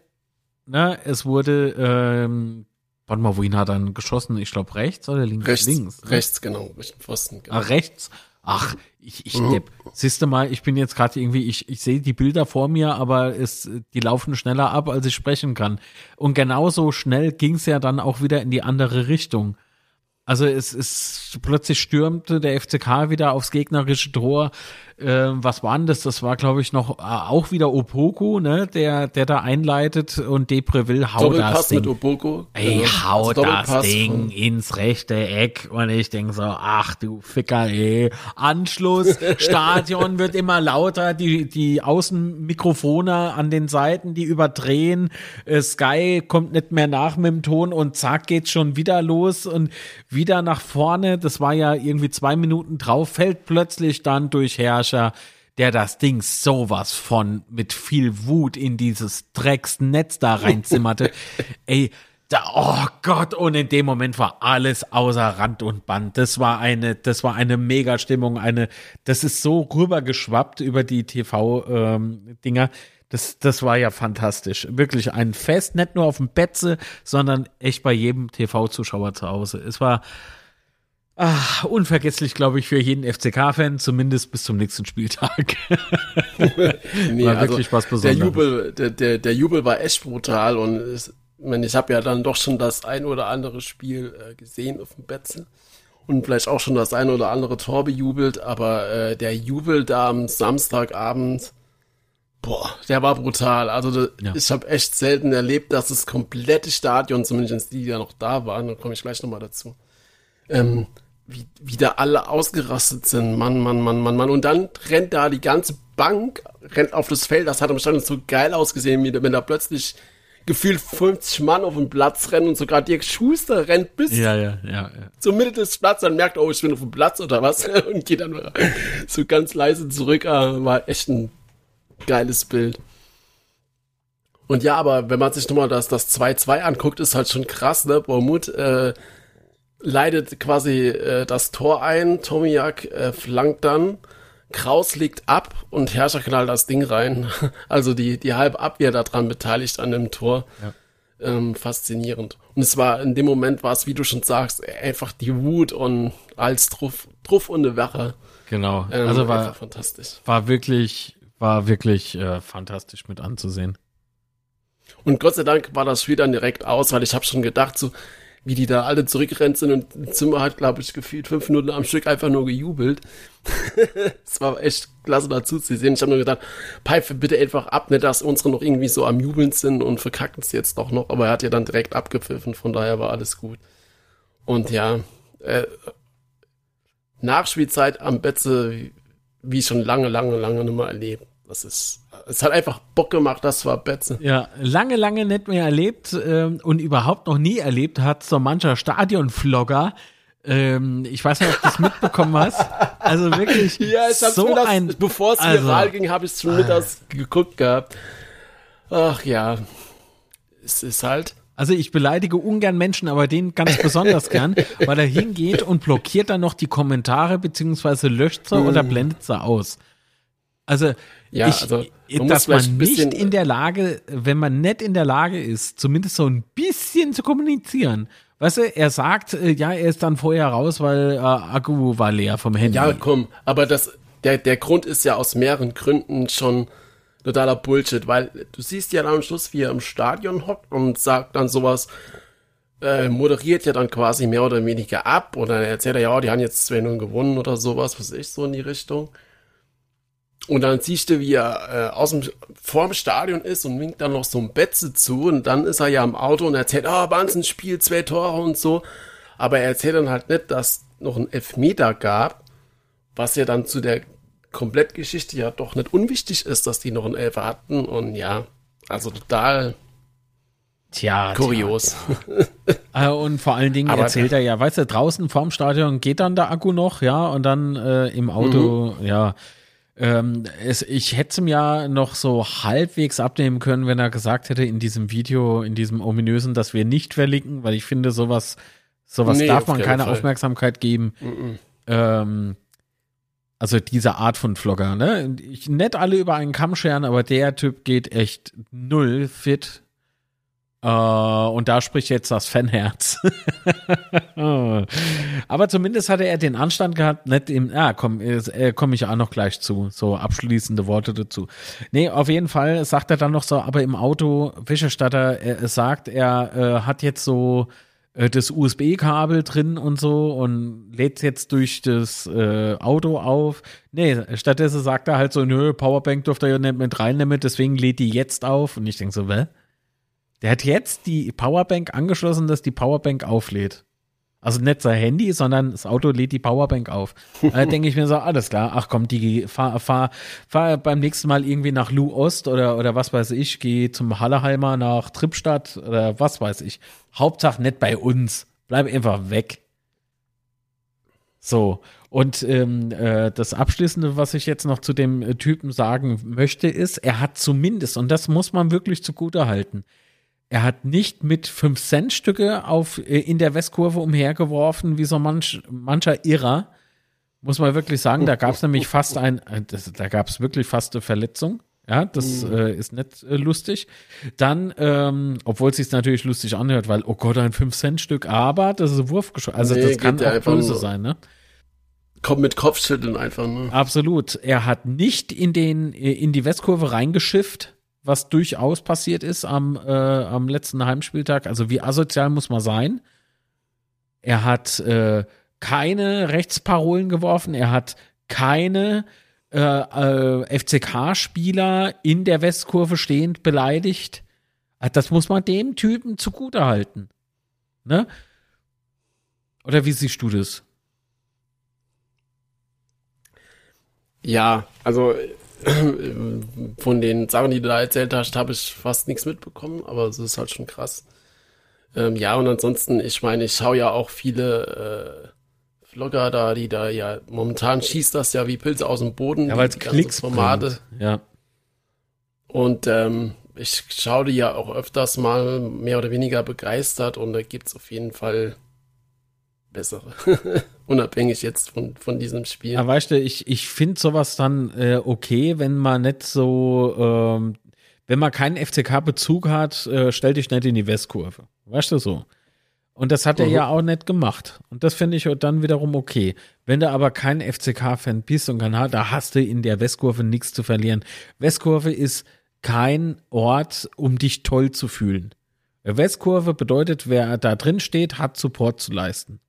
ne, es wurde, ähm, warte mal, wohin hat er dann geschossen? Ich glaube rechts oder links? Rechts, links, ne? rechts genau, Richtung Pfosten. Genau. Ah, rechts? Ach, ich, ich mhm. siehst du mal, ich bin jetzt gerade irgendwie, ich, ich sehe die Bilder vor mir, aber es, die laufen schneller ab, als ich sprechen kann. Und genauso schnell ging es ja dann auch wieder in die andere Richtung. Also es ist plötzlich stürmte der FCK wieder aufs gegnerische Tor. Ähm, was war denn das? Das war, glaube ich, noch äh, auch wieder Opoku, ne, der, der da einleitet und Depreville haut Doppelpass das Ding. mit Opoku. Ey, Genau. haut Also das Ding ins rechte Eck und ich denk so, ach du Ficker, ey. Anschluss, Stadion wird immer lauter, die, die Außenmikrofone an den Seiten, die überdrehen, äh, Sky kommt nicht mehr nach mit dem Ton und zack geht's schon wieder los und wieder nach vorne. Das war ja irgendwie zwei Minuten drauf, fällt plötzlich dann durch Herrscher der das Ding sowas von mit viel Wut in dieses Drecksnetz da reinzimmerte. Ey, da, oh Gott, und in dem Moment war alles außer Rand und Band. Das war eine, das war eine Mega-Stimmung, eine, das ist so rübergeschwappt über die TV-Dinger. Das, das war ja fantastisch. Wirklich ein Fest, nicht nur auf dem Betze, sondern echt bei jedem TV-Zuschauer zu Hause. Es war, Ah, unvergesslich, glaube ich, für jeden FCK-Fan, zumindest bis zum nächsten Spieltag. Nee, War wirklich was Der Besonderes. Jubel, der, der, der Jubel war echt brutal und es, ich, meine, ich habe ja dann doch schon das ein oder andere Spiel äh, gesehen auf dem Betze und vielleicht auch schon das ein oder andere Tor bejubelt, aber äh, der Jubel da am Samstagabend, boah, der war brutal. Also Ja. ich habe echt selten erlebt, dass das komplette Stadion, zumindest die, die ja noch da waren, da komme ich gleich nochmal dazu, ähm, wie, wie da alle ausgerastet sind. Mann, Mann, Mann, Mann, Mann. Und dann rennt da die ganze Bank, rennt auf das Feld. Das hat am Stadion so geil ausgesehen, wie wenn da plötzlich gefühlt 50 Mann auf dem Platz rennen und sogar Dirk Schuster rennt bis ja, ja, ja, ja. zur Mitte des Platzes und merkt, oh, ich bin auf dem Platz oder was und geht dann so ganz leise zurück. Ah, War echt ein geiles Bild. Und ja, aber wenn man sich nochmal das, das 2-2 anguckt, ist halt schon krass, ne? Bormut äh, leidet quasi äh, das Tor ein, Tomiak äh, flankt dann, Kraus legt ab und Herrscher knallt das Ding rein. Also die, die halbe Abwehr daran beteiligt an dem Tor. Ähm, faszinierend. Und es war, in dem Moment war es, wie du schon sagst, einfach die Wut und als Truff, Truff und eine Wache. Genau. Ähm, also war, fantastisch. war wirklich, war wirklich äh, fantastisch mit anzusehen. Und Gott sei Dank war das Spiel dann direkt aus, weil ich habe schon gedacht, so wie die da alle zurückgerannt sind und im Zimmer hat, glaube ich, gefühlt fünf Minuten am Stück einfach nur gejubelt. Es war echt klasse dazu zu sehen. Ich habe nur gedacht, pfeife bitte einfach ab, nicht, dass unsere noch irgendwie so am Jubeln sind und verkacken es jetzt doch noch. Aber er hat ja dann direkt abgepfiffen, von daher war alles gut. Und ja, äh, Nachspielzeit am Betze, wie- schon lange, lange, lange nicht mehr erlebt. Das ist, es hat einfach Bock gemacht, das war Betze. Ja, lange, lange nicht mehr erlebt ähm, und überhaupt noch nie erlebt hat so mancher Stadionvlogger. Ähm, ich weiß nicht, ob du das mitbekommen hast. Also wirklich Ja, ich hab's so mir das, ein bevor es also- viral ging, habe ich es schon mittags geguckt gehabt. Ach ja, es ist halt. Also ich beleidige ungern Menschen, aber den ganz besonders gern, weil er hingeht und blockiert dann noch die Kommentare beziehungsweise löscht sie oder blendet sie aus. Also, Mm. Ja, ich, also, man dass man nicht in der Lage, wenn man nicht in der Lage ist, zumindest so ein bisschen zu kommunizieren. Weißt du, er sagt, äh, ja, er ist dann vorher raus, weil äh, Akku war leer vom Handy. Ja, komm, aber das, der, der Grund ist ja aus mehreren Gründen schon totaler Bullshit, weil du siehst ja dann am Schluss, wie er im Stadion hockt und sagt dann sowas, äh, moderiert ja dann quasi mehr oder weniger ab und dann erzählt er ja, die haben jetzt 2-0 gewonnen oder sowas, was ich, so in die Richtung. Und dann siehst du, wie er äh, aus dem, vorm Stadion ist und winkt dann noch so ein Betze zu und dann ist er ja im Auto und erzählt, ah, oh, Wahnsinnsspiel, zwei Tore und so. Aber er erzählt dann halt nicht, dass noch ein Elfmeter gab, was ja dann zu der Komplettgeschichte ja doch nicht unwichtig ist, dass die noch einen Elfer hatten und ja, also total Tja, kurios. Äh, und vor allen Dingen Aber- erzählt er ja, weißt du, draußen vorm Stadion geht dann der Akku noch, ja, und dann äh, im Auto, Mhm. ja. Ähm, es, ich hätte es ihm ja noch so halbwegs abnehmen können, wenn er gesagt hätte in diesem Video, in diesem ominösen, dass wir nicht verlinken, weil ich finde, sowas, sowas Nee, darf man keine Fall. Aufmerksamkeit geben. Mhm. Ähm, also diese Art von Vlogger, ne? Ich nicht alle über einen Kamm scheren, aber der Typ geht echt null fit. Äh, und da spricht jetzt das Fanherz. aber zumindest hatte er den Anstand gehabt, nicht im, ja, komm, äh, komme ich auch noch gleich zu, so abschließende Worte dazu. Nee, auf jeden Fall sagt er dann noch so, aber im Auto, Wäschestatter, er, er sagt, er äh, hat jetzt so das USB-Kabel drin und so und lädt jetzt durch das äh, Auto auf. Nee, stattdessen sagt er halt so, nö, Powerbank durfte er ja nicht mit reinnehmen, deswegen lädt die jetzt auf. Und ich denke so, wä? Der hat jetzt die Powerbank angeschlossen, dass die Powerbank auflädt. Also nicht sein Handy, sondern das Auto lädt die Powerbank auf. Da denke ich mir so, alles klar, ach komm, die fahr, fahr, fahr beim nächsten Mal irgendwie nach Lu Ost oder, oder was weiß ich, geh zum Hallerheimer nach Trippstadt oder was weiß ich. Hauptsache nicht bei uns. Bleib einfach weg. So, und ähm, äh, das Abschließende, was ich jetzt noch zu dem äh, Typen sagen möchte, ist, er hat zumindest, und das muss man wirklich zugute halten, er hat nicht mit 5-Cent-Stücke auf, äh, in der Westkurve umhergeworfen, wie so manch, mancher Irrer. Muss man wirklich sagen, da gab es nämlich fast ein, äh, das, da gab es wirklich fast eine Verletzung. Ja, das mhm. äh, ist nicht äh, lustig. Dann, ähm, obwohl es sich natürlich lustig anhört, weil, oh Gott, ein 5-Cent-Stück, aber das ist ein Wurfgeschoss. Also nee, das kann auch böse sein, ne? Kommt mit Kopfschütteln einfach, ne? Absolut. Er hat nicht in den, in die Westkurve reingeschifft was durchaus passiert ist am, äh, am letzten Heimspieltag. Also wie asozial muss man sein? Er hat äh, keine Rechtsparolen geworfen, er hat keine äh, äh, FCK-Spieler in der Westkurve stehend beleidigt. Ah, das muss man dem Typen zugute halten. Ne? Oder wie siehst du das? Ja, also von den Sachen, die du da erzählt hast, habe ich fast nichts mitbekommen, aber es ist halt schon krass. Ähm, ja, und ansonsten, ich meine, ich schaue ja auch viele Vlogger da, die da ja momentan schießt das ja wie Pilze aus dem Boden. Ja, weil es Klicks Formate. Bringt. Ja. Und ähm, ich schaue die ja auch öfters mal mehr oder weniger begeistert und da gibt's auf jeden Fall bessere. Unabhängig jetzt von, von diesem Spiel. Aber weißt du, ich, ich finde sowas dann äh, okay, wenn man nicht so, ähm, wenn man keinen FCK-Bezug hat, äh, stell dich nicht in die Westkurve. Weißt du so? Und das hat er mhm. ja auch nicht gemacht. Und das finde ich dann wiederum okay. Wenn du aber kein FCK-Fan bist und kann, da hast du in der Westkurve nichts zu verlieren. Westkurve ist kein Ort, um dich toll zu fühlen. Westkurve bedeutet, wer da drin steht, hat Support zu leisten.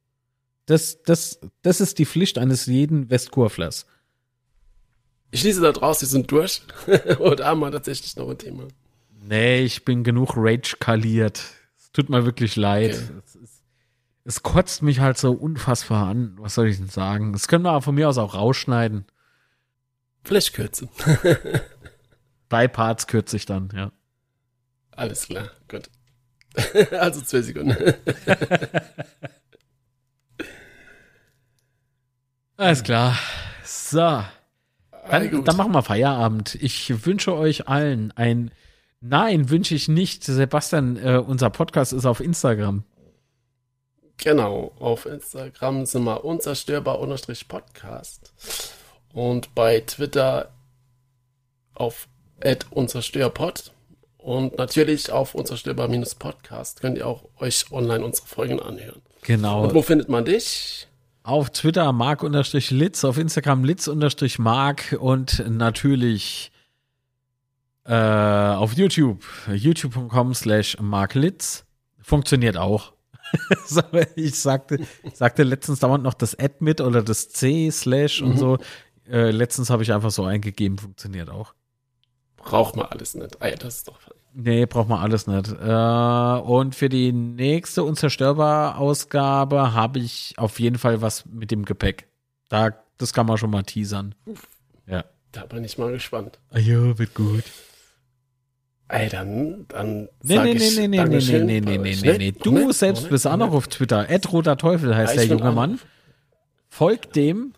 Das, das, das ist die Pflicht eines jeden Westkurflers. Ich schließe da draus, die sind durch. Oder haben wir tatsächlich noch ein Thema? Nee, ich bin genug rage-kaliert. Es tut mir wirklich leid. Okay. Es, kotzt mich halt so unfassbar an. Was soll ich denn sagen? Das können wir von mir aus auch rausschneiden. Vielleicht kürzen. Drei Parts kürze ich dann, ja. Alles klar, gut. also zwei Sekunden. Alles klar. So. Dann, dann machen wir Feierabend. Ich wünsche euch allen ein. Nein, wünsche ich nicht. Sebastian, äh, unser Podcast ist auf Instagram. Genau, auf Instagram sind wir unzerstörbar-podcast. Und bei Twitter auf unzerstörpod. Und natürlich auf unzerstörbar-podcast könnt ihr auch euch online unsere Folgen anhören. Genau. Und wo findet man dich? Auf Twitter mark-litz, auf Instagram litz-mark und natürlich äh, auf YouTube, youtube.com slash marklitz. Funktioniert auch. ich sagte, sagte letztens dauernd noch das Ad mit oder das C slash und mhm. so. Äh, letztens habe ich einfach so eingegeben, funktioniert auch. Braucht man alles nicht. Ah ja, das ist doch Nee, braucht man alles nicht. Äh, und für die nächste Unzerstörbar-Ausgabe habe ich auf jeden Fall was mit dem Gepäck. Da, das kann man schon mal teasern. Ja. Da bin ich mal gespannt. Ah ja, wird gut. Ey, dann, dann nee, sag nee, ich nee, nee, nee, nee, nee, nee, nee, nee, Du Moment, selbst Moment, bist Moment. auch noch auf Twitter. Edroter Teufel heißt ja, der junge Mann. Folgt dem.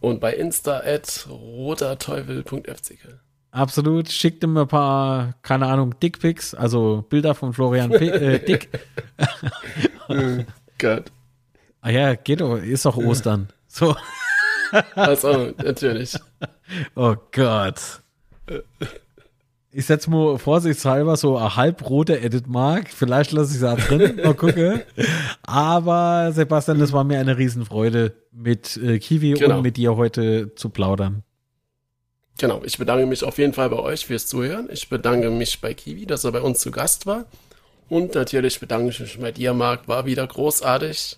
Und bei Insta at roterteufel.fck. Absolut. Schickt ihm ein paar, keine Ahnung, Dickpics, also Bilder von Florian P äh, Dick. Oh Gott. Ah ja, geht doch, ist doch Ostern. So. also, natürlich. Oh Gott. Ich setze mal vorsichtshalber so eine halbrote Edit Mark. Vielleicht lasse ich es auch drin. Mal gucken. Aber Sebastian, das war mir eine Riesenfreude, mit äh, Kiwi genau. und mit dir heute zu plaudern. Genau, ich bedanke mich auf jeden Fall bei euch fürs Zuhören. Ich bedanke mich bei Kiwi, dass er bei uns zu Gast war. Und natürlich bedanke ich mich bei dir, Marc. War wieder großartig.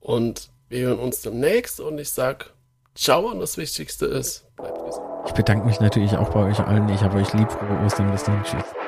Und wir hören uns demnächst. Und ich sag Ciao. Und das Wichtigste ist, bleibt gesund. Ich bedanke mich natürlich auch bei euch allen. Ich habe euch lieb. Frohe Ostern. Bis dann. Tschüss.